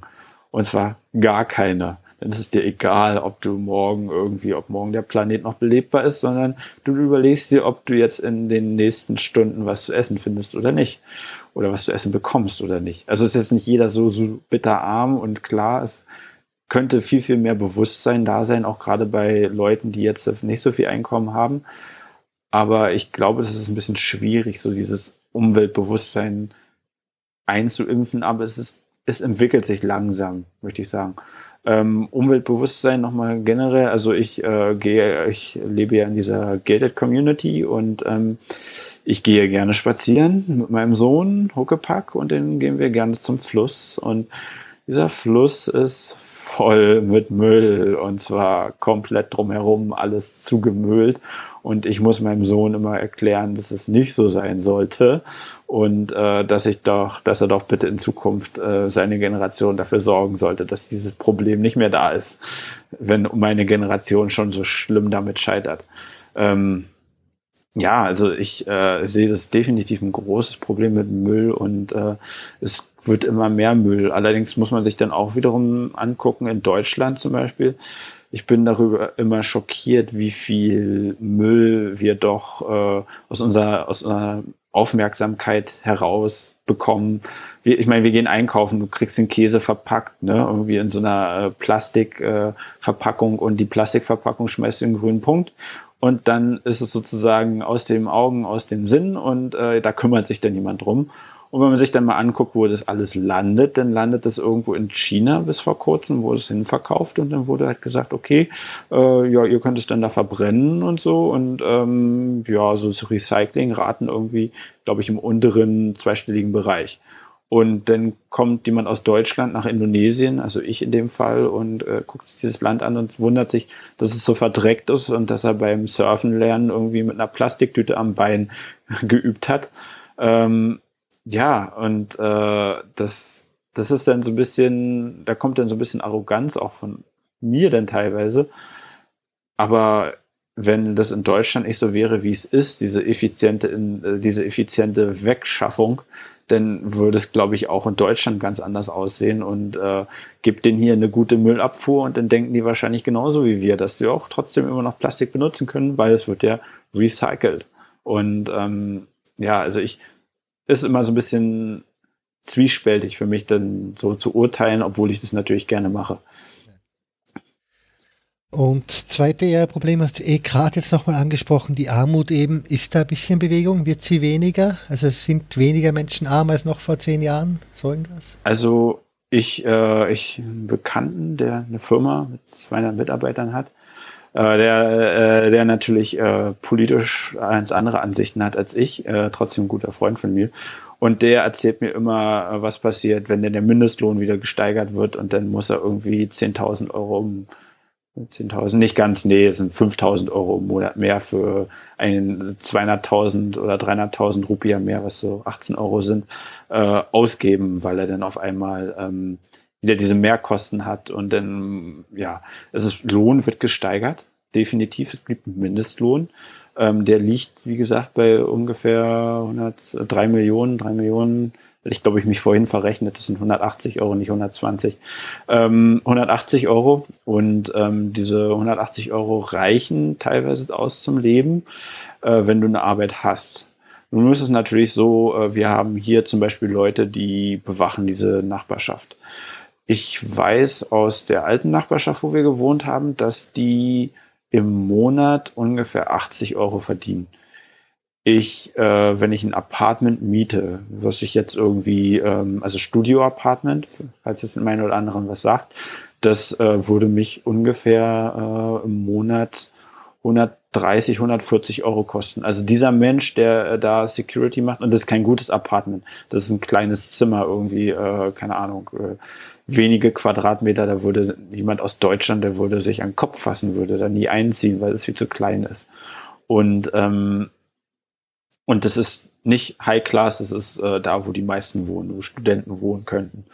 Und zwar gar keine. Dann ist es dir egal, ob du morgen irgendwie, ob morgen der Planet noch belebbar ist, sondern du überlegst dir, ob du jetzt in den nächsten Stunden was zu essen findest oder nicht. Oder was zu essen bekommst oder nicht. Also es ist nicht jeder so, so bitterarm und klar, es könnte viel, viel mehr Bewusstsein da sein, auch gerade bei Leuten, die jetzt nicht so viel Einkommen haben. Aber ich glaube, es ist ein bisschen schwierig, so dieses Umweltbewusstsein einzuimpfen, aber es ist es entwickelt sich langsam, möchte ich sagen. Ähm, Umweltbewusstsein nochmal generell, also ich äh, gehe, ich lebe ja in dieser gated Community und ähm, ich gehe gerne spazieren mit meinem Sohn Huckepack und dann gehen wir gerne zum Fluss. Und dieser Fluss ist voll mit Müll und zwar komplett drumherum alles zugemüllt Und ich muss meinem Sohn immer erklären, dass es nicht so sein sollte und äh, dass ich doch, dass er doch bitte in Zukunft äh, seine Generation dafür sorgen sollte, dass dieses Problem nicht mehr da ist, wenn meine Generation schon so schlimm damit scheitert. Ähm, ja, also ich äh, sehe das definitiv ein großes Problem mit Müll und äh, es wird immer mehr Müll. Allerdings muss man sich dann auch wiederum angucken, in Deutschland zum Beispiel, ich bin darüber immer schockiert, wie viel Müll wir doch äh, aus unserer, aus unserer Aufmerksamkeit heraus bekommen. Wir, ich meine, wir gehen einkaufen, du kriegst den Käse verpackt, ne, irgendwie in so einer äh, Plastikverpackung äh, und die Plastikverpackung schmeißt du in den grünen Punkt und dann ist es sozusagen aus dem Augen, aus dem Sinn und äh, da kümmert sich dann jemand drum. Und wenn man sich dann mal anguckt, wo das alles landet, dann landet das irgendwo in China bis vor kurzem, wurde es hinverkauft und dann wurde halt gesagt, okay, äh, ja, ihr könnt es dann da verbrennen und so und ähm, ja, so zu Recycling-Raten irgendwie, glaube ich, im unteren zweistelligen Bereich. Und dann kommt jemand aus Deutschland nach Indonesien, also ich in dem Fall, und äh, guckt sich dieses Land an und wundert sich, dass es so verdreckt ist und dass er beim Surfen lernen irgendwie mit einer Plastiktüte am Bein *laughs* geübt hat. Ähm, ja, und äh, das, das ist dann so ein bisschen, da kommt dann so ein bisschen Arroganz auch von mir dann teilweise. Aber wenn das in Deutschland nicht so wäre, wie es ist, diese effiziente, äh, diese effiziente Wegschaffung, dann würde es, glaube ich, auch in Deutschland ganz anders aussehen und äh, gibt denen hier eine gute Müllabfuhr und dann denken die wahrscheinlich genauso wie wir, dass sie auch trotzdem immer noch Plastik benutzen können, weil es wird ja recycelt. Und ähm, ja, also ich ist immer so ein bisschen zwiespältig für mich, dann so zu urteilen, obwohl ich das natürlich gerne mache. Und zweite Problem hast du eh gerade jetzt nochmal angesprochen, die Armut eben. Ist da ein bisschen Bewegung? Wird sie weniger? Also sind weniger Menschen arm als noch vor zehn Jahren? Sollen das? Also ich, äh, ich einen Bekannten, der eine Firma mit 200 Mitarbeitern hat, äh, der, äh, der natürlich äh, politisch eins andere Ansichten hat als ich, äh, trotzdem ein guter Freund von mir. Und der erzählt mir immer, äh, was passiert, wenn denn der Mindestlohn wieder gesteigert wird und dann muss er irgendwie 10.000 Euro um 10.000, nicht ganz, nee, es sind 5.000 Euro im Monat mehr für einen 200.000 oder 300.000 Rupiah mehr, was so 18 Euro sind, äh, ausgeben, weil er dann auf einmal ähm, wieder diese Mehrkosten hat und dann, ja, es ist, Lohn wird gesteigert, definitiv, es gibt einen Mindestlohn, ähm, der liegt, wie gesagt, bei ungefähr 103 Millionen, 3 Millionen, ich glaube, ich mich vorhin verrechnet, das sind 180 Euro, nicht 120. Ähm, 180 Euro und ähm, diese 180 Euro reichen teilweise aus zum Leben, äh, wenn du eine Arbeit hast. Nun ist es natürlich so, äh, wir haben hier zum Beispiel Leute, die bewachen diese Nachbarschaft. Ich weiß aus der alten Nachbarschaft, wo wir gewohnt haben, dass die im Monat ungefähr 80 Euro verdienen. Ich, äh, wenn ich ein Apartment miete, was ich jetzt irgendwie, ähm, also Studio-Apartment, falls es in meinen oder anderen was sagt, das äh, würde mich ungefähr äh, im Monat 130, 140 Euro kosten. Also dieser Mensch, der äh, da Security macht, und das ist kein gutes Apartment, das ist ein kleines Zimmer irgendwie, äh, keine Ahnung, äh, wenige Quadratmeter, da würde jemand aus Deutschland, der würde sich an den Kopf fassen, würde da nie einziehen, weil es viel zu klein ist. Und, ähm, und das ist nicht High Class, das ist äh, da, wo die meisten wohnen, wo Studenten wohnen könnten.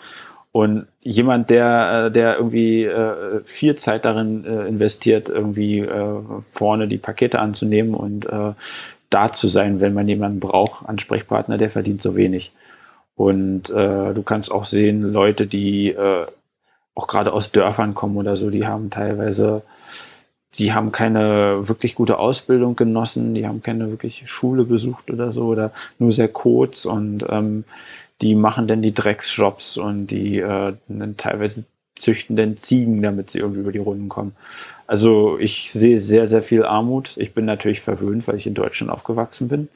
Und jemand, der, äh, der irgendwie äh, viel Zeit darin äh, investiert, irgendwie vorne die Pakete anzunehmen und da zu sein, wenn man jemanden braucht, Ansprechpartner, der verdient so wenig. Und du kannst auch sehen, Leute, die auch gerade aus Dörfern kommen oder so, die haben teilweise, die haben keine wirklich gute Ausbildung genossen, die haben keine wirklich Schule besucht oder so oder nur sehr kurz und ähm, die machen dann die Drecksjobs und die äh, teilweise züchten dann Ziegen, damit sie irgendwie über die Runden kommen. Also ich sehe sehr, sehr viel Armut. Ich bin natürlich verwöhnt, weil ich in Deutschland aufgewachsen bin.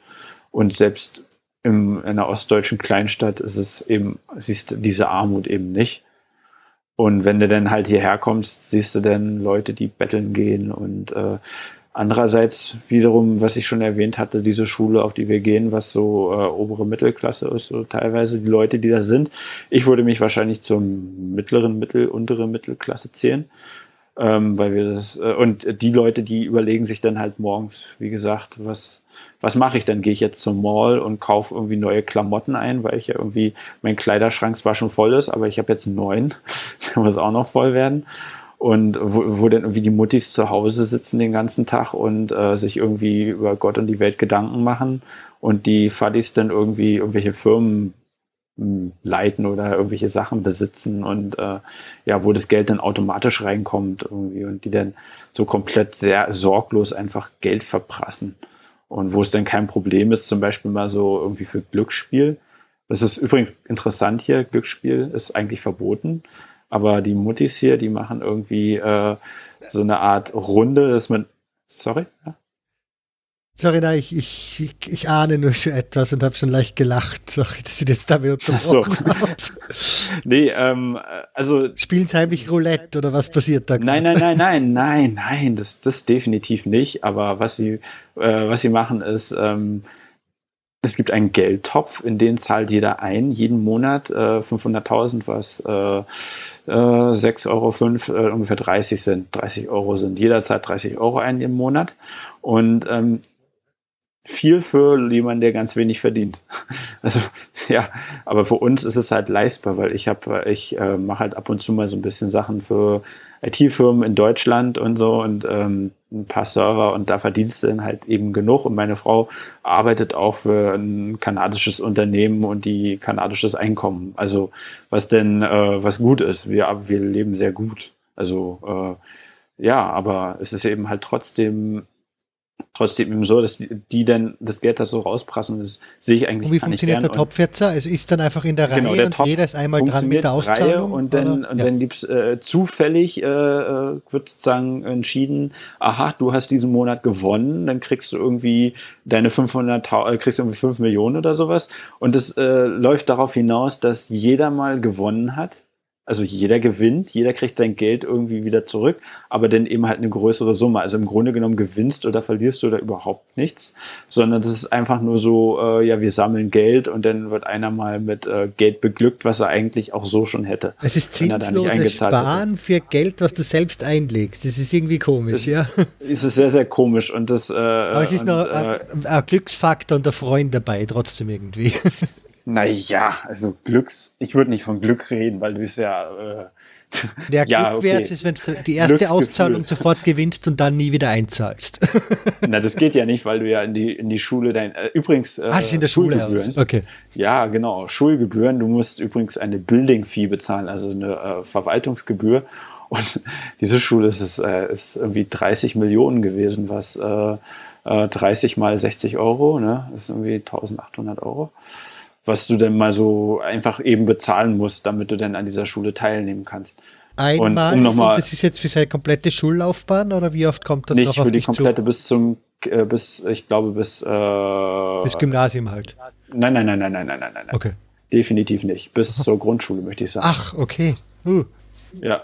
Und selbst in einer ostdeutschen Kleinstadt ist es eben, siehst du diese Armut eben nicht. Und wenn du dann halt hierher kommst, siehst du dann Leute, die betteln gehen und äh, andererseits wiederum, was ich schon erwähnt hatte, diese Schule, auf die wir gehen, was so äh, obere Mittelklasse ist, so teilweise die Leute, die da sind. Ich würde mich wahrscheinlich zur mittleren, mittel, untere Mittelklasse zählen. Ähm, weil wir das, äh, und die Leute, die überlegen sich dann halt morgens, wie gesagt, was, was mache ich dann? Gehe ich jetzt zum Mall und kaufe irgendwie neue Klamotten ein, weil ich ja irgendwie, mein Kleiderschrank zwar schon voll ist, aber ich habe jetzt neuen, *laughs* der muss auch noch voll werden. Und wo, wo dann irgendwie die Muttis zu Hause sitzen den ganzen Tag und äh, sich irgendwie über Gott und die Welt Gedanken machen und die Fadis dann irgendwie irgendwelche Firmen hm, leiten oder irgendwelche Sachen besitzen und äh, ja, wo das Geld dann automatisch reinkommt irgendwie und die dann so komplett sehr sorglos einfach Geld verprassen. Und wo es dann kein Problem ist, zum Beispiel mal so irgendwie für Glücksspiel. Das ist übrigens interessant hier, Glücksspiel ist eigentlich verboten. Aber die Muttis hier, die machen irgendwie äh, so eine Art Runde, dass man. Sorry? Ja? Sorry, nein, ich, ich, ich, ahne nur schon etwas und habe schon leicht gelacht. Sorry, dass ich jetzt damit unterbrochen so. habe. *laughs* nee, ähm, also... Spielen sie heimlich Roulette oder was passiert da? Nein, nein, nein, nein, nein, nein, das, das definitiv nicht. Aber was sie, äh, was sie machen ist, ähm, es gibt einen Geldtopf, in den zahlt jeder ein, jeden Monat äh, 500.000, was äh, äh, 6,05 Euro äh, ungefähr 30 sind, 30 Euro sind. Jeder zahlt 30 Euro ein im Monat. Und ähm, viel für jemanden, der ganz wenig verdient. *laughs* Also ja, aber für uns ist es halt leistbar, weil ich habe, ich äh, mache halt ab und zu mal so ein bisschen Sachen für IT-Firmen in Deutschland und so und ähm, ein paar Server und da verdienst du dann halt eben genug. Und meine Frau arbeitet auch für ein kanadisches Unternehmen und die kanadisches Einkommen. Also was denn, äh, was gut ist. Wir, wir leben sehr gut. Also äh, ja, aber es ist eben halt trotzdem trotzdem eben so, dass die, dann das Geld da so rausprassen. Das sehe ich eigentlich und wie funktioniert der Topf jetzt? Also ist dann einfach in der Reihe genau, der und jeder ist einmal dran mit der Auszahlung? und dann, und ja. dann gibt's äh, zufällig, äh, äh, wird sozusagen entschieden, aha, du hast diesen Monat gewonnen, dann kriegst du irgendwie deine 500, äh, kriegst du irgendwie 5 Millionen oder sowas. Und das äh, läuft darauf hinaus, dass jeder mal gewonnen hat also jeder gewinnt, jeder kriegt sein Geld irgendwie wieder zurück, aber dann eben halt eine größere Summe. Also im Grunde genommen gewinnst oder verlierst du da überhaupt nichts, sondern das ist einfach nur so, äh, ja, wir sammeln Geld und dann wird einer mal mit äh, Geld beglückt, was er eigentlich auch so schon hätte. Es ist zinsloses Sparen hätte. für Geld, was du selbst einlegst. Das ist irgendwie komisch, das ja. Ist es sehr, sehr komisch und das. Äh, aber es ist und, noch äh, ein, ein Glücksfaktor und der Freund dabei, trotzdem irgendwie. *laughs* Naja, also Glücks, ich würde nicht von Glück reden, weil du bist ja. Äh, *laughs* der ja, Glück wäre es, wenn du die erste Auszahlung sofort gewinnst und dann nie wieder einzahlst. *laughs* Na, das geht ja nicht, weil du ja in die, in die Schule dein. Äh, übrigens. Äh, ist in der Schule. Also. Okay. Ja, genau. Schulgebühren. Du musst übrigens eine Building-Fee bezahlen, also eine äh, Verwaltungsgebühr. Und *laughs* diese Schule ist, äh, ist irgendwie 30 Millionen gewesen, was äh, 30 äh, mal 60 Euro, ne? Das ist irgendwie 1800 Euro was du denn mal so einfach eben bezahlen musst, damit du dann an dieser Schule teilnehmen kannst. Einmal, und, um noch das ist jetzt für seine komplette Schullaufbahn oder wie oft kommt das nicht noch auf für die komplette zu? bis zum äh, bis ich glaube bis äh, bis Gymnasium halt. Nein, nein, nein, nein, nein, nein, nein, nein. Okay. Definitiv nicht. Bis zur Grundschule möchte ich sagen. Ach, okay. Uh. Ja.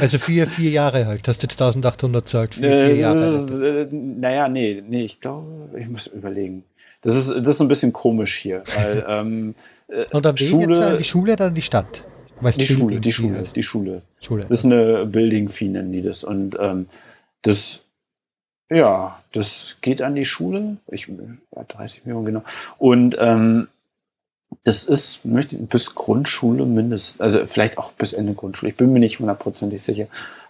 Also vier, vier Jahre halt. Hast du jetzt 1800 gesagt? Vier, vier äh, Jahre. Äh, naja, nee, nee, ich glaube, ich muss überlegen. Das ist, das ist ein bisschen komisch hier, weil *laughs* ähm, äh, Und dann Schule, jetzt die Schule oder die Stadt? Weißt die Schule, die Schule, die Schule. Schule. Das ist eine Building Fee nennen die das und ähm, das ja, das geht an die Schule. Ich ja, 30 Millionen genau. Und ähm, das ist möchte bis Grundschule mindestens, also vielleicht auch bis Ende Grundschule. Ich bin mir nicht hundertprozentig sicher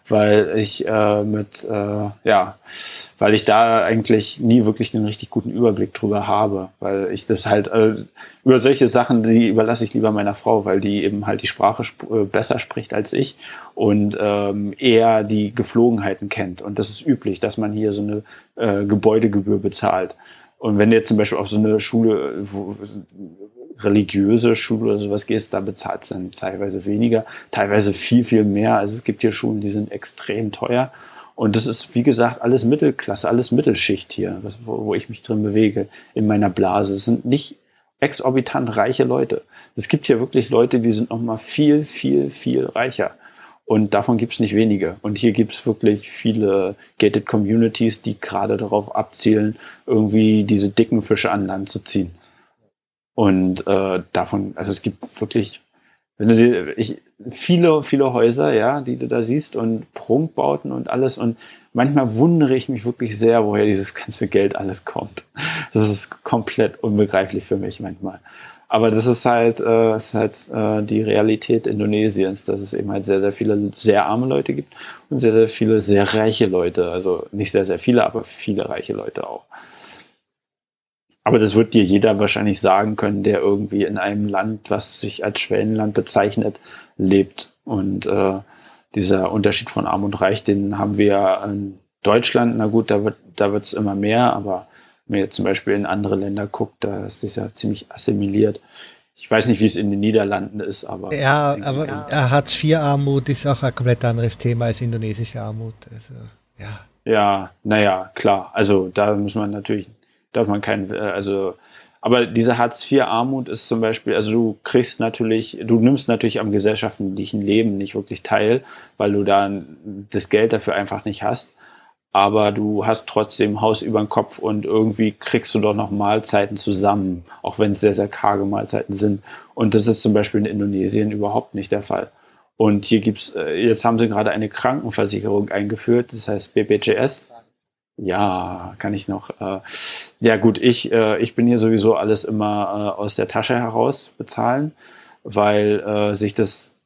weil ich äh, mit, äh, ja, weil ich da eigentlich nie wirklich den richtig guten Überblick drüber habe, weil ich das halt, äh, über solche Sachen, die überlasse ich lieber meiner Frau, weil die eben halt die Sprache sp äh, besser spricht als ich und ähm, eher die Geflogenheiten kennt. Und das ist üblich, dass man hier so eine äh, Gebäudegebühr bezahlt. Und wenn jetzt zum Beispiel auf so eine Schule, wo, religiöse Schule oder sowas gehst, da bezahlt es dann teilweise weniger, teilweise viel, viel mehr. Also es gibt hier Schulen, die sind extrem teuer. Und das ist, wie gesagt, alles Mittelklasse, alles Mittelschicht hier, wo, wo ich mich drin bewege, in meiner Blase. Es sind nicht exorbitant reiche Leute. Es gibt hier wirklich Leute, die sind noch mal viel, viel, viel reicher. Und davon gibt es nicht wenige. Und hier gibt es wirklich viele gated Communities, die gerade darauf abzielen, irgendwie diese dicken Fische an Land zu ziehen. Und äh, davon, also es gibt wirklich, wenn du dir, ich, viele, viele Häuser, ja, die du da siehst und Prunkbauten und alles und manchmal wundere ich mich wirklich sehr, woher dieses ganze Geld alles kommt. Das ist komplett unbegreiflich für mich manchmal. Aber das ist halt, äh, ist halt äh, die Realität Indonesiens, dass es eben halt sehr, sehr viele sehr arme Leute gibt und sehr, sehr viele sehr reiche Leute. Also nicht sehr, sehr viele, aber viele reiche Leute auch. Aber das wird dir jeder wahrscheinlich sagen können, der irgendwie in einem Land, was sich als Schwellenland bezeichnet, lebt. Und äh, dieser Unterschied von Arm und Reich, den haben wir in Deutschland. Na gut, da wird da wird's immer mehr, aber wenn man jetzt zum Beispiel in andere Länder guckt, da ist es ja ziemlich assimiliert. Ich weiß nicht, wie es in den Niederlanden ist, aber. Ja, aber ja. Hartz-IV-Armut ist auch ein komplett anderes Thema als indonesische Armut. Also, ja. Ja, naja, klar. Also da muss man natürlich, darf man keinen, äh, also, aber diese Hartz-IV-Armut ist zum Beispiel, also du kriegst natürlich, du nimmst natürlich am gesellschaftlichen Leben nicht wirklich teil, weil du da das Geld dafür einfach nicht hast aber du hast trotzdem Haus über den Kopf und irgendwie kriegst du doch noch Mahlzeiten zusammen, auch wenn es sehr, sehr karge Mahlzeiten sind. Und das ist zum Beispiel in Indonesien überhaupt nicht der Fall. Und hier gibt's, äh, jetzt haben sie gerade eine Krankenversicherung eingeführt, das heißt BPJS. Ja, kann ich noch. Äh, ja gut, ich, äh, ich bin hier sowieso alles immer aus der Tasche heraus bezahlen, weil sich das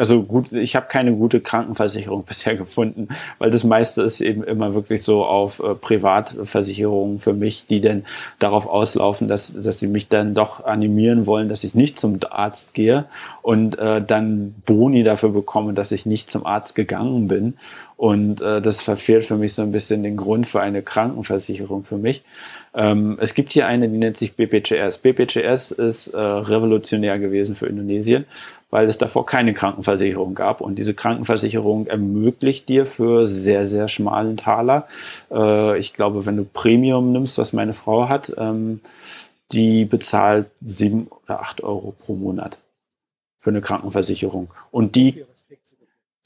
also gut, ich habe keine gute Krankenversicherung *laughs* bisher gefunden, weil das meiste ist eben immer wirklich so auf äh, Privatversicherungen für mich, die dann darauf auslaufen, dass, dass sie mich dann doch animieren wollen, dass ich nicht zum Arzt gehe und äh, dann Boni dafür bekomme, dass ich nicht zum Arzt gegangen bin. Und äh, das verfehlt für mich so ein bisschen den Grund für eine Krankenversicherung für mich. Ähm, es gibt hier eine, die nennt sich BPJS. BPJS ist äh, revolutionär gewesen für Indonesien weil es davor keine Krankenversicherung gab. Und diese Krankenversicherung ermöglicht dir für sehr, sehr schmalen Taler, äh, ich glaube, wenn du Premium nimmst, was meine Frau hat, ähm, die bezahlt sieben oder acht Euro pro Monat für eine Krankenversicherung. Und die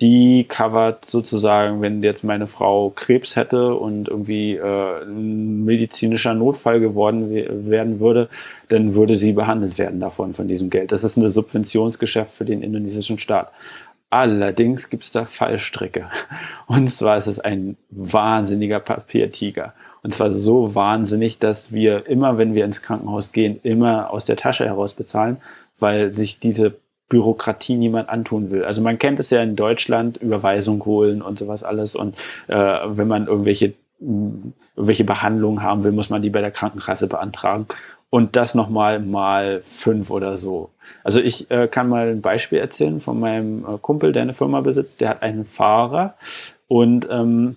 die covert sozusagen, wenn jetzt meine Frau Krebs hätte und irgendwie äh, medizinischer Notfall geworden werden würde, dann würde sie behandelt werden davon, von diesem Geld. Das ist ein Subventionsgeschäft für den indonesischen Staat. Allerdings gibt es da Fallstricke. *laughs* Und zwar ist es ein wahnsinniger Papiertiger. Und zwar so wahnsinnig, dass wir immer, wenn wir ins Krankenhaus gehen, immer aus der Tasche heraus bezahlen, weil sich diese Bürokratie niemand antun will. Also man kennt es ja in Deutschland, Überweisung holen und sowas alles. Und äh, wenn man irgendwelche, irgendwelche Behandlungen haben will, muss man die bei der Krankenkasse beantragen. Und das nochmal mal fünf oder so. Also ich äh, kann mal ein Beispiel erzählen von meinem äh, Kumpel, der eine Firma besitzt. Der hat einen Fahrer und ähm,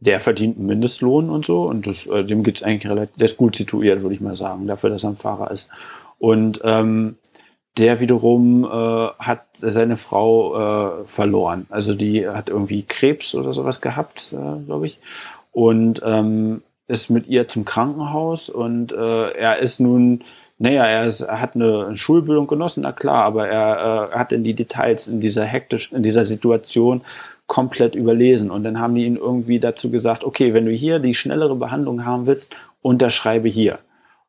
der verdient einen Mindestlohn und so. Und das, äh, dem geht's eigentlich relativ, der ist gut situiert, würde ich mal sagen, dafür, dass er ein Fahrer ist. Und ähm, der wiederum äh, hat seine Frau äh, verloren. Also die hat irgendwie Krebs oder sowas gehabt, äh, glaube ich. Und ähm, ist mit ihr zum Krankenhaus und äh, er ist nun, naja, er, ist, er hat eine Schulbildung genossen, na klar, aber er äh, hat in die Details in dieser hektisch, in dieser Situation komplett überlesen. Und dann haben die ihn irgendwie dazu gesagt, okay, wenn du hier die schnellere Behandlung haben willst, unterschreibe hier.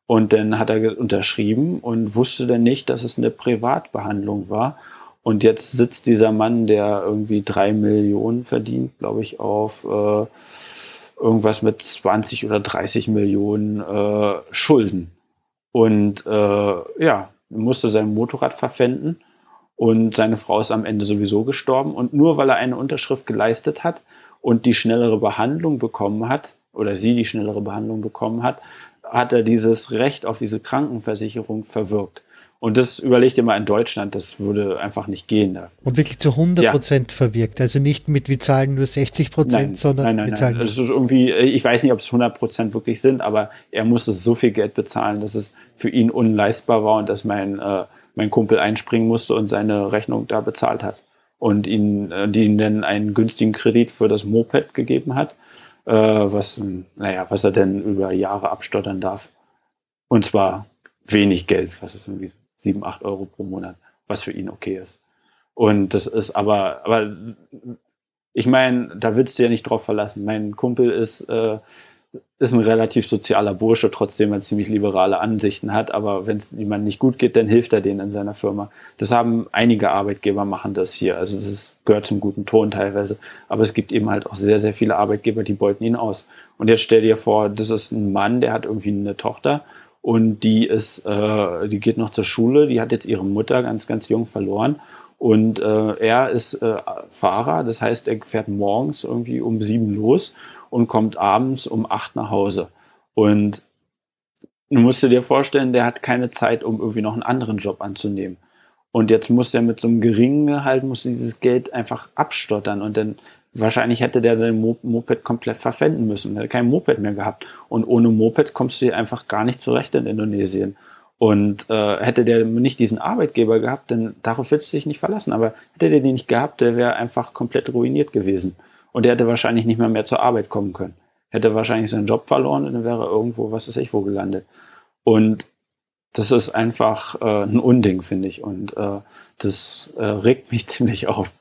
Und dann hat er unterschrieben und wusste dann nicht, dass es eine Privatbehandlung war. Und jetzt sitzt dieser Mann, der irgendwie drei Millionen verdient, glaube ich, auf äh, irgendwas mit 20 oder 30 Millionen äh, Schulden. Und äh, ja, musste sein Motorrad verpfänden und seine Frau ist am Ende sowieso gestorben. Und nur weil er eine Unterschrift geleistet hat und die schnellere Behandlung bekommen hat, oder sie die schnellere Behandlung bekommen hat, hat er dieses Recht auf diese Krankenversicherung verwirkt. Und das überlegt ihr mal in Deutschland, das würde einfach nicht gehen. Da. Und wirklich zu 100 Prozent ja. verwirkt. Also nicht mit, wir zahlen nur 60 Prozent, sondern nein, nein, wir zahlen nein. Das ist irgendwie, ich weiß nicht, ob es 100 Prozent wirklich sind, aber er musste so viel Geld bezahlen, dass es für ihn unleistbar war und dass mein, äh, mein Kumpel einspringen musste und seine Rechnung da bezahlt hat. Und ihn, äh, die ihn dann einen günstigen Kredit für das Moped gegeben hat äh, was, naja, was er denn über Jahre abstottern darf. Und zwar wenig Geld, was ist irgendwie sieben, acht Euro pro Monat, was für ihn okay ist. Und das ist aber, aber ich meine, da willst du ja nicht drauf verlassen. Mein Kumpel ist, äh, ist ein relativ sozialer Bursche, trotzdem er ziemlich liberale Ansichten hat. Aber wenn es jemand nicht gut geht, dann hilft er denen in seiner Firma. Das haben einige Arbeitgeber machen das hier. Also das gehört zum guten Ton teilweise. Aber es gibt eben halt auch sehr, sehr viele Arbeitgeber, die beuten ihn aus. Und jetzt stell dir vor, das ist ein Mann, der hat irgendwie eine Tochter und die ist, äh, die geht noch zur Schule. Die hat jetzt ihre Mutter ganz, ganz jung verloren. Und äh, er ist äh, Fahrer, das heißt, er fährt morgens irgendwie um sieben los und kommt abends um acht nach Hause. Und du musst dir vorstellen, der hat keine Zeit, um irgendwie noch einen anderen Job anzunehmen. Und jetzt muss er mit so einem geringen Gehalt, muss dieses Geld einfach abstottern. Und dann wahrscheinlich hätte der sein Moped komplett verpfänden müssen. Er hätte kein Moped mehr gehabt. Und ohne Moped kommst du hier einfach gar nicht zurecht in Indonesien. Und äh, hätte der nicht diesen Arbeitgeber gehabt, dann darauf willst du dich nicht verlassen. Aber hätte der den nicht gehabt, der wäre einfach komplett ruiniert gewesen. Und der hätte wahrscheinlich nicht mehr mehr zur Arbeit kommen können. Hätte wahrscheinlich seinen Job verloren und dann wäre irgendwo, was weiß ich, wo gelandet. Und das ist einfach äh, ein Unding, finde ich. Und äh, das äh, regt mich *laughs* ziemlich auf.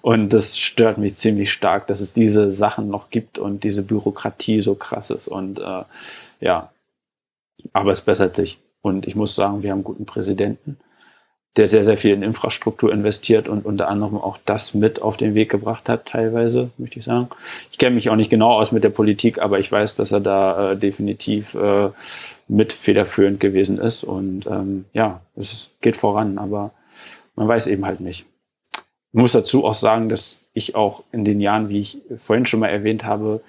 Und das stört mich ziemlich stark, dass es diese Sachen noch gibt und diese Bürokratie so krass ist. Und äh, ja, aber es bessert sich. Und ich muss sagen, wir haben einen guten Präsidenten der sehr, sehr viel in Infrastruktur investiert und unter anderem auch das mit auf den Weg gebracht hat, teilweise, möchte ich sagen. Ich kenne mich auch nicht genau aus mit der Politik, aber ich weiß, dass er da äh, definitiv äh, mit federführend gewesen ist. Und ähm, ja, es geht voran, aber man weiß eben halt nicht. Ich muss dazu auch sagen, dass ich auch in den Jahren, wie ich vorhin schon mal erwähnt habe,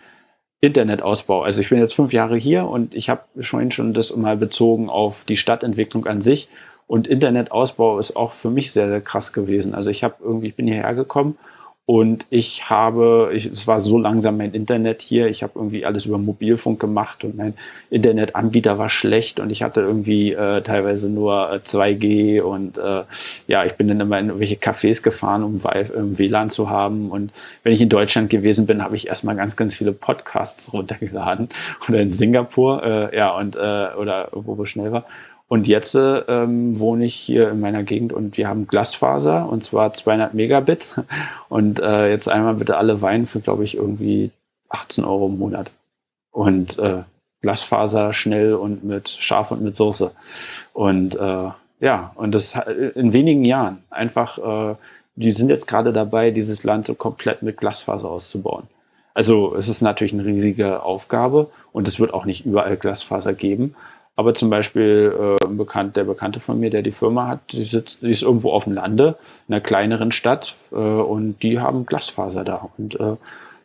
Internetausbau. Also ich bin jetzt fünf Jahre hier und ich habe schon schon das mal bezogen auf die Stadtentwicklung an sich und Internetausbau ist auch für mich sehr, sehr krass gewesen. Also ich habe irgendwie, ich bin hierher gekommen und ich habe, ich, es war so langsam mein Internet hier, ich habe irgendwie alles über Mobilfunk gemacht und mein Internetanbieter war schlecht und ich hatte irgendwie äh, teilweise nur äh, 2G und äh, ja, ich bin dann immer in irgendwelche Cafés gefahren, um, WLAN zu haben. Und wenn ich in Deutschland gewesen bin, habe ich erstmal ganz, ganz viele Podcasts *laughs* runtergeladen. Oder in Singapur, äh, ja, und äh, oder wo wo schnell war und jetzt ähm, wohne ich hier in meiner Gegend und wir haben Glasfaser und zwar 200 Megabit. *laughs* Und äh, jetzt einmal bitte alle Wein für, glaube ich, irgendwie 18 Euro im Monat. Und äh, Glasfaser schnell und mit scharf und mit Soße. Und äh, ja, und das in wenigen Jahren. Einfach, äh, die sind jetzt gerade dabei, dieses Land so komplett mit Glasfaser auszubauen. Also es ist natürlich eine riesige Aufgabe und es wird auch nicht überall Glasfaser geben. Aber zum Beispiel äh, bekannt, der Bekannte von mir, der die Firma hat, die, sitzt, die ist irgendwo auf dem Lande, in einer kleineren Stadt äh, und die haben Glasfaser da. Und äh,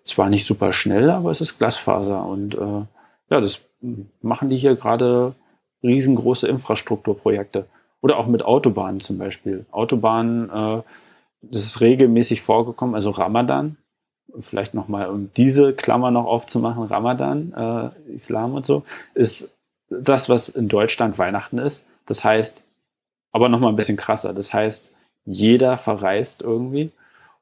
zwar nicht super schnell, aber es ist Glasfaser. Und äh, ja, das machen die hier gerade riesengroße Infrastrukturprojekte. Oder auch mit Autobahnen zum Beispiel. Autobahnen, äh, das ist regelmäßig vorgekommen, also Ramadan, vielleicht nochmal, um diese Klammer noch aufzumachen, Ramadan, äh, Islam und so, ist das, was in Deutschland Weihnachten ist. Das heißt, aber nochmal ein bisschen krasser. Das heißt, jeder verreist irgendwie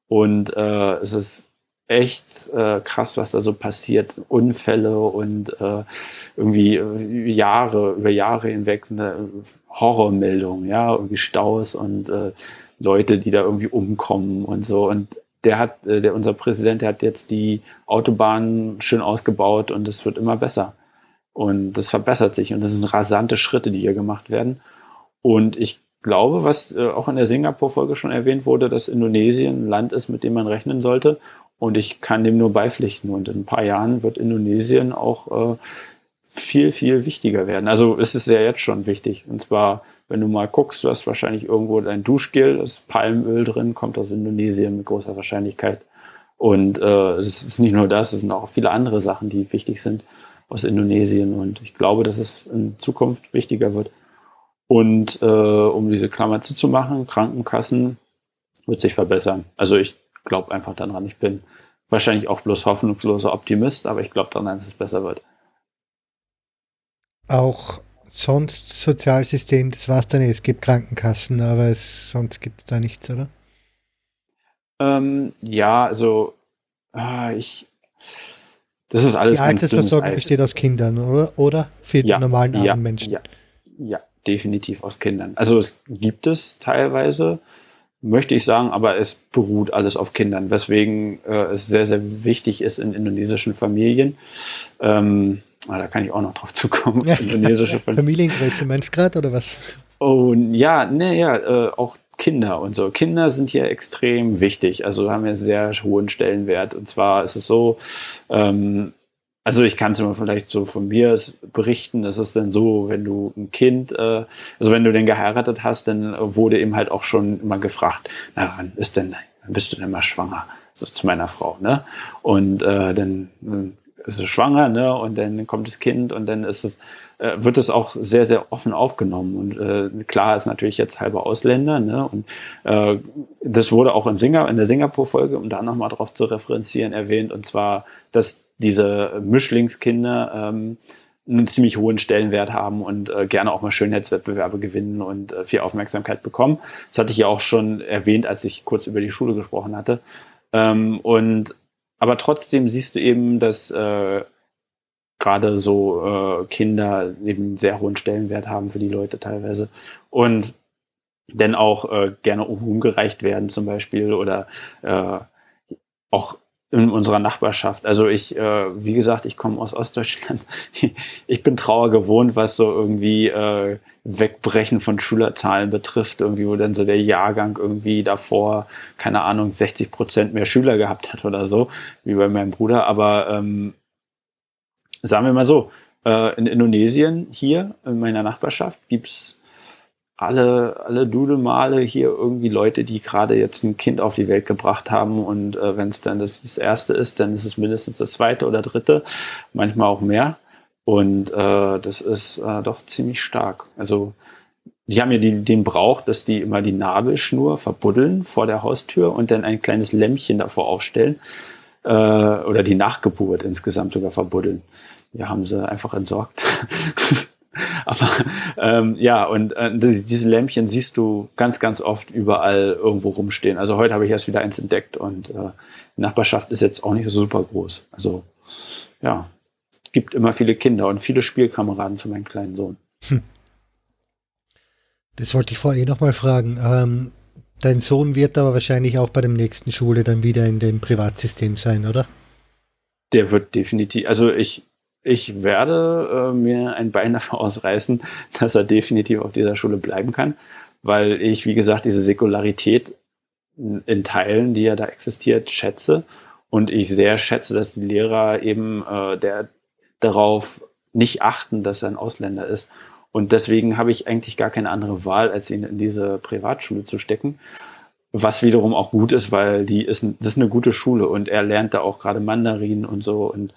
und äh, es ist echt äh, krass, was da so passiert. Unfälle und äh, irgendwie äh, Jahre, über Jahre hinweg eine Horrormeldung, ja, irgendwie Staus und äh, Leute, die da irgendwie umkommen und so. Und der hat, äh, der, unser Präsident, der hat jetzt die Autobahnen schön ausgebaut und es wird immer besser. Und das verbessert sich und das sind rasante Schritte, die hier gemacht werden. Und ich glaube, was äh, auch in der Singapur-Folge schon erwähnt wurde, dass Indonesien ein Land ist, mit dem man rechnen sollte. Und ich kann dem nur beipflichten. Und in ein paar Jahren wird Indonesien auch äh, viel, viel wichtiger werden. Also es ist ja jetzt schon wichtig. Und zwar, wenn du mal guckst, du hast wahrscheinlich irgendwo dein Duschgel, das Palmöl drin, kommt aus Indonesien mit großer Wahrscheinlichkeit. Und äh, es ist nicht nur das, es sind auch viele andere Sachen, die wichtig sind aus Indonesien. Und ich glaube, dass es in Zukunft wichtiger wird. Und äh, um diese Klammer zuzumachen, Krankenkassen wird sich verbessern. Also ich glaube einfach daran. Ich bin wahrscheinlich auch bloß hoffnungsloser Optimist, aber ich glaube daran, dass es besser wird. Auch sonst Sozialsystem, das war es dann nicht. Es gibt Krankenkassen, aber es, sonst gibt es da nichts, oder? Ähm, ja, also äh, ich das ist alles. Die Altersversorgung besteht aus Kindern, oder? Oder für die normalen armen ja, Menschen? Ja, ja, definitiv aus Kindern. Also es gibt es teilweise möchte ich sagen, aber es beruht alles auf Kindern, weswegen äh, es sehr, sehr wichtig ist in indonesischen Familien. Ähm, ah, da kann ich auch noch drauf zukommen. Ja. *laughs* Indonesische Familiengröße meinst du gerade oder was? Oh ja, ne, ja, äh, auch Kinder und so. Kinder sind hier extrem wichtig, also haben ja sehr hohen Stellenwert. Und zwar ist es so, ähm, also ich kann es immer vielleicht so von mir berichten, es ist dann so, wenn du ein Kind, äh, also wenn du den geheiratet hast, dann wurde eben halt auch schon immer gefragt, na wann ist denn, wann bist du denn mal schwanger? So zu meiner Frau, ne? Und äh, dann äh, ist sie schwanger, ne? Und dann kommt das Kind und dann ist es, äh, wird es auch sehr, sehr offen aufgenommen. Und äh, klar ist natürlich jetzt halber Ausländer, ne? Und äh, das wurde auch in, Singa in der Singapur-Folge, um da nochmal drauf zu referenzieren, erwähnt, und zwar, dass diese Mischlingskinder ähm, einen ziemlich hohen Stellenwert haben und äh, gerne auch mal Schönheitswettbewerbe gewinnen und äh, viel Aufmerksamkeit bekommen. Das hatte ich ja auch schon erwähnt, als ich kurz über die Schule gesprochen hatte. Ähm, und aber trotzdem siehst du eben, dass äh, gerade so äh, Kinder eben sehr hohen Stellenwert haben für die Leute teilweise und dann auch äh, gerne umgereicht werden zum Beispiel oder äh, auch in unserer Nachbarschaft. Also ich, äh, wie gesagt, ich komme aus Ostdeutschland. *laughs* ich bin Trauer gewohnt, was so irgendwie äh, Wegbrechen von Schülerzahlen betrifft, irgendwie, wo dann so der Jahrgang irgendwie davor, keine Ahnung, 60 Prozent mehr Schüler gehabt hat oder so, wie bei meinem Bruder. Aber ähm, sagen wir mal so, äh, in Indonesien hier in meiner Nachbarschaft gibt's alle, alle Dudelmale hier irgendwie Leute, die gerade jetzt ein Kind auf die Welt gebracht haben und äh, wenn es dann das, das, erste ist, dann ist es mindestens das zweite oder dritte, manchmal auch mehr. Und äh, das ist äh, doch ziemlich stark. Also die haben ja die, den Brauch, dass die immer die Nabelschnur verbuddeln vor der Haustür und dann ein kleines Lämpchen davor aufstellen äh, oder die Nachgeburt insgesamt sogar verbuddeln. Ja, haben sie einfach entsorgt. *laughs* Aber ähm, ja, und äh, diese Lämpchen siehst du ganz, ganz oft überall irgendwo rumstehen. Also heute habe ich erst wieder eins entdeckt und äh, die Nachbarschaft ist jetzt auch nicht so super groß. Also ja, gibt immer viele Kinder und viele Spielkameraden für meinen kleinen Sohn. Hm. Das wollte ich vorher eh nochmal fragen. Ähm, dein Sohn wird aber wahrscheinlich auch bei dem nächsten Schule dann wieder in dem Privatsystem sein, oder? Der wird definitiv, also ich ich werde äh, mir ein Bein *laughs* dafür ausreißen, dass er definitiv auf dieser Schule bleiben kann, weil ich, wie gesagt, diese Säkularität in Teilen, die ja da existiert, schätze und ich sehr schätze, dass die Lehrer eben äh, der, darauf nicht achten, dass er ein Ausländer ist. Und deswegen habe ich eigentlich gar keine andere Wahl, als ihn in diese Privatschule zu stecken. Was wiederum auch gut ist, weil die ist, das ist eine gute Schule und er lernt da auch gerade Mandarin und so. Und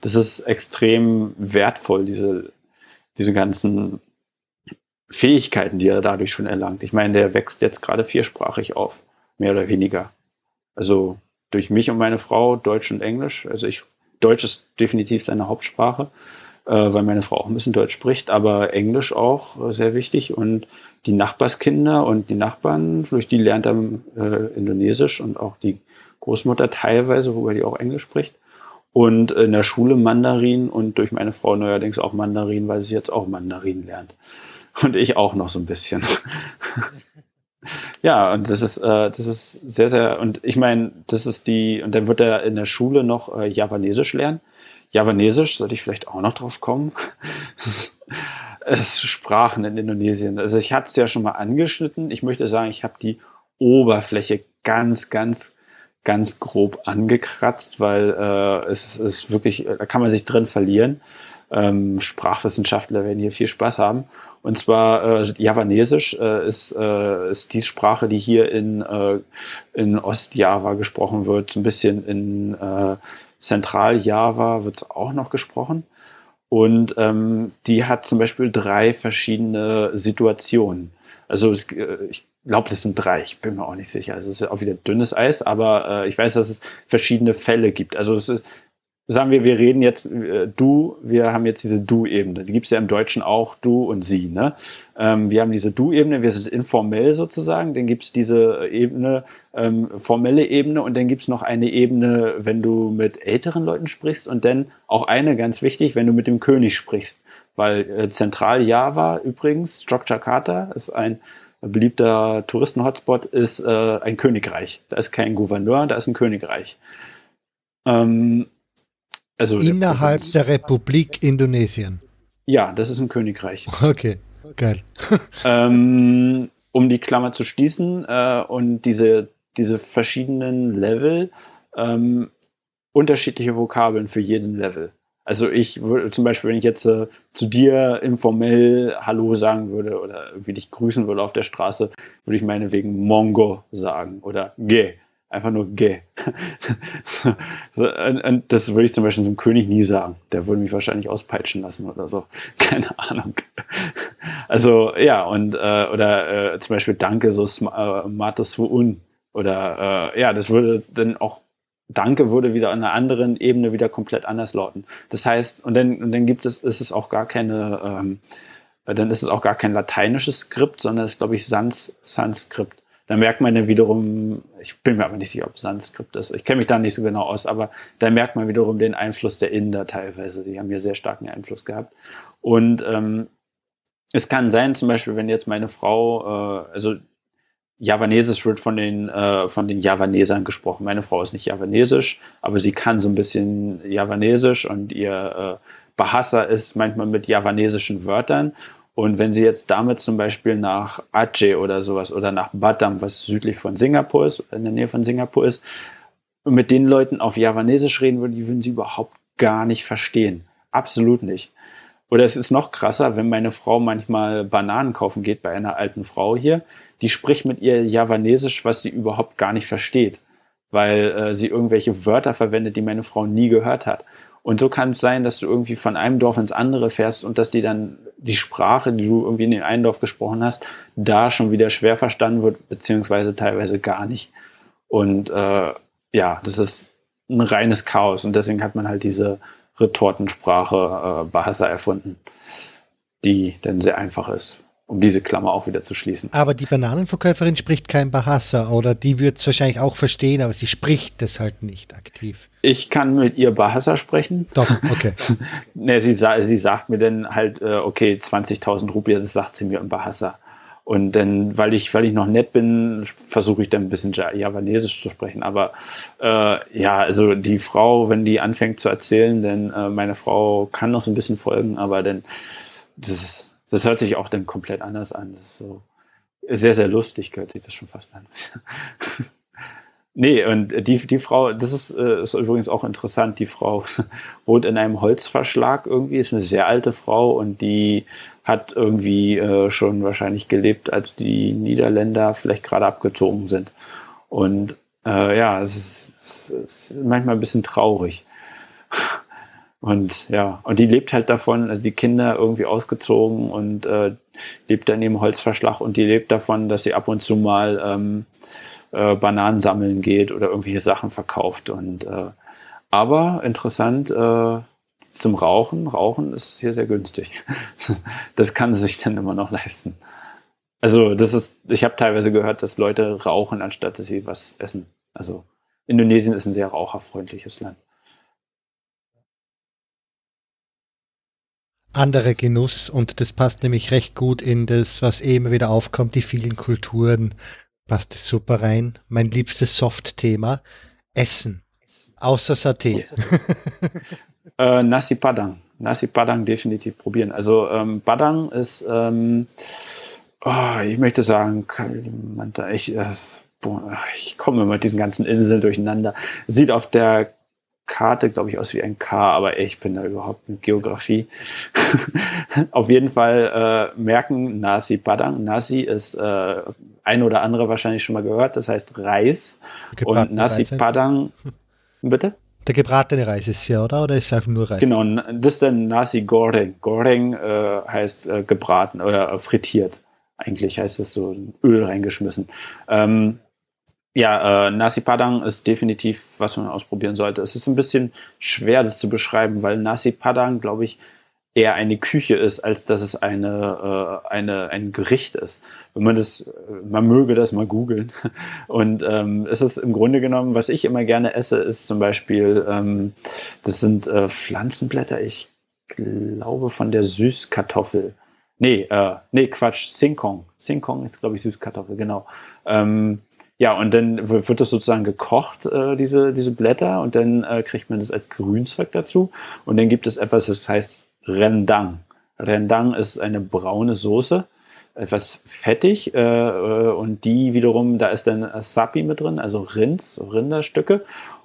das ist extrem wertvoll, diese, diese ganzen Fähigkeiten, die er dadurch schon erlangt. Ich meine, der wächst jetzt gerade viersprachig auf, mehr oder weniger. Also durch mich und meine Frau Deutsch und Englisch. Also ich, Deutsch ist definitiv seine Hauptsprache, weil meine Frau auch ein bisschen Deutsch spricht, aber Englisch auch äh, sehr wichtig und die Nachbarskinder und die Nachbarn, durch die lernt er äh, Indonesisch und auch die Großmutter teilweise, wobei die auch Englisch spricht. Und in der Schule Mandarin und durch meine Frau neuerdings auch Mandarin, weil sie jetzt auch Mandarin lernt. Und ich auch noch so ein bisschen. *laughs* ja, und das ist, äh, das ist sehr, sehr, und ich meine, das ist die, und dann wird er in der Schule noch äh, Javanesisch lernen. Javanesisch, sollte ich vielleicht auch noch drauf kommen. *laughs* es Sprachen in Indonesien. Also ich hatte es ja schon mal angeschnitten. Ich möchte sagen, ich habe die Oberfläche ganz, ganz, ganz grob angekratzt, weil äh, es ist wirklich, da kann man sich drin verlieren. Ähm, Sprachwissenschaftler werden hier viel Spaß haben. Und zwar äh, Javanesisch äh, ist, äh, ist die Sprache, die hier in, äh, in Ostjava gesprochen wird. Ein bisschen in äh, Zentraljava wird es auch noch gesprochen. Und ähm, die hat zum Beispiel drei verschiedene Situationen. Also es, äh, ich glaube, das sind drei, ich bin mir auch nicht sicher. Also es ist auch wieder dünnes Eis, aber äh, ich weiß, dass es verschiedene Fälle gibt. Also es ist, sagen wir, wir reden jetzt äh, du, wir haben jetzt diese Du-Ebene. Die gibt es ja im Deutschen auch du und sie. Ne? Ähm, wir haben diese Du-Ebene, wir sind informell sozusagen. Dann gibt es diese Ebene, ähm, formelle Ebene und dann gibt es noch eine Ebene, wenn du mit älteren Leuten sprichst und dann auch eine, ganz wichtig, wenn du mit dem König sprichst. Weil äh, Zentral-Java übrigens, Jogjakarta, ist ein beliebter Touristen-Hotspot ist äh, ein Königreich. Da ist kein Gouverneur, da ist ein Königreich. Ähm, also Innerhalb der, der Republik Indonesien. Ja, das ist ein Königreich. *laughs* Okay, geil. *laughs* ähm, um die Klammer zu schließen äh, und diese, diese verschiedenen Level, ähm, unterschiedliche Vokabeln für jeden Level. Also ich würde zum Beispiel, wenn ich jetzt äh, zu dir informell Hallo sagen würde oder irgendwie dich grüßen würde auf der Straße, würde ich meinetwegen Mongo sagen oder Ge. Einfach nur Ge. *laughs* so, und, und das würde ich zum Beispiel zum König nie sagen. Der würde mich wahrscheinlich auspeitschen lassen oder so. *laughs* Keine Ahnung. also ja, und äh, oder äh, zum Beispiel Danke, so äh, Matos Un. Oder äh, ja, das würde dann auch Danke würde wieder an einer anderen Ebene wieder komplett anders lauten. Das heißt, und dann, und dann gibt es, ist es auch gar keine, ähm, dann ist es auch gar kein lateinisches Skript, sondern es ist, glaube ich, Sans, Sanskript. Da merkt man dann wiederum, ich bin mir aber nicht sicher, ob Sanskript ist. Ich kenne mich da nicht so genau aus, aber da merkt man wiederum den Einfluss der Inder teilweise. Die haben hier sehr starken Einfluss gehabt. Und ähm, es kann sein, zum Beispiel, wenn jetzt meine Frau, äh, also Javanesisch wird von den, äh, von den Javanesern gesprochen. Meine Frau ist nicht javanesisch, aber sie kann so ein bisschen Javanesisch und ihr äh, Bahasa ist manchmal mit javanesischen Wörtern. Und wenn sie jetzt damit zum Beispiel nach Aceh oder sowas oder nach Batam, was südlich von Singapur ist, in der Nähe von Singapur ist, mit den Leuten auf Javanesisch reden würden, die würden sie überhaupt gar nicht verstehen. Absolut nicht. Oder es ist noch krasser, wenn meine Frau manchmal Bananen kaufen geht bei einer alten Frau hier, die spricht mit ihr Javanesisch, was sie überhaupt gar nicht versteht, weil äh, sie irgendwelche Wörter verwendet, die meine Frau nie gehört hat. Und so kann es sein, dass du irgendwie von einem Dorf ins andere fährst und dass die dann die Sprache, die du irgendwie in den einen Dorf gesprochen hast, da schon wieder schwer verstanden wird, beziehungsweise teilweise gar nicht. Und äh, ja, das ist ein reines Chaos und deswegen hat man halt diese Retortensprache äh, Bahasa erfunden, die dann sehr einfach ist, um diese Klammer auch wieder zu schließen. Aber die Bananenverkäuferin spricht kein Bahasa oder die wird es wahrscheinlich auch verstehen, aber sie spricht das halt nicht aktiv. Ich kann mit ihr Bahasa sprechen. Doch, okay. *laughs* ne, sie, sie sagt mir dann halt, äh, okay, 20.000 Rupien, das sagt sie mir in Bahasa. Und dann, weil ich, weil ich noch nett bin, versuche ich dann ein bisschen Javanesisch zu sprechen. Aber äh, ja, also die Frau, wenn die anfängt zu erzählen, dann äh, meine Frau kann noch so ein bisschen folgen, aber dann das, das hört sich auch dann komplett anders an. Das ist so sehr, sehr lustig, hört sich das schon fast an. *laughs* Nee, und die, die Frau, das ist, äh, ist übrigens auch interessant, die Frau *laughs* wohnt in einem Holzverschlag irgendwie, ist eine sehr alte Frau und die hat irgendwie äh, schon wahrscheinlich gelebt, als die Niederländer vielleicht gerade abgezogen sind. Und äh, ja, es ist, es ist manchmal ein bisschen traurig. *laughs* Und ja, und die lebt halt davon, also die Kinder irgendwie ausgezogen und äh, lebt dann im Holzverschlag und die lebt davon, dass sie ab und zu mal ähm, äh, Bananen sammeln geht oder irgendwelche Sachen verkauft. Und äh, aber interessant äh, zum Rauchen. Rauchen ist hier sehr günstig. *laughs* das kann sie sich dann immer noch leisten. Also das ist, ich habe teilweise gehört, dass Leute rauchen, anstatt dass sie was essen. Also Indonesien ist ein sehr raucherfreundliches Land. Anderer Genuss und das passt nämlich recht gut in das, was eh immer wieder aufkommt, die vielen Kulturen, passt es super rein. Mein liebstes Soft-Thema, Essen. Außer Saté. *laughs* äh, Nasi Padang. Nasi Padang definitiv probieren. Also ähm, Padang ist, ähm, oh, ich möchte sagen, ich, äh, ich komme mit diesen ganzen Inseln durcheinander. Sieht auf der Karte, glaube ich, aus wie ein K, aber ich bin da überhaupt mit Geografie. *laughs* Auf jeden Fall äh, merken Nasi Padang. Nasi ist äh, ein oder andere wahrscheinlich schon mal gehört, das heißt Reis. Und Nasi Reis. Padang, *laughs* bitte? Der gebratene Reis ist ja, oder? Oder ist es einfach nur Reis? Genau, das ist der Nasi Goreng. Goreng äh, heißt äh, gebraten oder frittiert. Eigentlich heißt es so Öl reingeschmissen. Ähm, ja, äh, Nasi Padang ist definitiv, was man ausprobieren sollte. Es ist ein bisschen schwer, das zu beschreiben, weil Nasi Padang, glaube ich, eher eine Küche ist, als dass es eine, äh, eine, ein Gericht ist. Wenn man das, man möge das mal googeln. *laughs* Und ähm, es ist im Grunde genommen, was ich immer gerne esse, ist zum Beispiel, ähm, das sind äh, Pflanzenblätter, ich glaube von der Süßkartoffel Nee, äh, nee, Quatsch, Singkong. Singkong ist, glaube ich, Süßkartoffel, genau. Ähm, ja, und dann wird das sozusagen gekocht, äh, diese, diese Blätter, und dann äh, kriegt man das als Grünzeug dazu. Und dann gibt es etwas, das heißt Rendang. Rendang ist eine braune Soße, etwas fettig, äh, äh und die wiederum, da ist dann Sapi mit drin, also Rind, so Rinderstücke.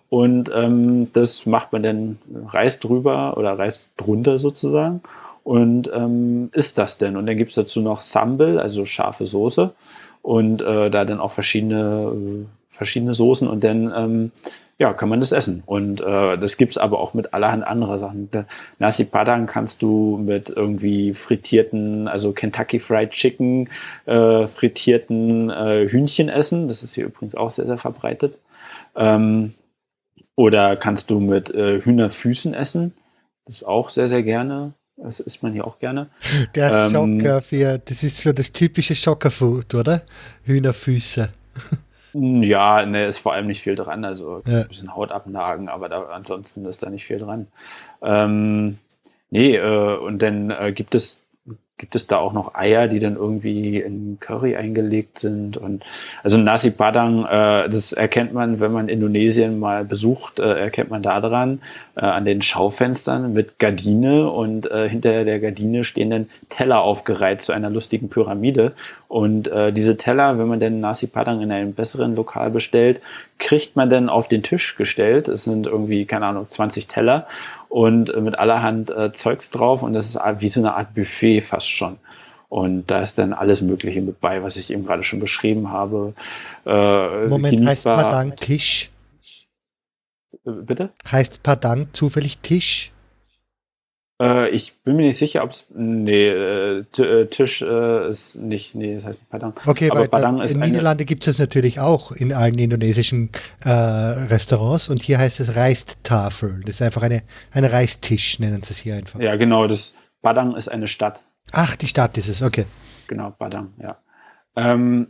Und ähm, das macht man dann Reis drüber oder Reis drunter sozusagen. Und ähm, isst das denn? Und dann gibt's dazu noch Sambal, also scharfe Soße und äh, da dann auch verschiedene, verschiedene Soßen und dann ähm, ja, kann man das essen. Und äh, das gibt's aber auch mit allerhand anderer Sachen. Nasi Padang kannst du mit irgendwie frittierten, also Kentucky Fried Chicken, äh, frittierten äh, Hühnchen essen. Das ist hier übrigens auch sehr, sehr verbreitet. Ähm, oder kannst du mit äh, Hühnerfüßen essen. Das ist auch sehr, sehr gerne. Das isst man hier auch gerne. *laughs* Der ähm, Schocker für, das ist so das typische Schockerfood, oder? Hühnerfüße. *laughs* Ja, ne, ist vor allem nicht viel dran. Also ja. ein bisschen Haut abnagen, aber da, ansonsten ist da nicht viel dran. Ähm, nee, äh, und dann äh, gibt es gibt es da auch noch Eier, die dann irgendwie in Curry eingelegt sind. Und also Nasi Padang, äh, das erkennt man, wenn man Indonesien mal besucht, äh, erkennt man daran äh, an den Schaufenstern mit Gardine und äh, hinter der Gardine stehen dann Teller aufgereiht zu einer lustigen Pyramide. Und äh, diese Teller, wenn man denn Nasi Padang in einem besseren Lokal bestellt, kriegt man dann auf den Tisch gestellt. Es sind irgendwie, keine Ahnung, 20 Teller und äh, mit allerhand äh, Zeugs drauf und das ist wie so eine Art Buffet fast schon. Und da ist dann alles Mögliche mit bei, was ich eben gerade schon beschrieben habe. Äh, Moment, heißt Padang Tisch? Äh, bitte? Heißt Padang zufällig Tisch? Äh, ich bin mir nicht sicher, ob es. Nee, äh, äh, Tisch äh, ist nicht. Nee, das heißt Padang. Okay, aber Padang ist. In Niederlande gibt es das natürlich auch in allen indonesischen äh, Restaurants und hier heißt es Reistafel. Das ist einfach eine, ein Reistisch, nennen sie es hier einfach. Ja, genau. Das Padang ist eine Stadt. Ach, die Stadt ist es, okay. Genau, Padang, ja. Ähm,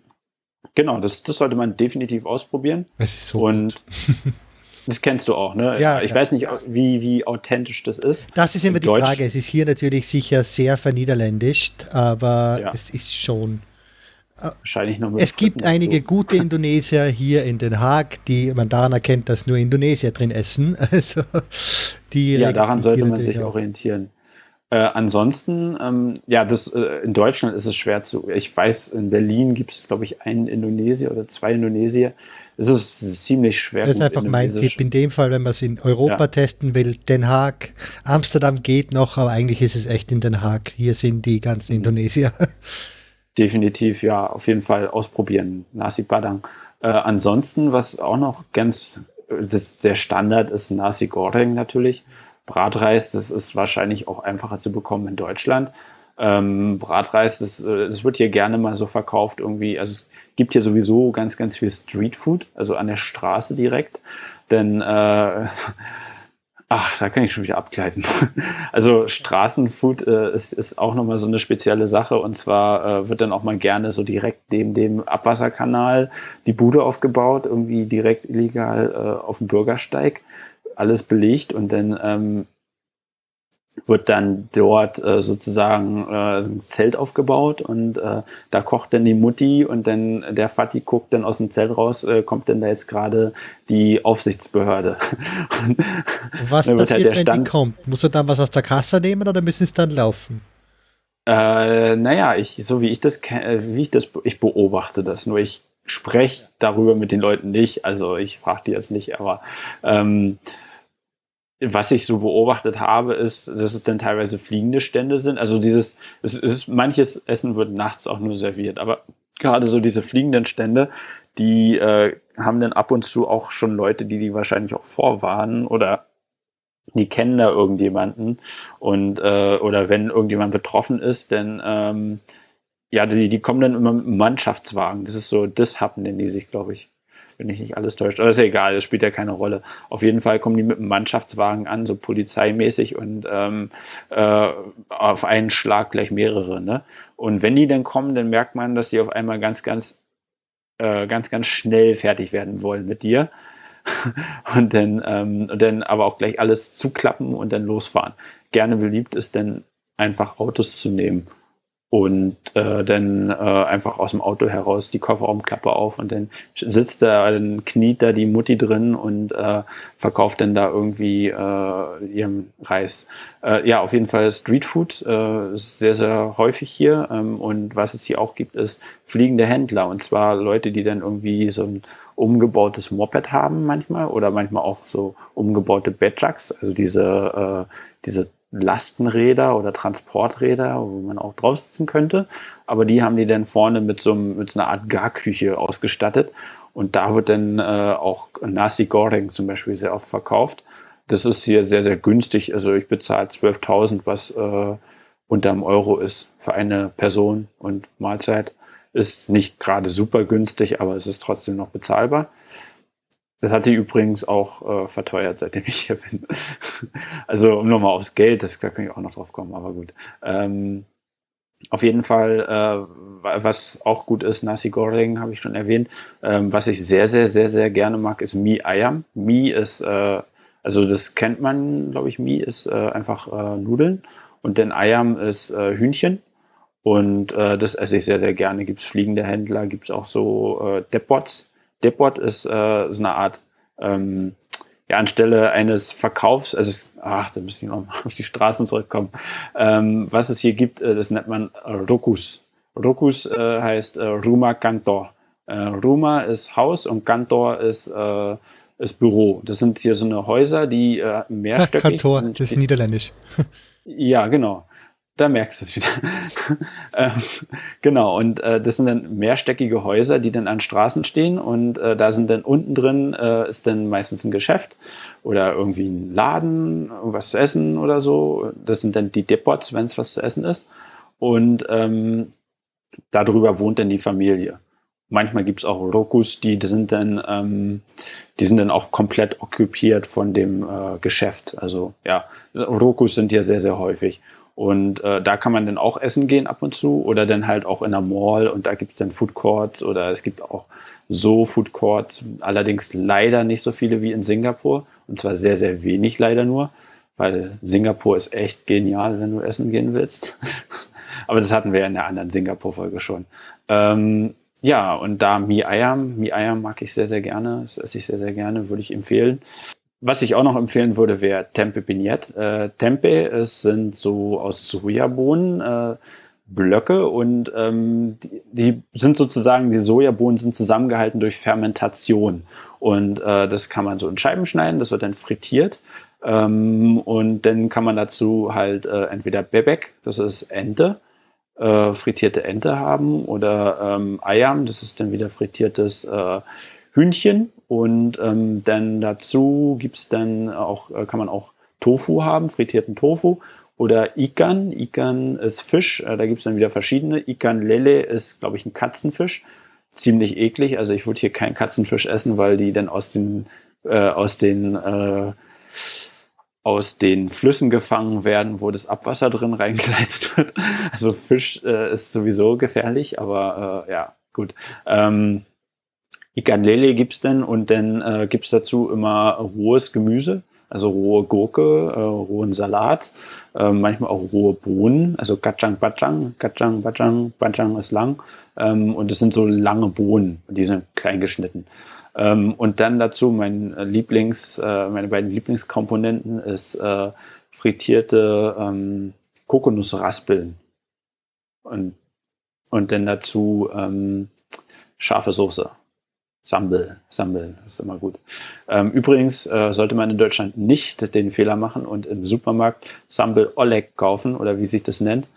genau, das, das sollte man definitiv ausprobieren. Es ist so. Und *laughs* Das kennst du auch, ne? Ja, ich ja. weiß nicht, wie, wie authentisch das ist. Das ist immer die Deutsch. Frage. Es ist hier natürlich sicher sehr verniederländisch, aber ja. es ist schon. Äh, Wahrscheinlich noch mit Es gibt einige so. gute *laughs* Indonesier hier in Den Haag, die man daran erkennt, dass nur Indonesier drin essen. *laughs* Also die ja, daran sollte man sich orientieren. Äh, ansonsten, ähm, ja, das, äh, in Deutschland ist es schwer zu. Ich weiß, in Berlin gibt es, glaube ich, einen Indonesier oder zwei Indonesier. Es ist ziemlich schwer. Das ist einfach mein Tipp. In dem Fall, wenn man es in Europa ja. testen will, Den Haag, Amsterdam geht noch, aber eigentlich ist es echt in Den Haag. Hier sind die ganzen mhm. Indonesier. *laughs* Definitiv, ja, auf jeden Fall ausprobieren. Nasi Padang. Äh, ansonsten, was auch noch ganz der Standard ist, Nasi Goreng natürlich. Bratreis, das ist wahrscheinlich auch einfacher zu bekommen in Deutschland. Ähm, Bratreis, das, äh, das wird hier gerne mal so verkauft irgendwie. Also es gibt hier sowieso ganz, ganz viel Streetfood, also an der Straße direkt. Denn, äh, *laughs* ach, da kann ich schon wieder abgleiten. *laughs* also Straßenfood äh, ist, ist auch nochmal so eine spezielle Sache. Und zwar äh, wird dann auch mal gerne so direkt neben dem Abwasserkanal die Bude aufgebaut, irgendwie direkt illegal äh, auf dem Bürgersteig alles belegt und dann ähm, wird dann dort äh, sozusagen äh, ein Zelt aufgebaut und äh, da kocht dann die Mutti und dann der Vati guckt dann aus dem Zelt raus, äh, kommt dann da jetzt gerade die Aufsichtsbehörde. *laughs* was halt passiert, halt wenn Stand, die kommt? Muss er dann was aus der Kasse nehmen oder müssen es dann laufen? Äh, naja, ich, so wie ich das, wie ich das, ich beobachte das, nur ich spreche darüber mit den Leuten nicht, also ich frage die jetzt nicht, aber ähm, was ich so beobachtet habe, ist, dass es dann teilweise fliegende Stände sind. Also dieses, es ist, manches Essen wird nachts auch nur serviert, aber gerade so diese fliegenden Stände, die äh, haben dann ab und zu auch schon Leute, die die wahrscheinlich auch vorwarnen oder die kennen da irgendjemanden und äh, oder wenn irgendjemand betroffen ist, dann ähm, ja, die, die kommen dann immer mit einem Mannschaftswagen. Das ist so, das haben denn die sich, glaube ich wenn ich nicht alles täuscht. Aber ist ja egal, das spielt ja keine Rolle. Auf jeden Fall kommen die mit einem Mannschaftswagen an, so polizeimäßig und ähm, äh, auf einen Schlag gleich mehrere. Ne? Und wenn die dann kommen, dann merkt man, dass die auf einmal ganz, ganz, äh, ganz, ganz schnell fertig werden wollen mit dir. *laughs* und dann, ähm, und dann aber auch gleich alles zuklappen und dann losfahren. Gerne beliebt ist dann einfach Autos zu nehmen und äh, dann äh, einfach aus dem Auto heraus die Kofferraumklappe auf und dann sitzt da, dann kniet da die Mutti drin und äh, verkauft dann da irgendwie äh, ihren Reis. Äh, ja, auf jeden Fall Streetfood äh, sehr, sehr häufig hier ähm, und was es hier auch gibt, ist fliegende Händler und zwar Leute, die dann irgendwie so ein umgebautes Moped haben manchmal oder manchmal auch so umgebaute Bedjacks, also diese, äh, diese Lastenräder oder Transporträder, wo man auch drauf sitzen könnte. Aber die haben die dann vorne mit so, mit so einer Art Garküche ausgestattet. Und da wird dann äh, auch Nasi Goreng zum Beispiel sehr oft verkauft. Das ist hier sehr, sehr günstig. Also ich bezahle 12.000, was äh, unter einem Euro ist für eine Person und Mahlzeit. Ist nicht gerade super günstig, aber es ist trotzdem noch bezahlbar. Das hat sich übrigens auch äh, verteuert, seitdem ich hier bin. *laughs* also um nochmal aufs Geld, das, da kann ich auch noch drauf kommen, aber gut. Ähm, auf jeden Fall, äh, was auch gut ist, Nasi Goreng habe ich schon erwähnt. Ähm, was ich sehr, sehr, sehr, sehr gerne mag, ist Mi Ayam. Mi ist, äh, also das kennt man, glaube ich, Mi ist äh, einfach äh, Nudeln und dann Ayam ist äh, Hühnchen. Und äh, das esse ich sehr, sehr gerne. Gibt es fliegende Händler, gibt es auch so äh, Depots Depot ist, äh, ist eine Art, ähm, ja, anstelle eines Verkaufs, also, ach, da müssen wir noch mal *laughs* auf die Straßen zurückkommen. Ähm, was es hier gibt, äh, das nennt man Rokus. Rokus äh, heißt äh, Ruma Kantor. Äh, Ruma ist Haus und Kantor ist, äh, ist Büro. Das sind hier so eine Häuser, die äh, *laughs* mehrstöckig Kantor, das ist niederländisch. ja, genau. Da merkst du es wieder. *laughs* ähm, genau, und äh, das sind dann mehrstöckige Häuser, die dann an Straßen stehen und äh, da sind dann unten drin äh, ist dann meistens ein Geschäft oder irgendwie ein Laden, irgendwas zu essen oder so. Das sind dann die Depots, wenn es was zu essen ist. Und ähm, darüber wohnt dann die Familie. Manchmal gibt es auch Rokus, die sind dann, ähm, die sind dann auch komplett okkupiert von dem äh, Geschäft. Also ja, Rokus sind hier sehr, sehr häufig. Und äh, da kann man dann auch essen gehen ab und zu oder dann halt auch in der Mall und da gibt es dann Food Courts oder es gibt auch so Food Courts, allerdings leider nicht so viele wie in Singapur und zwar sehr, sehr wenig leider nur, weil Singapur ist echt genial, wenn du essen gehen willst. *laughs* Aber das hatten wir ja in der anderen Singapur-Folge schon. Ähm, ja, und da Mi Ayam, Mi Ayam mag ich sehr, sehr gerne, das esse ich sehr, sehr gerne, würde ich empfehlen. Was ich auch noch empfehlen würde, wäre Tempe Bignette. Äh, Tempe es sind so aus Sojabohnen äh, Blöcke und ähm, die, die, sind sozusagen, die Sojabohnen sind zusammengehalten durch Fermentation. Und äh, das kann man so in Scheiben schneiden, das wird dann frittiert. Ähm, und dann kann man dazu halt äh, entweder Bebek, das ist Ente, äh, frittierte Ente haben, oder ähm, Ayam, das ist dann wieder frittiertes äh, Hühnchen und ähm, dann dazu gibt's dann auch, äh, kann man auch Tofu haben, frittierten Tofu. Oder Ikan. Ikan ist Fisch. Äh, da gibt's dann wieder verschiedene. Ikan Lele ist, glaube ich, ein Katzenfisch. Ziemlich eklig. Also ich würde hier keinen Katzenfisch essen, weil die dann aus den, äh, aus den, äh, aus den Flüssen gefangen werden, wo das Abwasser drin *laughs* reingeleitet wird. Also Fisch äh, ist sowieso gefährlich, aber äh, ja, gut. Ähm, Ikanlele gibt's denn und dann äh, gibt's dazu immer rohes Gemüse, also rohe Gurke, äh, rohen Salat, äh, manchmal auch rohe Bohnen, also Kacang Bacang, Kacang Bacang, Bacang ist lang ähm, und das sind so lange Bohnen, die sind klein geschnitten. Ähm, und dann dazu mein Lieblings, äh, meine beiden Lieblingskomponenten ist äh, frittierte ähm, Kokosnussraspeln und, und dann dazu ähm, scharfe Soße. Sambel, Sambel, ist immer gut. Ähm, übrigens äh, sollte man in Deutschland nicht den Fehler machen und im Supermarkt Sambel Oleg kaufen oder wie sich das nennt.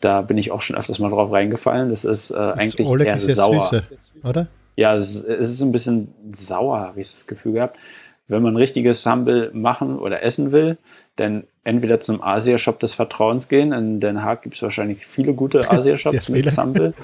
Da bin ich auch schon öfters mal drauf reingefallen. Das ist äh, eigentlich Oleg eher ist sauer. Süße, oder? Ja, es, es, ist ein bisschen sauer, habe ich das Gefühl gehabt. Wenn man richtiges Sambel machen oder essen will, dann entweder zum Asia-Shop des Vertrauens gehen. In Den Haag gibt es wahrscheinlich viele gute *laughs* Asia-Shops mit Sambel.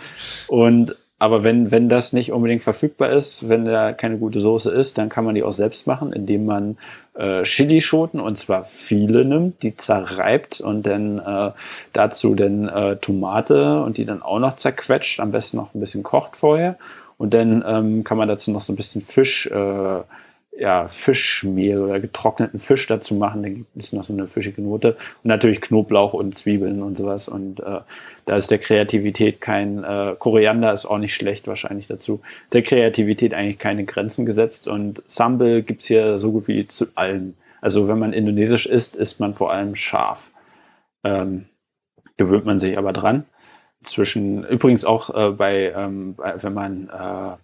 Und aber wenn, wenn das nicht unbedingt verfügbar ist, wenn da keine gute Soße ist, dann kann man die auch selbst machen, indem man äh, Chilischoten und zwar viele nimmt, die zerreibt und dann äh, dazu dann äh, Tomate und die dann auch noch zerquetscht, am besten noch ein bisschen kocht vorher. Und dann ähm, kann man dazu noch so ein bisschen Fisch äh, ja, Fischmehl oder getrockneten Fisch dazu machen, dann gibt es noch so eine fischige Note. Und natürlich Knoblauch und Zwiebeln und sowas. Und äh, da ist der Kreativität kein, äh, Koriander ist auch nicht schlecht wahrscheinlich dazu, der Kreativität eigentlich keine Grenzen gesetzt. Und Sambal gibt's hier so gut wie zu allen. Also wenn man indonesisch isst, isst man vor allem scharf. Ähm, gewöhnt man sich aber dran. Zwischen, übrigens auch äh, bei, ähm, wenn man äh,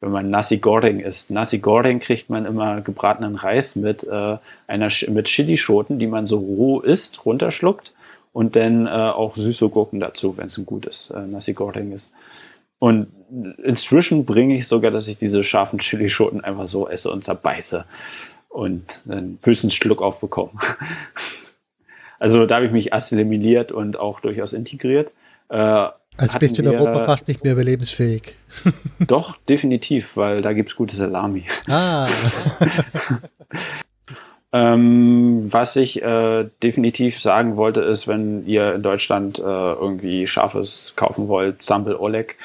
wenn man Nasi Goreng isst. Nasi Goreng kriegt man immer gebratenen Reis mit äh, einer mit Chilischoten, die man so roh isst, runterschluckt und dann äh, auch süße Gurken dazu, wenn es ein gutes äh, Nasi Goreng ist. Und inzwischen bringe ich sogar, dass ich diese scharfen Chilischoten einfach so esse und zerbeiße und einen bösen Schluck aufbekomme. *laughs* also da habe ich mich assimiliert und auch durchaus integriert. Äh, als bist du in Europa fast nicht mehr überlebensfähig. *laughs* Doch, definitiv, weil da gibt es gute Salami. Ah. *laughs* ähm, was ich äh, definitiv sagen wollte, ist, wenn ihr in Deutschland äh, irgendwie Scharfes kaufen wollt, Sambal Oleg,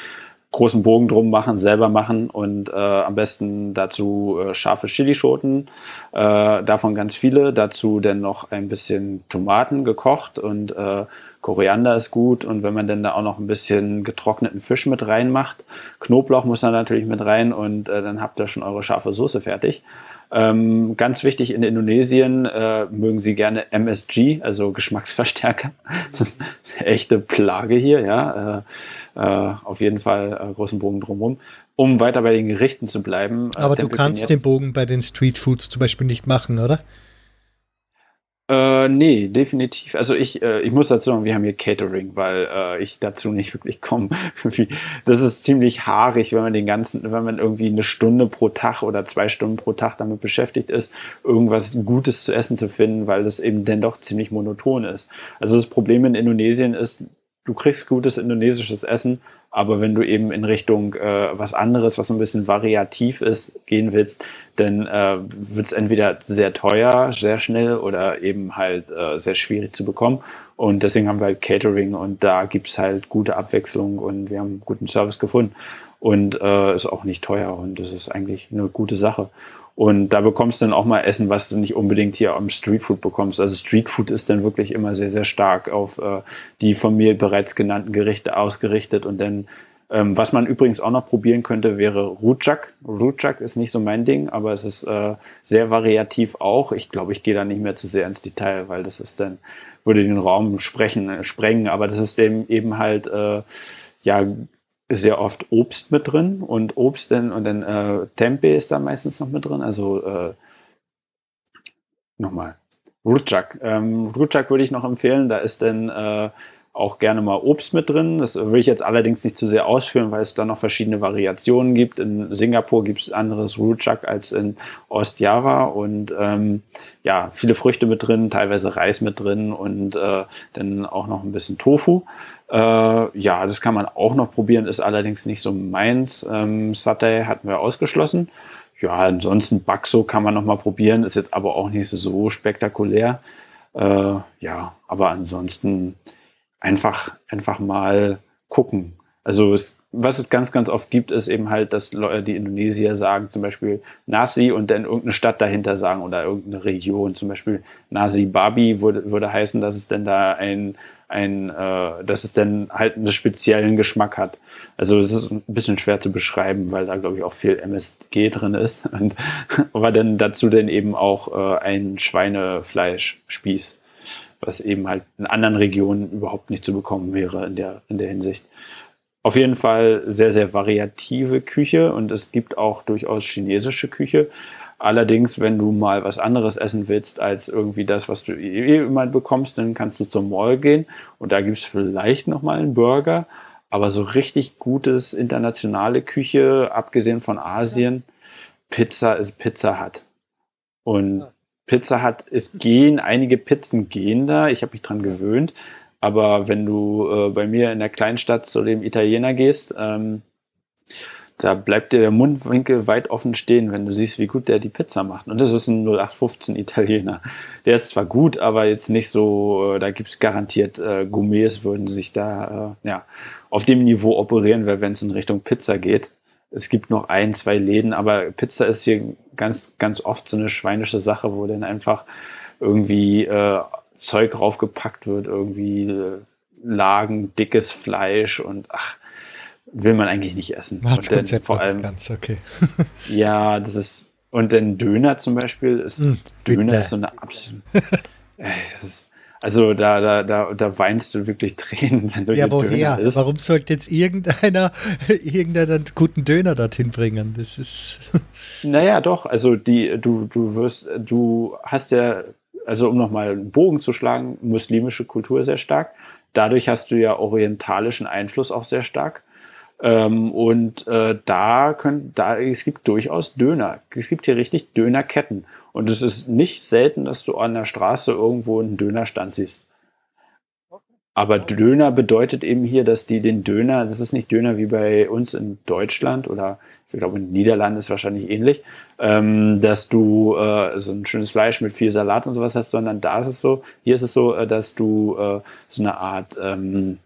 großen Bogen drum machen, selber machen und äh, am besten dazu äh, scharfe Chilischoten, äh, davon ganz viele, dazu dann noch ein bisschen Tomaten gekocht und äh, Koriander ist gut und wenn man dann da auch noch ein bisschen getrockneten Fisch mit reinmacht, Knoblauch muss da natürlich mit rein und äh, dann habt ihr schon eure scharfe Soße fertig. Ähm, ganz wichtig in Indonesien äh, mögen sie gerne MSG, also Geschmacksverstärker. Das ist eine echte Plage hier, ja. Äh, äh, auf jeden Fall äh, großen Bogen drumherum. Um weiter bei den Gerichten zu bleiben. Äh, Aber du kannst den Bogen bei den Street Foods zum Beispiel nicht machen, oder? Äh, nee, definitiv. Also ich, äh, ich muss dazu sagen, wir haben hier Catering, weil äh, ich dazu nicht *laughs* wirklich komme. das ist ziemlich haarig, wenn man den ganzen, wenn man irgendwie eine Stunde pro Tag oder zwei Stunden pro Tag damit beschäftigt ist, irgendwas Gutes zu essen zu finden, weil das eben dann doch ziemlich monoton ist. Also das Problem in Indonesien ist, du kriegst gutes indonesisches Essen, aber wenn du eben in Richtung äh, was anderes, was ein bisschen variativ ist, gehen willst, dann äh, wird es entweder sehr teuer, sehr schnell oder eben halt äh, sehr schwierig zu bekommen. Und deswegen haben wir halt Catering und da gibt's halt gute Abwechslung und wir haben guten Service gefunden. Und äh, ist auch nicht teuer und das ist eigentlich eine gute Sache. Und da bekommst du dann auch mal Essen, was du nicht unbedingt hier am Streetfood bekommst. Also Streetfood ist dann wirklich immer sehr, sehr stark auf äh, die von mir bereits genannten Gerichte ausgerichtet. Und dann, ähm, was man übrigens auch noch probieren könnte, wäre Rujak. Rujak ist nicht so mein Ding, aber es ist äh, sehr variativ auch. Ich glaube, ich gehe da nicht mehr zu sehr ins Detail, weil das ist dann, würde den Raum sprechen, sprengen. Aber das ist eben, eben halt, äh, ja, sehr oft Obst mit drin und Obst dann und dann äh, Tempe ist da meistens noch mit drin. Also äh, nochmal. Rutschak. Ähm, Rutschak würde ich noch empfehlen. Da ist dann äh, auch gerne mal Obst mit drin. Das will ich jetzt allerdings nicht zu sehr ausführen, weil es da noch verschiedene Variationen gibt. In Singapur gibt es anderes Rujak als in Ostjava und ähm, ja, viele Früchte mit drin, teilweise Reis mit drin und äh, dann auch noch ein bisschen Tofu. Äh, ja, das kann man auch noch probieren, ist allerdings nicht so meins. Ähm, Satay hatten wir ausgeschlossen. Ja, ansonsten Bakso kann man noch mal probieren, ist jetzt aber auch nicht so spektakulär. Äh, ja, aber ansonsten einfach, einfach mal gucken. Also es, was es ganz, ganz oft gibt, ist eben halt, dass die Indonesier sagen zum Beispiel Nasi und dann irgendeine Stadt dahinter sagen oder irgendeine Region. Zum Beispiel Nasi Babi würde, würde heißen, dass es denn da ein, ein äh, dass es dann halt einen speziellen Geschmack hat. Also es ist ein bisschen schwer zu beschreiben, weil da glaube ich auch viel MSG drin ist. *laughs* Und, aber dann dazu dann eben auch äh, ein Schweinefleischspieß was eben halt in anderen Regionen überhaupt nicht zu bekommen wäre in der, in der Hinsicht. Auf jeden Fall sehr, sehr variative Küche und es gibt auch durchaus chinesische Küche. Allerdings, wenn du mal was anderes essen willst als irgendwie das, was du eh immer bekommst, dann kannst du zum Mall gehen und da gibt es vielleicht nochmal einen Burger. Aber so richtig gutes internationale Küche, abgesehen von Asien, Pizza ist Pizza hat. Und Pizza hat, es gehen, einige Pizzen gehen da, ich habe mich dran gewöhnt, aber wenn du äh, bei mir in der Kleinstadt zu dem Italiener gehst, ähm, da bleibt dir der Mundwinkel weit offen stehen, wenn du siehst, wie gut der die Pizza macht. Und das ist ein 0815 Italiener. Der ist zwar gut, aber jetzt nicht so, äh, da gibt's garantiert äh, Gourmets würden sich da äh, ja, auf dem Niveau operieren, weil wenn es in Richtung Pizza geht. Es gibt noch ein, zwei Läden, aber Pizza ist hier ganz, ganz oft so eine schweinische Sache, wo dann einfach irgendwie äh, Zeug raufgepackt wird, irgendwie äh, Lagen, dickes Fleisch und ach, will man eigentlich nicht essen. Hat's und Konzept vor allem, ganz okay. *laughs* ja, das ist, und dann Döner zum Beispiel ist, Mm, Döner bitte. ist so eine absolute, *laughs* das ist, also da, da, da, da weinst du wirklich *laughs* Tränen, wenn du Ja, den Döner woher? isst. Warum sollte jetzt irgendeiner *laughs* irgendeinen guten Döner dorthin bringen? Das ist. *laughs* Naja, doch. Also die, du, du wirst, du hast ja, also um nochmal einen Bogen zu schlagen, muslimische Kultur sehr stark. Dadurch hast du ja orientalischen Einfluss auch sehr stark. Ähm, und äh, da können, da es gibt durchaus Döner. Es gibt hier richtig Dönerketten. Und es ist nicht selten, dass du an der Straße irgendwo einen Dönerstand siehst. Aber Döner bedeutet eben hier, dass die den Döner, das ist nicht Döner wie bei uns in Deutschland oder ich glaube in den Niederlanden ist wahrscheinlich ähnlich, ähm, dass du äh, so ein schönes Fleisch mit viel Salat und sowas hast, sondern da ist es so, hier ist es so, äh, dass du äh, so eine Art, ähm,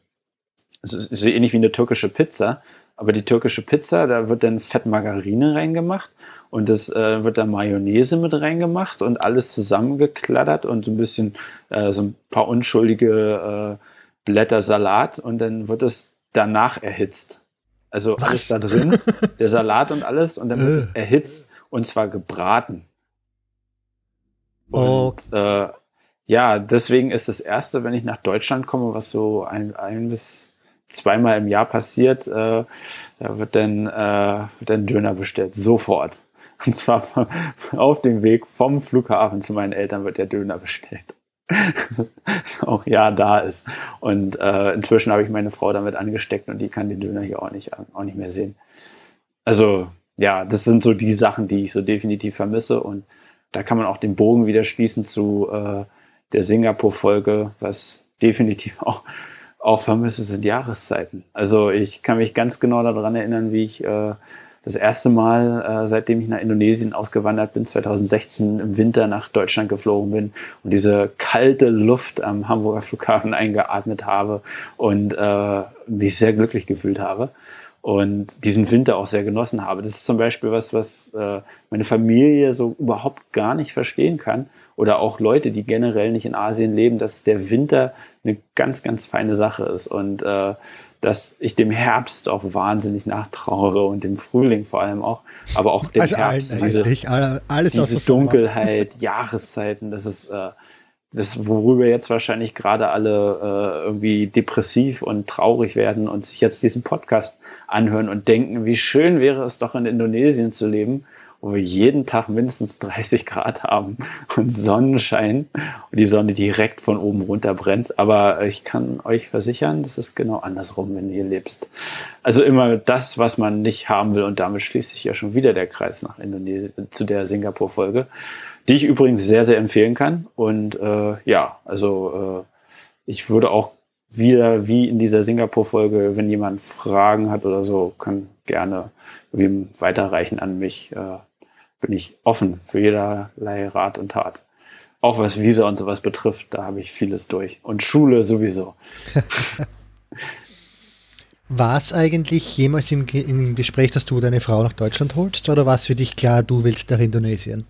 so, so ähnlich wie eine türkische Pizza, aber die türkische Pizza, da wird dann Fett Margarine reingemacht und das äh, wird dann Mayonnaise mit reingemacht und alles zusammengekladdert und so ein bisschen äh, so ein paar unschuldige äh, Blätter Salat und dann wird es danach erhitzt. Also Was? alles da drin, der Salat und alles und dann wird es Äh. erhitzt und zwar gebraten. Und äh, ja, deswegen ist das erste, wenn ich nach Deutschland komme, was so ein, ein bis zweimal im Jahr passiert, äh, da wird dann, äh, wird dann Döner bestellt, sofort. *laughs* Und zwar auf dem Weg vom Flughafen zu meinen Eltern wird der Döner bestellt. *laughs* Auch ja da ist. Und äh, inzwischen habe ich meine Frau damit angesteckt und die kann den Döner hier auch nicht, auch nicht mehr sehen. Also ja, das sind so die Sachen, die ich so definitiv vermisse und da kann man auch den Bogen wieder schließen zu äh, der Singapur-Folge, was definitiv *laughs* auch, auch vermisse, sind Jahreszeiten. Also ich kann mich ganz genau daran erinnern, wie ich äh, das erste Mal, äh, seitdem ich nach Indonesien ausgewandert bin, 2016 im Winter nach Deutschland geflogen bin und diese kalte Luft am Hamburger Flughafen *laughs* eingeatmet habe und äh, mich sehr glücklich gefühlt habe und diesen Winter auch sehr genossen habe. Das ist zum Beispiel was, was äh, meine Familie so überhaupt gar nicht verstehen kann. Oder auch Leute, die generell nicht in Asien leben, dass der Winter eine ganz, ganz feine Sache ist. Und äh, dass ich dem Herbst auch wahnsinnig nachtrauere und dem Frühling vor allem auch. Aber auch dem Also Herbst, diese, eigentlich. alle- Alles außer diese Sommer. Dunkelheit, *laughs* Jahreszeiten, das ist äh, das, worüber jetzt wahrscheinlich gerade alle äh, irgendwie depressiv und traurig werden und sich jetzt diesen Podcast anhören und denken, wie schön wäre es doch in Indonesien zu leben, wo wir jeden Tag mindestens 30 Grad haben und Sonnenschein und die Sonne direkt von oben runter brennt. Aber ich kann euch versichern, das ist genau andersrum, wenn hier lebst. Also immer das, was man nicht haben will. Und damit schließt sich ja schon wieder der Kreis nach Indonesien zu der Singapur-Folge, die ich übrigens sehr, sehr empfehlen kann. Und äh, ja, also äh, ich würde auch wieder wie in dieser Singapur-Folge, wenn jemand Fragen hat oder so, kann gerne weiterreichen an mich. Äh, bin ich offen für jederlei Rat und Tat. Auch was Visa und sowas betrifft, da habe ich vieles durch. Und Schule sowieso. *laughs* War es eigentlich jemals im, im Gespräch, dass du deine Frau nach Deutschland holst? Oder war es für dich klar, du willst nach Indonesien?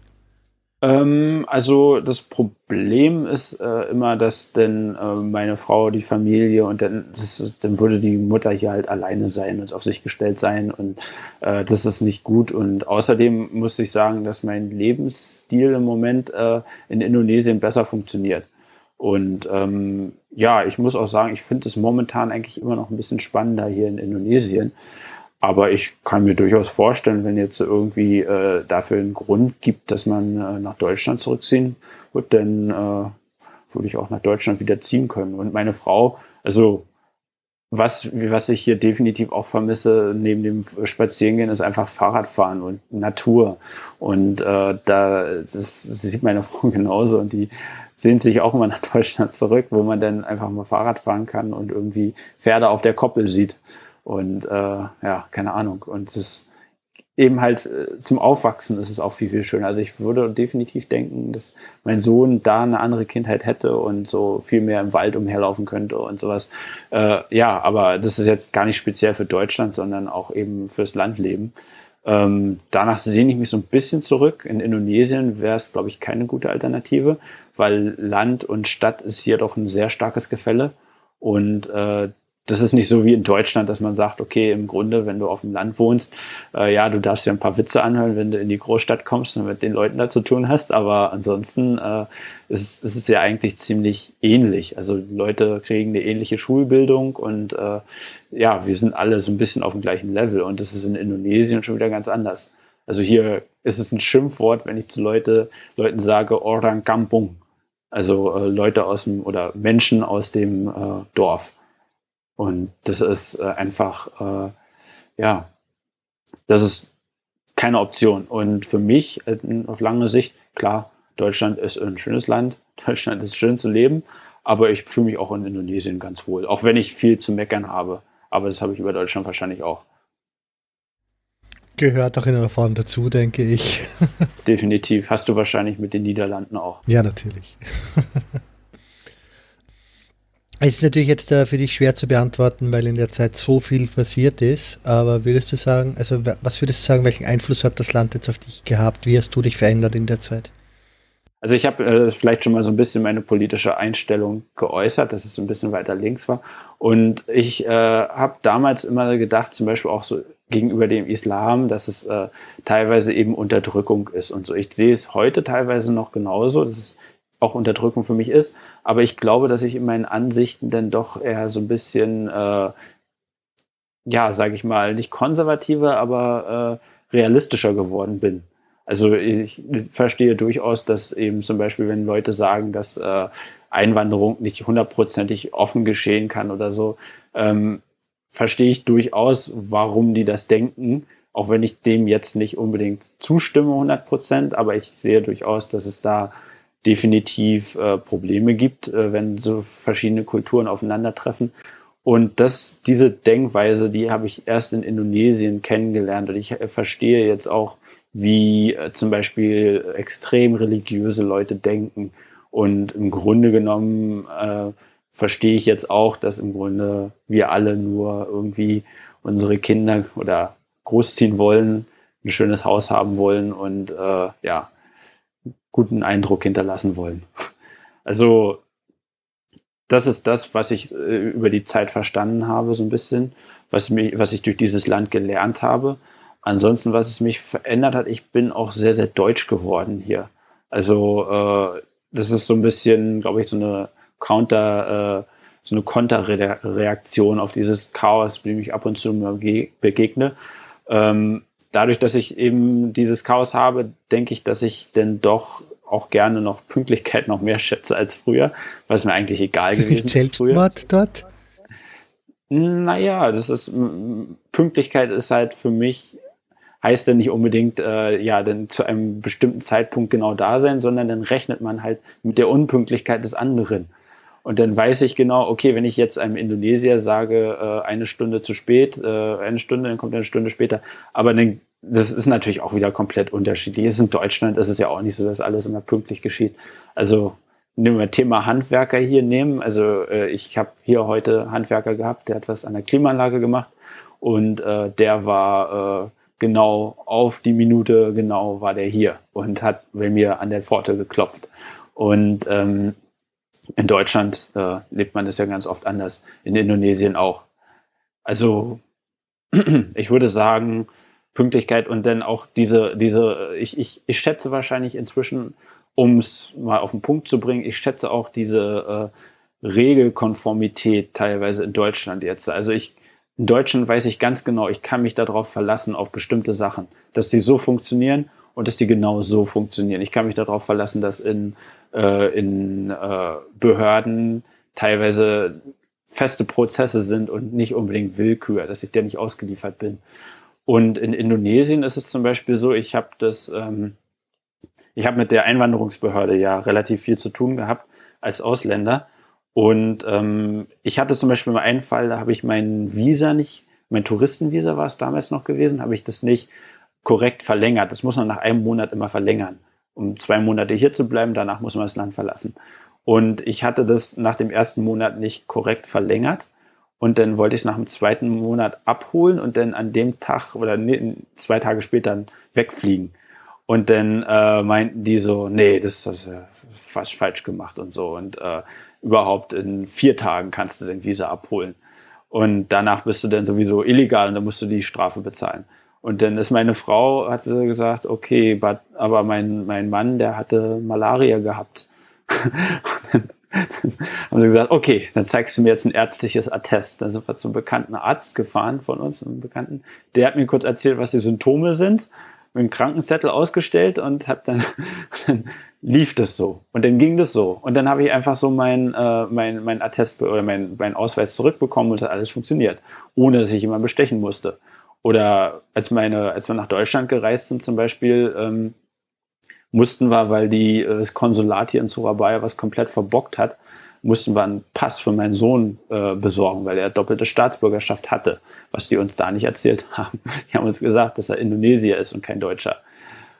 Ähm, also das Problem ist äh, immer, dass dann äh, meine Frau, die Familie und dann, ist, dann würde die Mutter hier halt alleine sein und auf sich gestellt sein und äh, das ist nicht gut. Und außerdem muss ich sagen, dass mein Lebensstil im Moment äh, in Indonesien besser funktioniert. Und ähm, ja, ich muss auch sagen, ich finde es momentan eigentlich immer noch ein bisschen spannender hier in Indonesien. Aber ich kann mir durchaus vorstellen, wenn jetzt irgendwie äh, dafür einen Grund gibt, dass man äh, nach Deutschland zurückziehen wird, dann äh, würde ich auch nach Deutschland wieder ziehen können. Und meine Frau, also was, was ich hier definitiv auch vermisse, neben dem Spazierengehen, ist einfach Fahrradfahren und Natur. Und äh, da das, sieht meine *laughs* Frau genauso und die sehnt sich auch immer nach Deutschland zurück, wo man dann einfach mal Fahrrad fahren kann und irgendwie Pferde auf der Koppel sieht. Und äh, ja, keine Ahnung. Und es ist eben halt äh, zum Aufwachsen ist es auch viel, viel schöner. Also ich würde definitiv denken, dass mein Sohn da eine andere Kindheit hätte und so viel mehr im Wald umherlaufen könnte und sowas. Äh, ja, aber das ist jetzt gar nicht speziell für Deutschland, sondern auch eben fürs Landleben. Ähm, danach sehne ich mich so ein bisschen zurück. In Indonesien wäre es, glaube ich, keine gute Alternative, weil Land und Stadt ist hier doch ein sehr starkes Gefälle. Und äh, das ist nicht so wie in Deutschland, dass man sagt, okay, im Grunde, wenn du auf dem Land wohnst, äh, ja, du darfst ja ein paar Witze anhören, wenn du in die Großstadt kommst und mit den Leuten da zu tun hast, aber ansonsten äh, ist, ist es ja eigentlich ziemlich ähnlich. Also Leute kriegen eine ähnliche Schulbildung und äh, ja, wir sind alle so ein bisschen auf dem gleichen Level und das ist in Indonesien schon wieder ganz anders. Also hier ist es ein Schimpfwort, wenn ich zu Leute, Leuten sage, Orang Kampung. Also äh, Leute aus dem oder Menschen aus dem äh, Dorf. Und das ist äh, einfach, äh, ja, das ist keine Option. Und für mich äh, auf lange Sicht, klar, Deutschland ist ein schönes Land, *laughs* Deutschland ist schön zu leben, aber ich fühle mich auch in Indonesien ganz wohl, auch wenn ich viel zu meckern habe. Aber das habe ich über Deutschland wahrscheinlich auch. Gehört auch in einer Form dazu, denke ich. *laughs* Definitiv. Hast du wahrscheinlich mit den Niederlanden auch. Ja, natürlich. *laughs* Es ist natürlich jetzt äh, für dich schwer zu beantworten, weil in der Zeit so viel passiert ist. Aber würdest du sagen, also was würdest du sagen, welchen Einfluss hat das Land jetzt auf dich gehabt? Wie hast du dich verändert in der Zeit? Also ich habe äh, vielleicht schon mal so ein bisschen meine politische Einstellung geäußert, dass es so ein bisschen weiter links war. Und ich äh, habe damals immer gedacht, zum Beispiel auch so gegenüber dem Islam, dass es äh, teilweise eben Unterdrückung ist und so. Ich sehe es heute teilweise noch genauso. Das ist auch Unterdrückung für mich ist. Aber ich glaube, dass ich in meinen Ansichten dann doch eher so ein bisschen, äh, ja, sage ich mal, nicht konservativer, aber äh, realistischer geworden bin. Also ich verstehe durchaus, dass eben zum Beispiel, wenn Leute sagen, dass äh, Einwanderung nicht hundertprozentig offen geschehen kann oder so, ähm, verstehe ich durchaus, warum die das denken, auch wenn ich dem jetzt nicht unbedingt zustimme 100 Prozent, aber ich sehe durchaus, dass es da definitiv äh, Probleme gibt, äh, wenn so verschiedene Kulturen aufeinandertreffen. Und das, diese Denkweise, die habe ich erst in Indonesien kennengelernt. Und ich äh, verstehe jetzt auch, wie äh, zum Beispiel extrem religiöse Leute denken. Und im Grunde genommen äh, verstehe ich jetzt auch, dass im Grunde wir alle nur irgendwie unsere Kinder oder großziehen wollen, ein schönes Haus haben wollen und äh, ja, guten Eindruck hinterlassen wollen. Also das ist das, was ich äh, über die Zeit verstanden habe, so ein bisschen, was, mich, was ich durch dieses Land gelernt habe. Ansonsten, was es mich verändert hat, ich bin auch sehr, sehr deutsch geworden hier. Also äh, das ist so ein bisschen, glaube ich, so eine Counter, äh, so eine Konterreaktion auf dieses Chaos, dem ich ab und zu begegne. Ähm, dadurch, dass ich eben dieses Chaos habe, denke ich, dass ich denn doch auch gerne noch Pünktlichkeit noch mehr schätze als früher, was mir eigentlich egal ist gewesen ist. Selbstmord dort? Naja, das ist Pünktlichkeit ist halt für mich heißt ja nicht unbedingt äh, ja dann zu einem bestimmten Zeitpunkt genau da sein, sondern dann rechnet man halt mit der Unpünktlichkeit des anderen. Und dann weiß ich genau, okay, wenn ich jetzt einem Indonesier sage, äh, eine Stunde zu spät, äh, eine Stunde, dann kommt eine Stunde später. Aber dann das ist natürlich auch wieder komplett unterschiedlich. Ist in Deutschland ist es ja auch nicht so, dass alles immer pünktlich geschieht. Also nehmen wir Thema Handwerker hier nehmen. Also äh, ich habe hier heute Handwerker gehabt, der hat was an der Klimaanlage gemacht und äh, der war äh, genau auf die Minute genau war der hier und hat bei mir an der Pforte geklopft. Und ähm, in Deutschland äh, lebt man das ja ganz oft anders, in Indonesien auch. Also *clears throat* ich würde sagen, Pünktlichkeit und dann auch diese, diese, ich, ich, ich schätze wahrscheinlich inzwischen, um es mal auf den Punkt zu bringen, ich schätze auch diese äh, Regelkonformität teilweise in Deutschland jetzt. Also ich, in Deutschland weiß ich ganz genau, ich kann mich darauf verlassen, auf bestimmte Sachen, dass die so funktionieren und dass die genau so funktionieren. Ich kann mich darauf verlassen, dass in, äh, in äh, Behörden teilweise feste Prozesse sind und nicht unbedingt Willkür, dass ich der nicht ausgeliefert bin. Und in Indonesien ist es zum Beispiel so, ich habe das, ähm, ich habe mit der Einwanderungsbehörde ja relativ viel zu tun gehabt als Ausländer. Und ähm, ich hatte zum Beispiel mal einen Fall, da habe ich mein Visa nicht, mein Touristenvisa war es damals noch gewesen, habe ich das nicht korrekt verlängert. Das muss man nach einem Monat immer verlängern, um zwei Monate hier zu bleiben. Danach muss man das Land verlassen. Und ich hatte das nach dem ersten Monat nicht korrekt verlängert Und dann wollte ich es nach dem zweiten Monat abholen und dann an dem Tag oder zwei Tage später wegfliegen. Und dann äh, meinten die so, nee, das, das ist fast falsch gemacht und so. Und äh, überhaupt in vier Tagen kannst du den Visa abholen. Und danach bist du dann sowieso illegal und dann musst du die Strafe bezahlen. Und dann ist meine Frau, hat sie gesagt, okay, but, aber mein, mein Mann, der hatte Malaria gehabt. *laughs* dann, dann haben sie gesagt, okay, dann zeigst du mir jetzt ein ärztliches Attest. Dann sind wir zum bekannten Arzt gefahren von uns, einem Bekannten. Der hat mir kurz erzählt, was die Symptome sind, mit einem Krankenzettel ausgestellt und hat dann, *laughs* dann lief das so. Und dann ging das so. Und dann habe ich einfach so mein, äh, mein, mein Attest oder mein, mein Ausweis zurückbekommen und hat alles funktioniert, ohne dass ich jemanden bestechen musste. Oder als, meine, als wir nach Deutschland gereist sind zum Beispiel, ähm, mussten wir, weil die, äh, das Konsulat hier in Surabaya was komplett verbockt hat, mussten wir einen Pass für meinen Sohn äh, besorgen, weil er doppelte Staatsbürgerschaft hatte, was die uns da nicht erzählt *laughs* haben. Die haben uns gesagt, dass er Indonesier ist und kein Deutscher.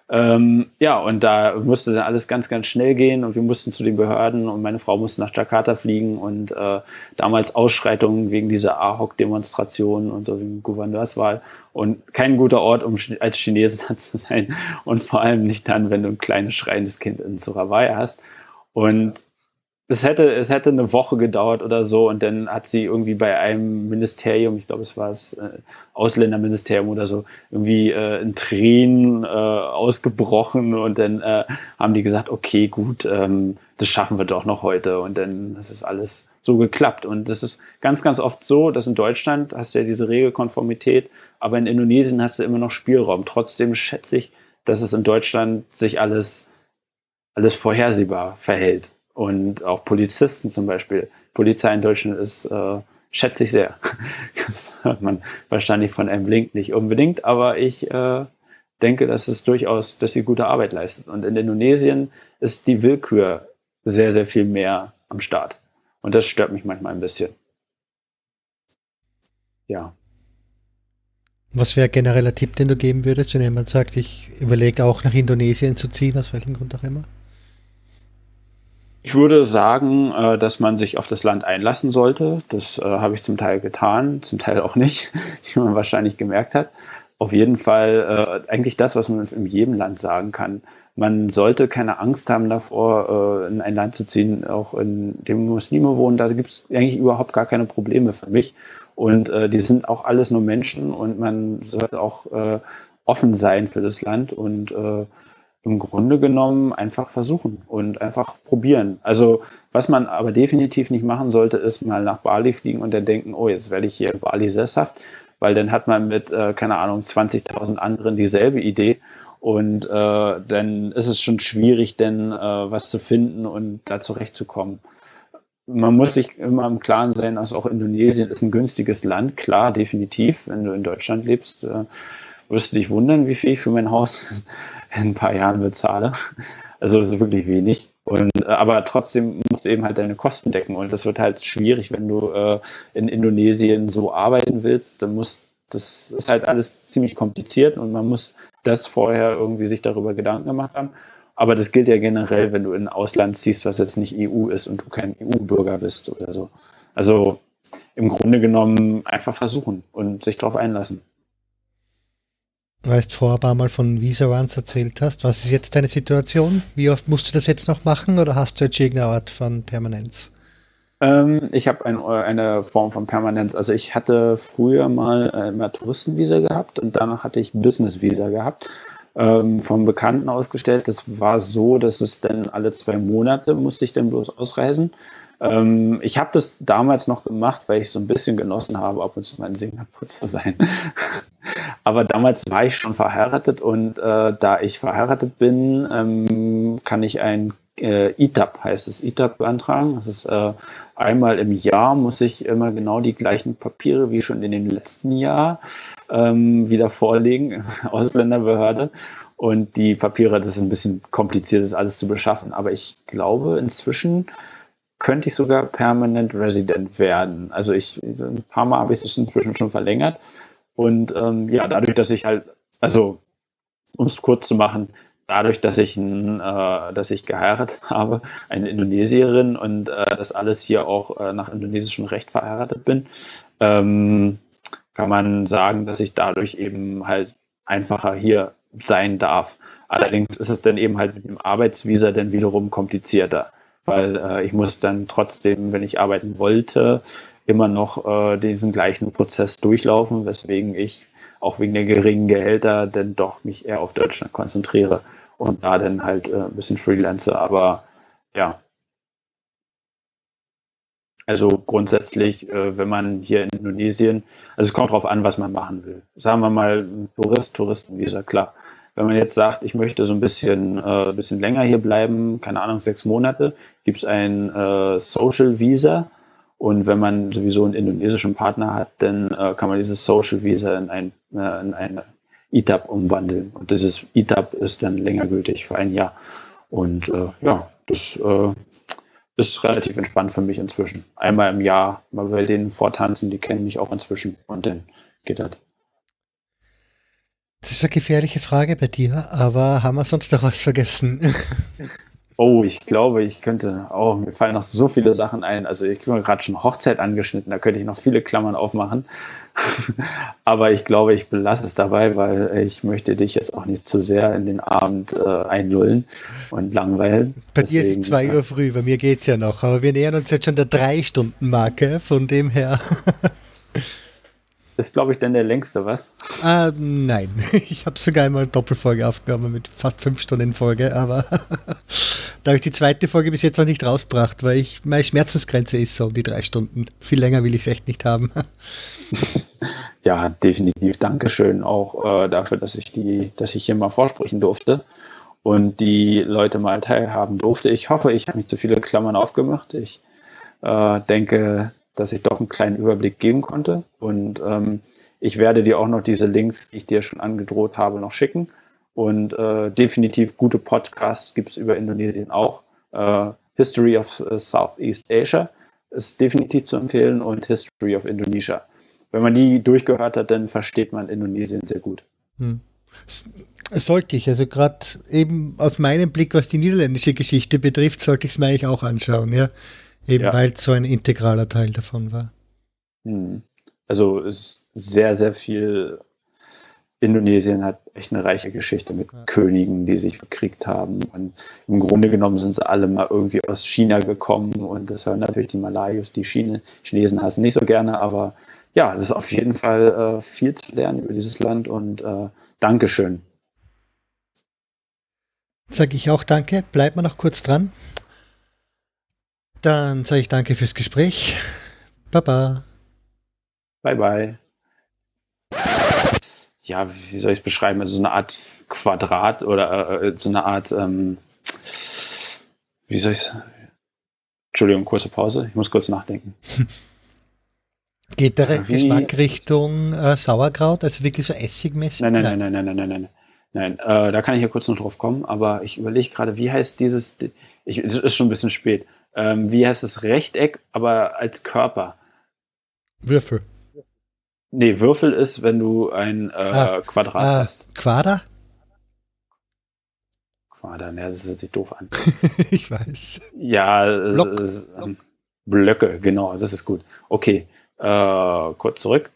Ähm, ja, und da musste dann alles ganz, ganz schnell gehen und wir mussten zu den Behörden und meine Frau musste nach Jakarta fliegen und äh, damals Ausschreitungen wegen dieser AHOC-Demonstrationen und so wegen Gouverneurswahl und kein guter Ort, um als Chinese *laughs* zu sein und vor allem nicht dann, wenn du ein kleines schreiendes Kind in Surabaya hast. Und es hätte, es hätte eine Woche gedauert oder so und dann hat sie irgendwie bei einem Ministerium, ich glaube, es war das äh, Ausländerministerium oder so, irgendwie äh, in Tränen äh, ausgebrochen und dann äh, haben die gesagt, okay, gut, ähm, das schaffen wir doch noch heute und dann das ist alles so geklappt und das ist ganz, ganz oft so, dass in Deutschland hast du ja diese Regelkonformität, aber in Indonesien hast du immer noch Spielraum. Trotzdem schätze ich, dass es in Deutschland sich alles, alles vorhersehbar verhält und auch Polizisten zum Beispiel. Polizei in Deutschland ist, äh, schätze ich sehr. *laughs* Das hört man wahrscheinlich von einem Link nicht unbedingt, aber ich äh, denke, dass es durchaus, dass sie gute Arbeit leistet. Und in Indonesien ist die Willkür sehr, sehr viel mehr am Start. Und das stört mich manchmal ein bisschen. Ja. Was wäre genereller Tipp, den du geben würdest, wenn jemand sagt, ich überlege auch nach Indonesien zu ziehen, aus welchem Grund auch immer? Ich würde sagen, äh, dass man sich auf das Land einlassen sollte. Das äh, habe ich zum Teil getan, zum Teil auch nicht, *laughs* wie man wahrscheinlich gemerkt hat. Auf jeden Fall äh, eigentlich das, was man in jedem Land sagen kann. Man sollte keine Angst haben davor, in ein Land zu ziehen, auch in dem Muslime wohnen. Da gibt es eigentlich überhaupt gar keine Probleme für mich. Und die sind auch alles nur Menschen und man sollte auch offen sein für das Land und im Grunde genommen einfach versuchen und einfach probieren. Also was man aber definitiv nicht machen sollte, ist mal nach Bali fliegen und dann denken, oh, jetzt werde ich hier in Bali sesshaft, weil dann hat man mit, äh, keine Ahnung, 20.000 anderen dieselbe Idee und äh, dann ist es schon schwierig, denn äh, was zu finden und da zurechtzukommen. Man muss sich immer im Klaren sein, dass auch Indonesien ist ein günstiges Land, klar, definitiv. Wenn du in Deutschland lebst, äh, wirst du dich wundern, wie viel ich für mein Haus in ein paar Jahren bezahle. Also das ist wirklich wenig. Und, äh, aber trotzdem musst du eben halt deine Kosten decken. Und das wird halt schwierig, wenn du äh, in Indonesien so arbeiten willst. Dann muss, das ist halt alles ziemlich kompliziert und man muss das vorher irgendwie sich darüber Gedanken gemacht haben. Aber das gilt ja generell, wenn du in ein Ausland ziehst, was jetzt nicht EU ist und du kein EU-Bürger bist oder so. Also im Grunde genommen einfach versuchen und sich darauf einlassen. Du hast vorher ein paar Mal von Visa Runs erzählt hast. Was ist jetzt deine Situation? Wie oft musst du das jetzt noch machen oder hast du jetzt irgendeine Art von Permanenz? Ähm, ich habe ein, eine Form von Permanenz. Also ich hatte früher mal äh, immer Touristenvisa gehabt und danach hatte ich Business Visa gehabt. Ähm, vom Bekannten ausgestellt. Das war so, dass es dann alle zwei Monate musste ich dann bloß ausreisen. Ähm, ich habe das damals noch gemacht, weil ich so ein bisschen genossen habe, ab und zu mal in Singapur zu sein. *laughs* Aber damals war ich schon verheiratet und äh, da ich verheiratet bin, ähm, kann ich ein äh, ITAP heißt es, ITAP beantragen. Das ist äh, einmal im Jahr muss ich immer genau die gleichen Papiere wie schon in dem letzten Jahr ähm, wieder vorlegen, *laughs* Ausländerbehörde. Und die Papiere, das ist ein bisschen kompliziert, das alles zu beschaffen. Aber ich glaube, inzwischen könnte ich sogar Permanent Resident werden. Also ich, ein paar Mal habe ich es inzwischen schon verlängert. Und ähm, ja, dadurch, dass ich halt, also um es kurz zu machen, dadurch, dass ich, ein, äh, dass ich geheiratet *laughs* habe, eine Indonesierin und äh, das alles hier auch äh, nach indonesischem Recht verheiratet bin, ähm, kann man sagen, dass ich dadurch eben halt einfacher hier sein darf. Allerdings ist es dann eben halt mit dem Arbeitsvisa dann wiederum komplizierter, weil äh, ich muss dann trotzdem, wenn ich arbeiten wollte, immer noch äh, diesen gleichen Prozess durchlaufen, weswegen ich auch wegen der geringen Gehälter dann doch mich eher auf Deutschland konzentriere und da dann halt äh, ein bisschen Freelancer. Aber ja, also grundsätzlich, äh, wenn man hier in Indonesien, also es kommt darauf an, was man machen will. Sagen wir mal, Tourist, Touristenvisa, klar. Wenn man jetzt sagt, ich möchte so ein bisschen, äh, bisschen länger hier bleiben, keine Ahnung, sechs Monate, gibt es ein äh, Social Visa. Und wenn man sowieso einen indonesischen Partner hat, dann äh, kann man dieses Social Visa in ein, äh, in eine ITAP umwandeln. Und dieses ITAP ist dann länger gültig für ein Jahr. Und äh, ja, das äh, ist relativ entspannt für mich inzwischen. Einmal im Jahr mal bei denen vortanzen, die kennen mich auch inzwischen und dann geht das. Das ist eine gefährliche Frage bei dir, aber haben wir sonst noch was vergessen? *laughs* Oh, ich glaube, ich könnte, oh, mir fallen noch so viele Sachen ein. Also ich habe gerade schon Hochzeit angeschnitten, da könnte ich noch viele Klammern aufmachen. *laughs* Aber ich glaube, ich belasse es dabei, weil ich möchte dich jetzt auch nicht zu sehr in den Abend äh, einlullen und langweilen. Bei Deswegen, dir ist es zwei Uhr früh, bei mir geht es ja noch, aber wir nähern uns jetzt schon der Drei-Stunden-Marke, von dem her. *laughs* Ist, glaube ich, denn der längste, was? Ah, nein. *laughs* Ich habe sogar einmal eine Doppelfolge aufgenommen mit fast fünf Stunden Folge, aber *laughs* da habe ich die zweite Folge bis jetzt noch nicht rausgebracht, weil ich meine Schmerzensgrenze ist so um die drei Stunden. Viel länger will ich es echt nicht haben. *laughs* ja, definitiv. Dankeschön auch äh, dafür, dass ich die, dass ich hier mal vorsprechen durfte und die Leute mal teilhaben durfte. Ich hoffe, ich habe nicht zu viele Klammern aufgemacht. Ich äh, denke, dass ich doch einen kleinen Überblick geben konnte. Und ähm, ich werde dir auch noch diese Links, die ich dir schon angedroht habe, noch schicken. Und äh, definitiv gute Podcasts gibt es über Indonesien auch. Äh, History of äh, Southeast Asia ist definitiv zu empfehlen und History of Indonesia. Wenn man die durchgehört hat, dann versteht man Indonesien sehr gut. Hm. Sollte ich, also gerade eben aus meinem Blick, was die niederländische Geschichte betrifft, sollte ich es mir eigentlich auch anschauen, ja. Eben ja. weil es so ein integraler Teil davon war. Hm. Also ist sehr, sehr viel. Indonesien hat echt eine reiche Geschichte mit ja. Königen, die sich bekriegt haben. Und im Grunde genommen sind sie alle mal irgendwie aus China gekommen. Und das hören natürlich die Malayos, die Chine, Chinesen hassen nicht so gerne. Aber ja, es ist auf jeden Fall äh, viel zu lernen über dieses Land. Und äh, Dankeschön. Sage ich auch danke. Bleibt mal noch kurz dran. Dann sage ich danke fürs Gespräch. Baba. Bye, bye. Ja, wie soll ich es beschreiben? Also so eine Art Quadrat oder äh, so eine Art, ähm, wie soll ich es? Entschuldigung, kurze Pause. Ich muss kurz nachdenken. *laughs* Geht der wie, Geschmack Richtung äh, Sauerkraut, also wirklich so essigmäßig? Nein, nein, nein, nein, nein, nein, nein, nein. Nein, äh, da kann ich ja kurz noch drauf kommen, aber ich überlege gerade, wie heißt dieses, ich, es ist schon ein bisschen spät ähm, wie heißt es, Rechteck, aber als Körper. Würfel. Nee, Würfel ist, wenn du ein äh, ah, Quadrat ah, hast. Quader? Quader, ne, das hört sich doof an. *laughs* ich weiß. Ja, Block. Äh, Blöcke, genau, das ist gut. Okay, äh, kurz zurück.